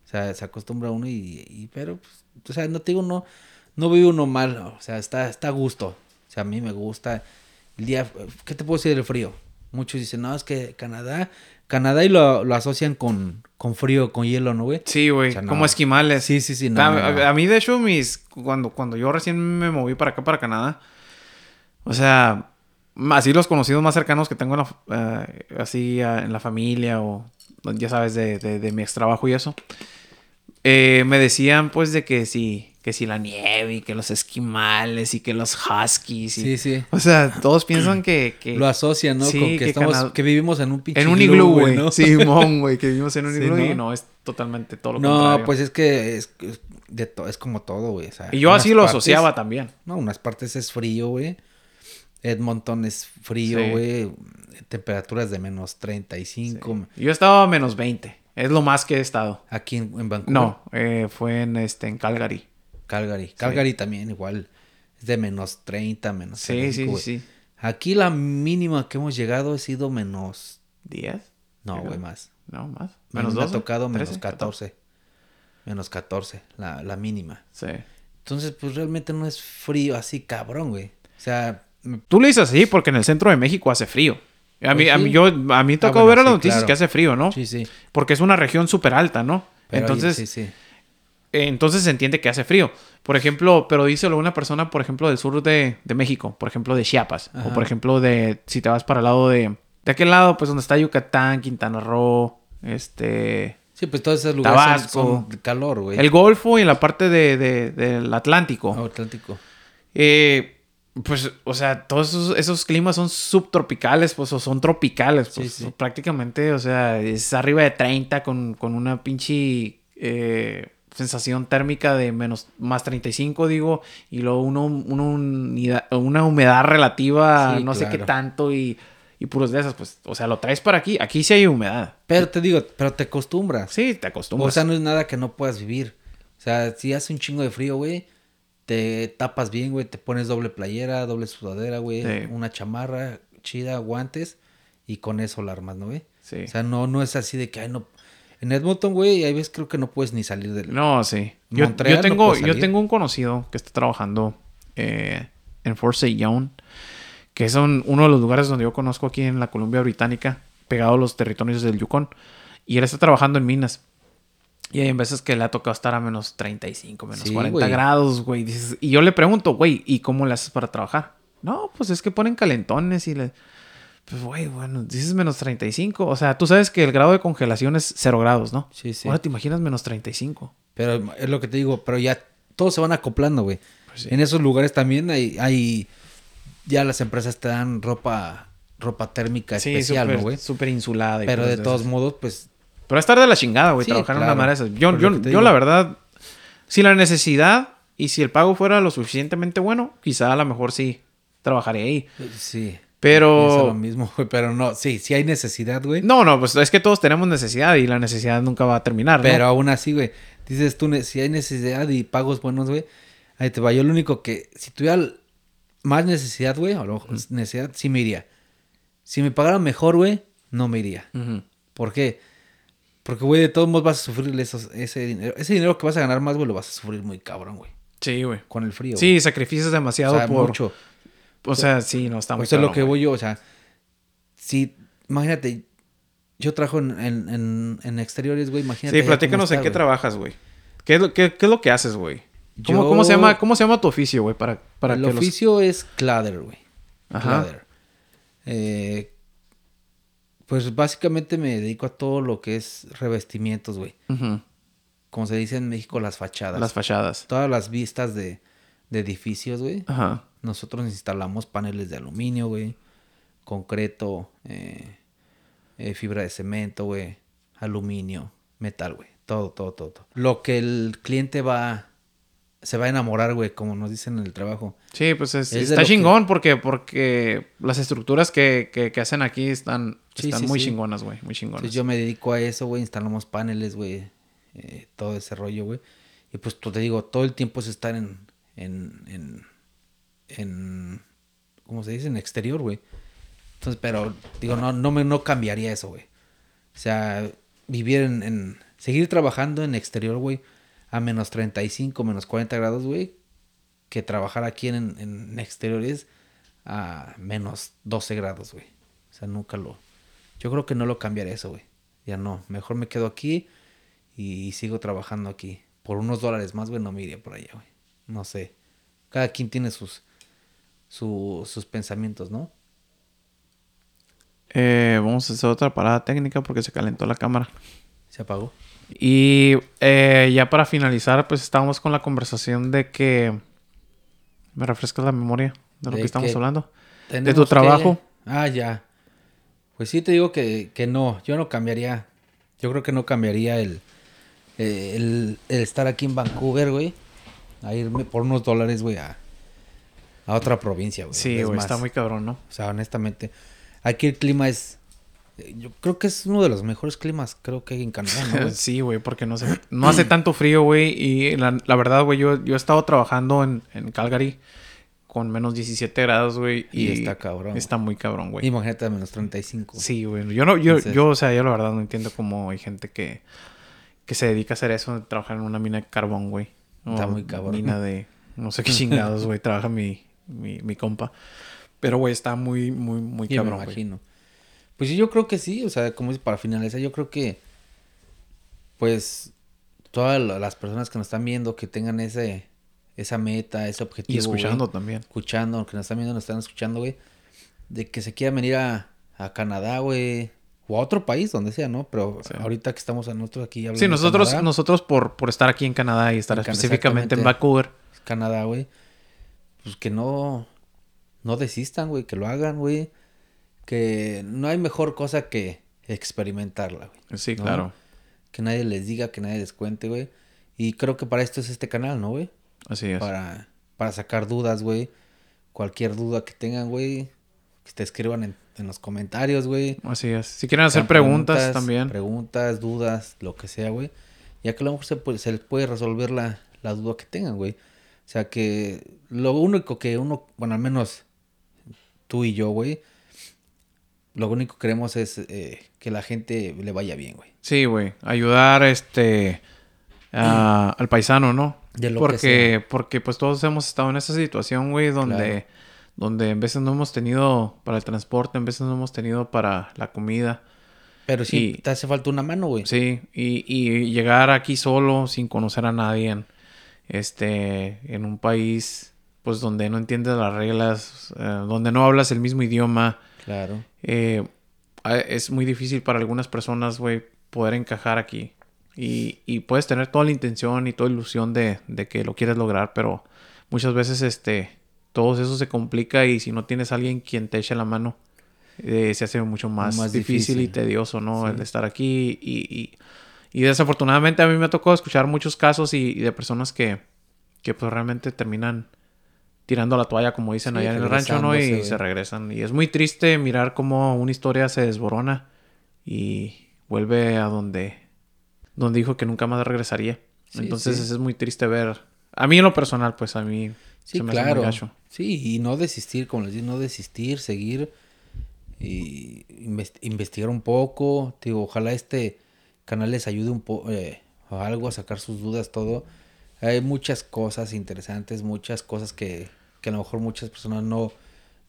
O sea, se acostumbra uno y, y- pero, pues, o sea, no te digo, no, no vive uno mal, o sea, está, está a gusto. O sea, a mí me gusta el día, ¿qué te puedo decir del frío? Muchos dicen, no, es que Canadá, Canadá y lo, lo asocian con, con frío, con hielo, ¿no, güey? Sí, güey. O sea, no. Como esquimales. Sí, sí, sí, no, a, no, mí, de hecho, mis... Cuando, cuando yo recién me moví para acá, para Canadá... O sea... Así los conocidos más cercanos que tengo en la, eh, así en la familia o ya sabes de, de, de mi ex trabajo y eso eh, me decían pues de que si que si la nieve y que los esquimales y que los huskies y, Sí, sí. o sea todos piensan que, que Lo asocian, ¿no? Sí, con que, que estamos, Canadá- que vivimos en un pinche en un iglú güey ¿no? Simón güey que vivimos en un Sí, iglú y ¿no? no es totalmente todo lo No, contrario pues es que es, es de to- es como todo, güey. o sea, y yo así lo partes- asociaba también No, unas partes es frío, güey. Edmonton es frío, Sí. güey. Temperaturas de menos 35. Sí. yo estaba a menos 20 es lo más que he estado Aquí en, en Vancouver. no eh, fue en este en Calgary Calgary. Calgary también igual. Es de menos 30, menos sí 35, sí güey. sí Aquí la mínima que hemos llegado ha sido menos... 10 No, Creo. güey, más. no más Menos menos me ha 12 tocado menos 13, 14. Menos 14, la, la mínima. sí Entonces, pues realmente no es frío así cabrón, güey. O sea, Tú le dices así porque en el centro de México hace frío. A mí, Pues a sí. mí, yo, a mí me tocó bueno, ver a las sí, noticias claro. que hace frío, ¿no? sí, sí. Porque es una región súper alta, ¿no? Pero, oye, entonces, sí, sí. Entonces se entiende que hace frío. Por ejemplo, pero díselo una persona, por ejemplo, del sur de, de México, por ejemplo, de Chiapas, o por ejemplo, de si te vas para el lado de, de aquel lado, pues donde está Yucatán, Quintana Roo, este, Sí, pues todos esos lugares son- Tabasco. son calor, güey. el Golfo y en la parte de, de- del Atlántico. Oh, Atlántico. Eh, pues, o sea, todos esos, esos climas son subtropicales, pues, o son tropicales, pues, Sí, sí. prácticamente, o sea, es arriba de 30 con, con una pinche eh, sensación térmica de menos, más 35, digo, y luego uno, uno una humedad relativa, Sí, no sé qué tanto, y, y puros de esas, pues, o sea, lo traes para aquí, aquí sí hay humedad. Pero te digo, pero te acostumbras. Sí, te acostumbras. O sea, no es nada que no puedas vivir. O sea, si hace un chingo de frío, güey, te tapas bien, güey, te pones doble playera, doble sudadera, güey, Sí. una chamarra chida, guantes, y con eso la armas, ¿no, güey? sí. O sea, no, no es así de que, ay, no... En Edmonton, güey, hay veces creo que no puedes ni salir del... No, sí. Yo, Montreal yo no tengo, yo tengo un conocido que está trabajando eh, en Fort St. John, que es un- uno de los lugares donde yo conozco aquí en la Columbia Británica, pegado a los territorios del Yukon. Y él está trabajando en minas. Y hay veces que le ha tocado estar a menos 35, menos Sí, 40 güey. grados, güey. Y yo le pregunto, güey, ¿y cómo le haces para trabajar? No, pues es que ponen calentones y le... Pues, güey, bueno, dices menos 35. O sea, tú sabes que el grado de congelación es 0 grados, ¿no? Sí, sí. Ahora te imaginas menos 35. Pero es lo que te digo, pero ya todos se van acoplando, güey. Pues sí. En esos lugares también hay, hay... Ya las empresas te dan ropa ropa térmica especial, súper- ¿no, güey? Súper insulada. y Pero de todos modos, pues Pero es estar de la chingada, güey, Sí, trabajar en claro. una madre esas. Yo, yo, yo digo. la verdad, si la necesidad y si el pago fuera lo suficientemente bueno, quizá a lo mejor sí trabajaré ahí. sí. Pero- Pienso lo mismo, güey, pero no, sí, sí hay necesidad, güey. No, no, pues es que todos tenemos necesidad y la necesidad nunca va a terminar, ¿no? Pero aún así, güey, dices tú, si hay necesidad y pagos buenos, güey, ahí te va. Yo lo único que, si tuviera más necesidad, güey, o lo- necesidad, sí me iría. Si me pagaran mejor, güey, no me iría. ¿Por qué? Porque, güey, de todos modos vas a sufrir esos, ese dinero. Ese dinero que vas a ganar más, güey, lo vas a sufrir muy cabrón, güey. Sí, güey. Con el frío. Sí, sacrificas güey. demasiado o sea, por... mucho. O sea, sí, no está muy O sea, lo que voy yo, o sea, sí, imagínate, yo trabajo en, en, en, exteriores, güey, imagínate. Sí, platícanos en qué trabajas, güey. ¿Qué, es lo- qué, qué es lo que haces, güey? ¿Cómo, Yo- cómo se llama, ¿Cómo se llama tu oficio, güey? Para, para El que los- oficio es cladder, güey. Ajá. Cladder. Eh, pues básicamente me dedico a todo lo que es revestimientos, güey. Ujú. Como se dice en México, las fachadas. Las fachadas. Todas las vistas de, de edificios, güey. Ajá. Nosotros instalamos paneles de aluminio, güey. Concreto, eh, eh, fibra de cemento, güey. Aluminio, metal, güey. Todo, todo, todo, todo. Lo que el cliente va... Se va a enamorar, güey, como nos dicen en el trabajo. Sí, pues es- Es de está que- chingón porque, porque las estructuras que, que, que hacen aquí están, Sí, están sí, muy sí. chingonas, güey. Muy chingonas. Entonces yo me dedico a eso, güey. Instalamos paneles, güey. eh, todo ese rollo, güey. Y pues tú te digo, todo el tiempo es estar en... En... En... en ¿Cómo se dice? En exterior, güey. Entonces, pero... Digo, no, no me no cambiaría eso, güey. O sea, vivir en... en- seguir trabajando en exterior, güey. A menos 35, menos 40 grados, güey. Que trabajar aquí en, en exteriores a menos 12 grados, güey. O sea, nunca lo... Yo creo que no lo cambiaré eso, güey. Ya no. Mejor me quedo aquí y sigo trabajando aquí. Por unos dólares más, güey, no me iría por allá, güey. No sé. Cada quien tiene sus, su- sus pensamientos, ¿no? Eh, vamos a hacer otra parada técnica porque se calentó la cámara. Se apagó. Y eh, ya para finalizar, pues estábamos con la conversación de que... ¿Me refrescas la memoria de lo De que estamos que hablando? De tu que- trabajo. Ah, ya. Pues sí te digo que, que no. Yo no cambiaría. Yo creo que no cambiaría el, eh, el, el estar aquí en Vancouver, güey. A irme por unos dólares, güey, a, a otra provincia, güey. Sí, güey, está muy cabrón, ¿no? O sea, honestamente. Aquí el clima es... Yo creo que es uno de los mejores climas, creo que hay en Canadá, ¿no? Sí, güey, porque no, se, no hace tanto frío, güey. Y la, la verdad, güey, yo, yo he estado trabajando en, en Calgary con menos 17 grados, güey. Y Y, está cabrón, Está muy cabrón, güey. Imagínate a menos 35. Sí, güey. Yo no, yo, Entonces- yo, o sea, yo la verdad no entiendo cómo hay gente que, que se dedica a hacer eso, trabajar en una mina de carbón, güey. Está muy cabrón. Mina de, no sé qué chingados, güey, trabaja mi, mi, mi compa. Pero, güey, está muy, muy, muy Sí, me cabrón, güey. imagino. Pues sí, yo creo que sí, o sea, como dices, para finalizar, yo creo que, pues, todas la- las personas que nos están viendo, que tengan ese, esa meta, ese objetivo. Y escuchando también. escuchando, que nos están viendo, nos están escuchando, güey, de que se quieran venir a, a Canadá, güey, o a otro país, donde sea, ¿no? Pero Sí. ahorita que estamos a nosotros aquí hablando Sí, de nosotros, Canadá, nosotros por, por estar aquí en Canadá y estar En específicamente en. Vancouver. Canadá, güey, pues que no, no desistan, güey, que lo hagan, güey, que no hay mejor cosa que experimentarla, güey. Sí, ¿no? claro. Que nadie les diga, que nadie les cuente, güey. Y creo que para esto es este canal, ¿no, güey? Así es. Para, para sacar dudas, güey. Cualquier duda que tengan, güey. Que te escriban en, en los comentarios, güey. Así es. Si quieren hacer preguntas, también. Preguntas, dudas, lo que sea, güey. Ya que a lo mejor se, puede- se les puede resolver la, la duda que tengan, güey. O sea que lo único que uno, bueno, al menos tú y yo, güey. Lo único que queremos es eh, que la gente le vaya bien, güey. Sí, güey. Ayudar este a- al paisano, ¿no? De lo que porque, sea. porque pues todos hemos estado en esa situación, güey, donde, Claro. Donde en veces no hemos tenido para el transporte, en veces no hemos tenido para la comida. Pero sí Y- te hace falta una mano, güey. Sí, y, y llegar aquí solo, sin conocer a nadie, en, este, en un país, pues donde no entiendes las reglas, eh, donde no hablas el mismo idioma, Claro. eh, es muy difícil para algunas personas, güey, poder encajar aquí. Y, y puedes tener toda la intención y toda ilusión de, de que lo quieres lograr, pero muchas veces, este, todo eso se complica y si no tienes a alguien quien te eche la mano, eh, se hace mucho más, Más difícil, y tedioso, ¿no? Sí. El estar aquí y, y, y desafortunadamente a mí me ha tocado escuchar muchos casos y, y de personas que, que pues realmente terminan tirando la toalla, como dicen Sí, allá en el rancho, ¿no? Y se regresan. Y es muy triste mirar cómo una historia se desborona y vuelve a donde, donde dijo que nunca más regresaría. Sí, Entonces sí. es muy triste ver. A mí en lo personal, pues a mí Sí, se me hace muy claro. Sí, y no desistir, como les digo, no desistir, seguir y inves- investigar un poco. Te digo, ojalá este canal les ayude un poco a algo, a sacar sus dudas, todo. Hay muchas cosas interesantes, muchas cosas que, que a lo mejor muchas personas no,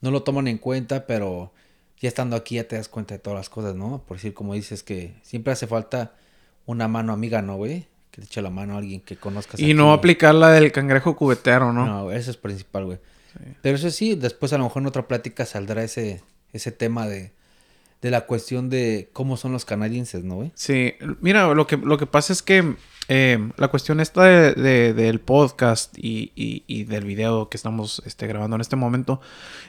no lo toman en cuenta, pero ya estando aquí ya te das cuenta de todas las cosas, ¿no? Por decir, como dices, que siempre hace falta una mano amiga, ¿no, güey? Que te eche la mano a alguien que conozcas. Y aquí, no güey. aplicar la del cangrejo cubetero, ¿no? No, eso es principal, güey. Pero eso sí, después a lo mejor en otra plática saldrá ese, ese tema de, de la cuestión de cómo son los canadienses, ¿no, güey? Sí, mira, lo que, lo que pasa es que eh, la cuestión esta de- de- del podcast y, y- y del video que estamos este, grabando en este momento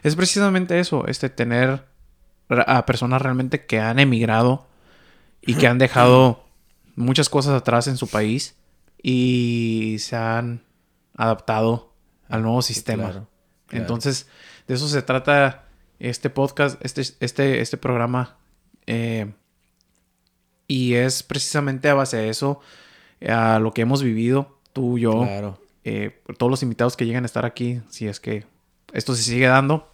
es precisamente eso, este, tener a personas realmente que han emigrado y que han dejado muchas cosas atrás en su país y se han adaptado al nuevo sistema. claro, claro. Entonces, de eso se trata este podcast, este, este, este programa. eh, y es precisamente a base de eso, a lo que hemos vivido, tú, yo, Claro. eh, todos los invitados que llegan a estar aquí, si es que esto se sigue dando,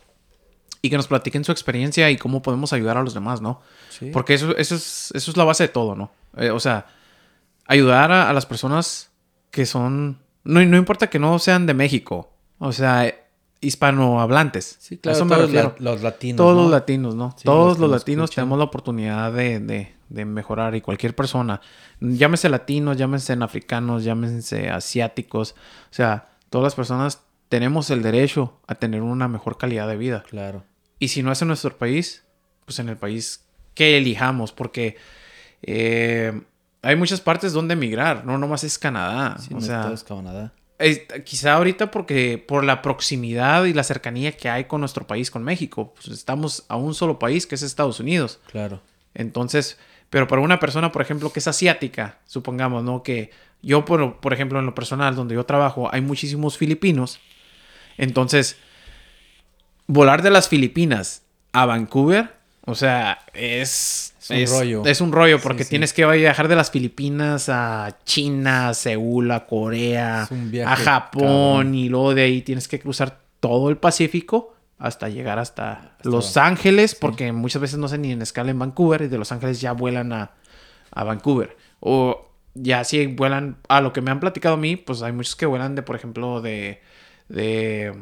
y que nos platiquen su experiencia y cómo podemos ayudar a los demás, ¿no? Sí. Porque eso, eso, es, eso es la base de todo, ¿no? Eh, o sea, ayudar a, a las personas que son... No, no importa que no sean de México, o sea, hispanohablantes. Sí, claro, eso me todos refiero. la- los latinos. Todos ¿no? los latinos, ¿no? Sí, Todos los latinos escuchan. tenemos la oportunidad de, de- de mejorar y cualquier persona, llámese latinos, llámense africanos, llámense asiáticos, o sea, todas las personas tenemos el derecho a tener una mejor calidad de vida. Claro. Y si no es en nuestro país, pues en el país que elijamos, porque eh, hay muchas partes donde emigrar, no nomás es Canadá. Sí, o no sea, es Canadá. es- quizá ahorita porque por la proximidad y la cercanía que hay con nuestro país, con México, pues estamos a un solo país que es Estados Unidos. Claro. Entonces, pero para una persona, por ejemplo, que es asiática, supongamos, ¿no? Que yo, por, por ejemplo, en lo personal, donde yo trabajo, hay muchísimos filipinos. Entonces, volar de las Filipinas a Vancouver, o sea, es... Es un rollo. Es un rollo porque sí. tienes que viajar de las Filipinas a China, a Seúl, a Corea, a Japón cabrón. y luego de ahí tienes que cruzar todo el Pacífico hasta llegar hasta, Hasta Los Ángeles, porque muchas veces no hacen ni en escala en Vancouver y de Los Ángeles ya vuelan a, a Vancouver. O ya si vuelan, a lo que me han platicado a mí, pues hay muchos que vuelan de, por ejemplo, de, de,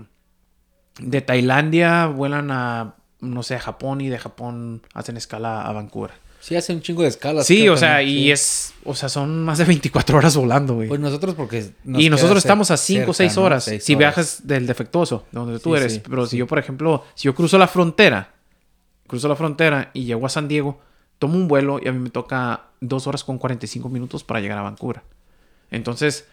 de Tailandia, vuelan a, no sé, a Japón y de Japón hacen escala a Vancouver. Sí, hace un chingo de escalas. Sí, o sea, también, y sí. es, o sea, son más de 24 horas volando, güey. Pues nosotros porque... nos y nosotros estamos a 5 o cerca, 6 ¿no? horas. Seis si horas. viajas del defectuoso, de donde tú eres. sí, Pero si yo, por ejemplo, si yo cruzo la frontera, cruzo la frontera y llego a San Diego, tomo un vuelo y a mí me toca 2 horas con 45 minutos para llegar a Vancouver. Entonces,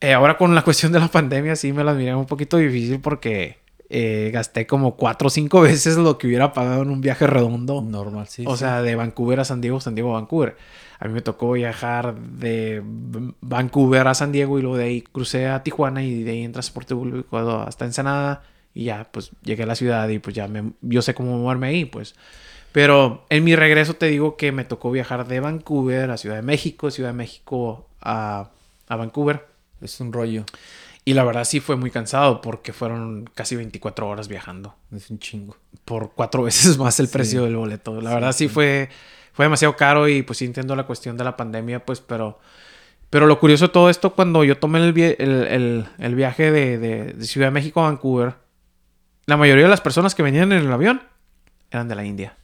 eh, ahora con la cuestión de la pandemia sí me la miré un poquito difícil porque eh, gasté como 4 o 5 veces lo que hubiera pagado en un viaje redondo. Normal, sí. O sí. sea, de Vancouver a San Diego, San Diego a Vancouver. A mí me tocó viajar de Vancouver a San Diego y luego de ahí crucé a Tijuana y de ahí en transporte público hasta Ensenada y ya pues llegué a la ciudad y pues ya me, yo sé cómo moverme ahí pues. Pero en mi regreso te digo que me tocó viajar de Vancouver a Ciudad de México, Ciudad de México a, a Vancouver. Es un rollo. Y la verdad sí fue muy cansado porque fueron casi 24 horas viajando Es un chingo. por cuatro veces más el Sí. precio del boleto. La Sí, verdad sí, sí. fue, fue demasiado caro y pues sí entiendo la cuestión de la pandemia, pues, pero... Pero lo curioso de todo esto, cuando yo tomé el, el, el- el viaje de, de- de Ciudad de México a Vancouver, la mayoría de las personas que venían en el avión eran de la India.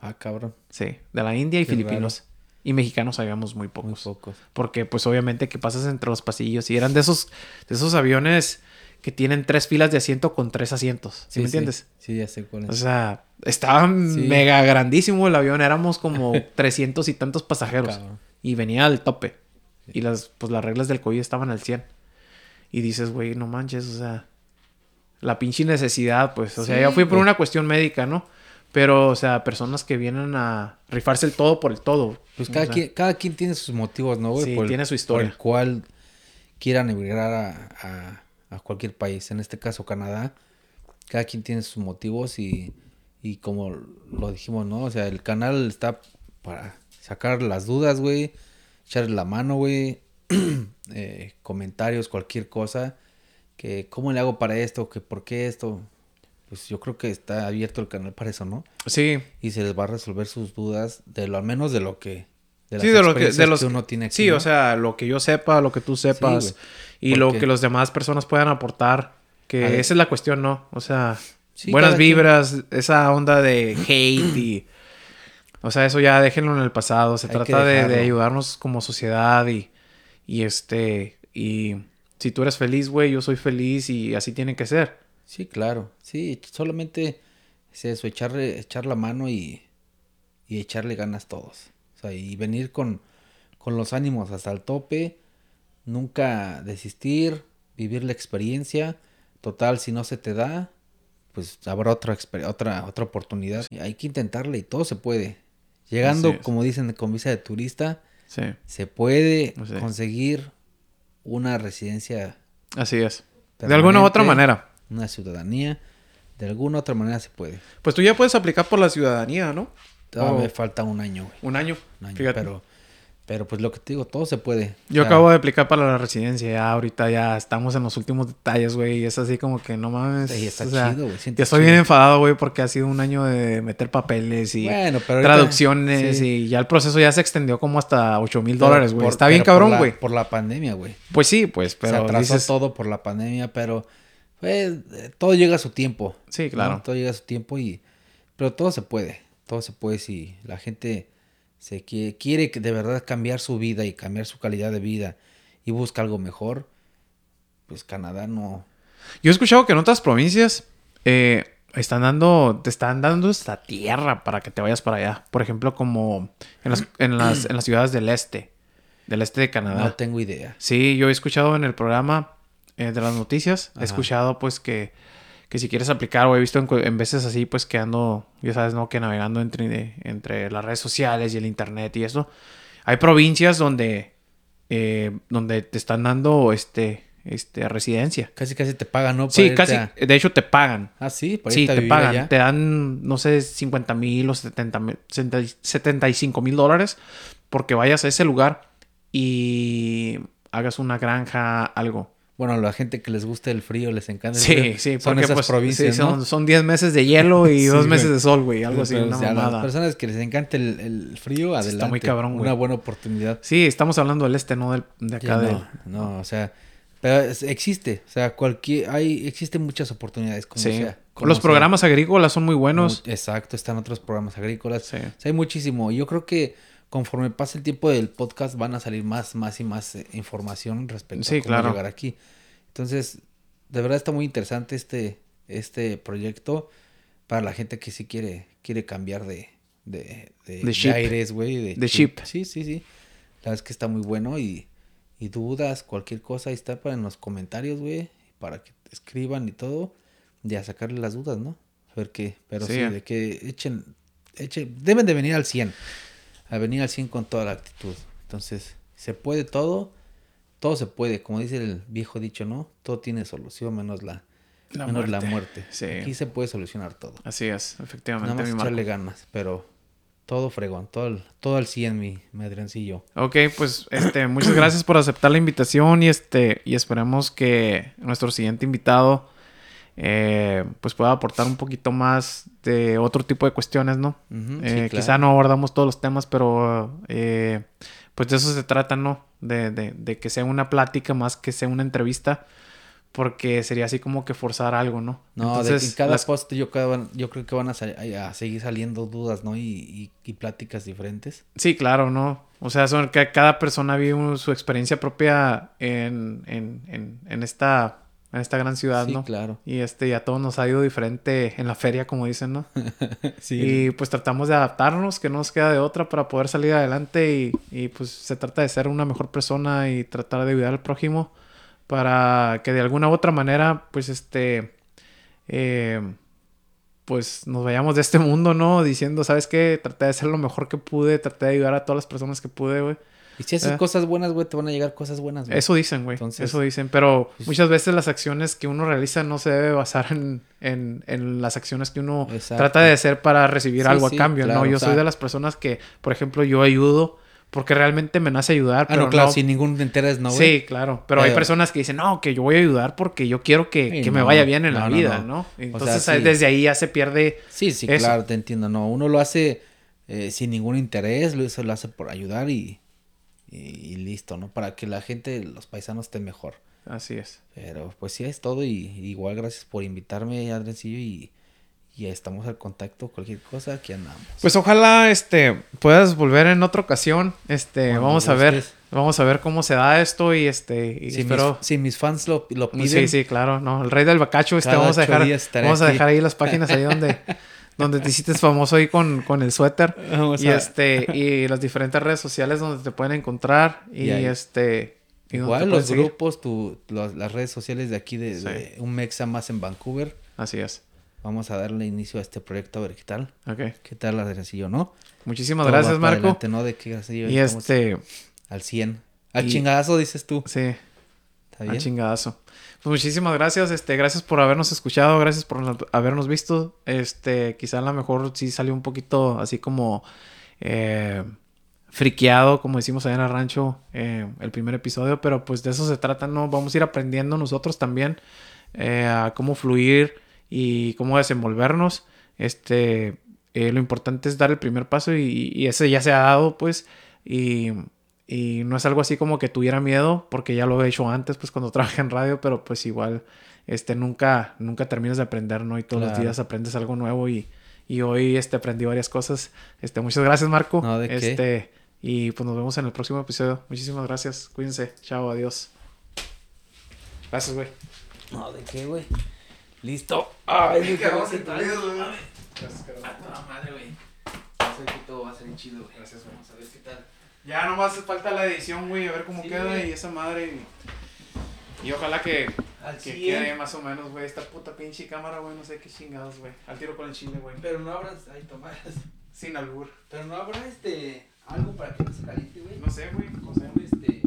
Ah, cabrón. Sí, de la India y Qué filipinos. Y mexicanos habíamos muy Muy pocos. Porque pues obviamente que pasas entre los pasillos y eran de esos, de esos aviones que tienen tres filas de asiento con tres asientos. ¿Sí, me entiendes? Sí, ya sé cuál es. O sea, estaba Sí. mega grandísimo el avión. Éramos como 300 y tantos pasajeros. Cabrón. Y venía al tope. Y las, pues, las reglas del COVID estaban al 100. Y dices, güey, no manches, o sea... La pinche necesidad, pues. O sea, ya fui por una cuestión médica, ¿no? Pero, o sea, personas que vienen a rifarse el todo por el todo. Pues O cada, sea, quien, cada quien tiene sus motivos, ¿no, güey? Sí, Por el- tiene su historia. Por el cual quieran emigrar a, a- a cualquier país. En este caso, Canadá. Cada quien tiene sus motivos y, y como lo dijimos, ¿no? O sea, el canal está para sacar las dudas, güey. Echarle la mano, güey. eh, comentarios, cualquier cosa. Que cómo le hago para esto, que por qué esto. Pues yo creo que está abierto el canal para eso, ¿no? Sí, y se les va a resolver sus dudas de lo al menos de lo que de sí, de lo que, de los uno tiene aquí Sí, ¿no? o sea, lo que yo sepa, lo que tú sepas y lo que las demás personas puedan aportar, que esa es la cuestión, ¿no? O sea, Sí, buenas quien. vibras, esa onda de hate y... O sea, eso ya déjenlo en el pasado. Se Hay trata de, de ayudarnos como sociedad y, y este... Y si tú eres feliz, güey, yo soy feliz y así tiene que ser. Sí, claro. Sí, solamente es eso, echarle, echar la mano y, y echarle ganas todos. O sea, y venir con, con los ánimos hasta el tope, nunca desistir, vivir la experiencia. Total, si no se te da, pues habrá otra, otra, otra oportunidad. Hay que intentarle y todo se puede. Llegando, como dicen, con visa de turista, Sí, se puede conseguir una residencia, así es. De alguna u otra manera. Una ciudadanía. De alguna otra manera se puede. Pues tú ya puedes aplicar por la ciudadanía, ¿no? Todavía Oh. me falta un año, güey. Un año. Un año, Fíjate. Pero, pero pues lo que te digo, todo se puede. Yo O sea, acabo de aplicar para la residencia, ya ahorita ya estamos en los últimos detalles, güey, y es así como que no mames. Sí, está o sea, chido, güey. Ya estoy chido. bien enfadado, güey, porque ha sido un año de meter papeles y Bueno, pero ahorita- traducciones sí. y ya el proceso ya se extendió como hasta 8 mil dólares, güey. Está bien cabrón, güey. Por la pandemia, güey. Pues sí, pues, pero se atrasó dices... todo por la pandemia, pero pues, eh, todo llega a su tiempo. Sí, ¿no? claro. Todo llega a su tiempo y... Pero todo se puede. Todo se puede si la gente se quiere, de verdad cambiar su vida y cambiar su calidad de vida y busca algo mejor. Pues Canadá no... Yo he escuchado que en otras provincias eh, están dando, te están dando esta tierra para que te vayas para allá. Por ejemplo, como en las, en las, en las ciudades del este, del este de Canadá. No tengo idea. Sí, yo he escuchado en el programa eh, de las noticias, he escuchado pues que, que si quieres aplicar o he visto en, en veces así pues que ando, ya sabes, ¿no? Que navegando entre, entre las redes sociales y el internet y eso. Hay provincias donde, eh, donde te están dando este, este, residencia. Casi casi te pagan, ¿no? Para Sí, casi, a- de hecho te pagan. Ah, sí, para Sí, te pagan. allá. Te dan, no sé, 50 mil o 70 mil, 75 mil dólares porque vayas a ese lugar y hagas una granja, algo. Bueno, a la gente que les guste el frío, les encanta el Sí, frío. sí, son porque esas pues, provincias, sí, ¿no? son, son 10 meses de hielo y Sí, dos meses güey. de sol, güey. Algo así, una o sea, a las personas que les encanta el, el frío, adelante. está muy cabrón, güey. Una buena oportunidad. Sí, estamos hablando del este, no del, de acá del... no, no, o sea, pero existe, o sea, cualquier, hay, existen muchas oportunidades, como Sí. sea. como Los sea. programas agrícolas son muy buenos. Exacto, están otros programas agrícolas. Sí. O sea, hay muchísimo. Yo creo que conforme pase el tiempo del podcast van a salir más, más y más eh, información respecto Sí, a cómo claro. llegar aquí. Entonces, de verdad está muy interesante este, este proyecto para la gente que sí quiere, quiere cambiar de, de, de, aires, güey. De ship. Sí, sí, sí. La verdad es que está muy bueno y, y dudas, cualquier cosa, ahí está para en los comentarios, güey, para que te escriban y todo, y a sacarle las dudas, ¿no? A ver qué, pero sí, Sí. de que echen, echen, deben de venir al 100, a venir al 100 con toda la actitud. Entonces, se puede todo, todo se puede, como dice el viejo dicho, ¿no? Todo tiene solución menos la, La menos la muerte. muerte. Sí. Aquí se puede solucionar todo. Así es, Nada efectivamente, más mi Marco. echarle ganas, pero todo fregón, todo, al- todo al 100, mi, mi Adriancillo. Ok, pues este, muchas gracias por aceptar la invitación y este y esperemos que nuestro siguiente invitado eh, pues pueda aportar un poquito más de otro tipo de cuestiones, ¿no? Eh, claro. Quizá no abordamos todos los temas, pero eh, pues de eso se trata, ¿no? De, de- de que sea una plática más que sea una entrevista, porque sería así como que forzar algo, ¿no? No, de que en cada las- post yo, creo- yo creo que van a, sal- a seguir saliendo dudas, ¿no? Y, y, y pláticas diferentes. Sí, claro, ¿no? O sea, son que cada persona vive su experiencia propia en, en, en, en esta, en esta gran ciudad, sí, ¿no? claro. Y este, ya todo nos ha ido diferente en la feria, como dicen, ¿no? Sí, Y pues tratamos de adaptarnos, que no nos queda de otra para poder salir adelante y, y, pues se trata de ser una mejor persona y tratar de ayudar al prójimo para que de alguna u otra manera, pues este, eh, pues nos vayamos de este mundo, ¿no? Diciendo, ¿sabes qué? Traté de hacer lo mejor que pude, traté de ayudar a todas las personas que pude, güey. Y si haces eh. cosas buenas, güey, te van a llegar cosas buenas, güey. Eso dicen, güey. Entonces, Eso dicen. Pero pues- muchas veces las acciones que uno realiza no se debe basar en, en, en las acciones que uno Exacto. trata de hacer para recibir Sí, algo sí, a cambio, claro, ¿no? Yo o sea- soy de las personas que, por ejemplo, yo ayudo porque realmente me nace ayudar. Ah, pero no, claro, no- sin ningún interés, ¿no, güey? Sí, claro. Pero, hay Pero- personas que dicen, no, que yo voy a ayudar porque yo quiero que, que me vaya bien en la no, no, vida, no. ¿no? O sea, Entonces, sí. desde ahí ya se pierde. Sí, sí, Eso. claro, te entiendo. No, uno lo hace eh, sin ningún interés, lo, eso lo hace por ayudar y, y, y listo, ¿no? Para que la gente, los paisanos estén mejor. Así es. Pero pues sí, es todo y, igual gracias por invitarme, Adrencillo, y, Y estamos al contacto, cualquier cosa, aquí andamos. Pues ojalá este puedas volver en otra ocasión. Este, Cuando vamos a ver, vamos a ver cómo se da esto y este y si, espero mis, si mis fans lo, lo piden, Sí, sí, claro, no, el rey del bacacho, este vamos a dejar vamos a dejar ahí las páginas ahí donde donde te hiciste famoso ahí con, con el suéter Vamos y a- este y las diferentes redes sociales donde te pueden encontrar y, este y igual los grupos, tu, los- las redes sociales de aquí de, Sí. de un Mexa más en Vancouver. Así es. Vamos a darle inicio a este proyecto a ver qué tal. Ok. ¿Qué tal la Grasillo, no? Muchísimas Todo gracias, Marco. adelante, ¿no? De qué Grasillo Y este al 100. Al y- chingadazo dices tú. sí, ¿Está al bien? chingadazo. Muchísimas gracias, este, gracias por habernos escuchado, gracias por habernos visto. Este, quizá a lo mejor sí salió un poquito así como eh, friqueado, como decimos allá en el rancho, eh, el primer episodio, pero pues de eso se trata, ¿no? Vamos a ir aprendiendo nosotros también eh, a cómo fluir y cómo desenvolvernos. Este, eh, lo importante es dar el primer paso y, y ese ya se ha dado, pues, y, y no es algo así como que tuviera miedo, porque ya lo he hecho antes, pues, cuando trabajé en radio, pero pues igual, este, nunca, nunca terminas de aprender, ¿no? Y todos los días aprendes algo nuevo y, y hoy, este, aprendí varias cosas. Este, muchas gracias, Marco. No, ¿de qué? Este, y pues nos vemos en el próximo episodio. Muchísimas gracias. Cuídense. Chao, adiós. Gracias, güey. No, ¿de qué, güey? Listo. Ay, cabrón, ¿qué entendidos, güey. A toda madre, güey. Yo sé que todo va a salir chido, güey. Gracias, güey. Vamos a ver qué tal. Ya nomás falta la edición, güey, a ver cómo Sí, queda güey. y esa madre. Y, y ojalá que, Al que 100. quede más o menos, güey. Esta puta pinche cámara, güey, no sé qué chingados, güey. Al tiro con el chile, güey. Pero no habrá... Ay, Tomás. Sin albur. Pero no habrá, este... Algo para que no se caliente, güey. No sé, güey. O sea, este...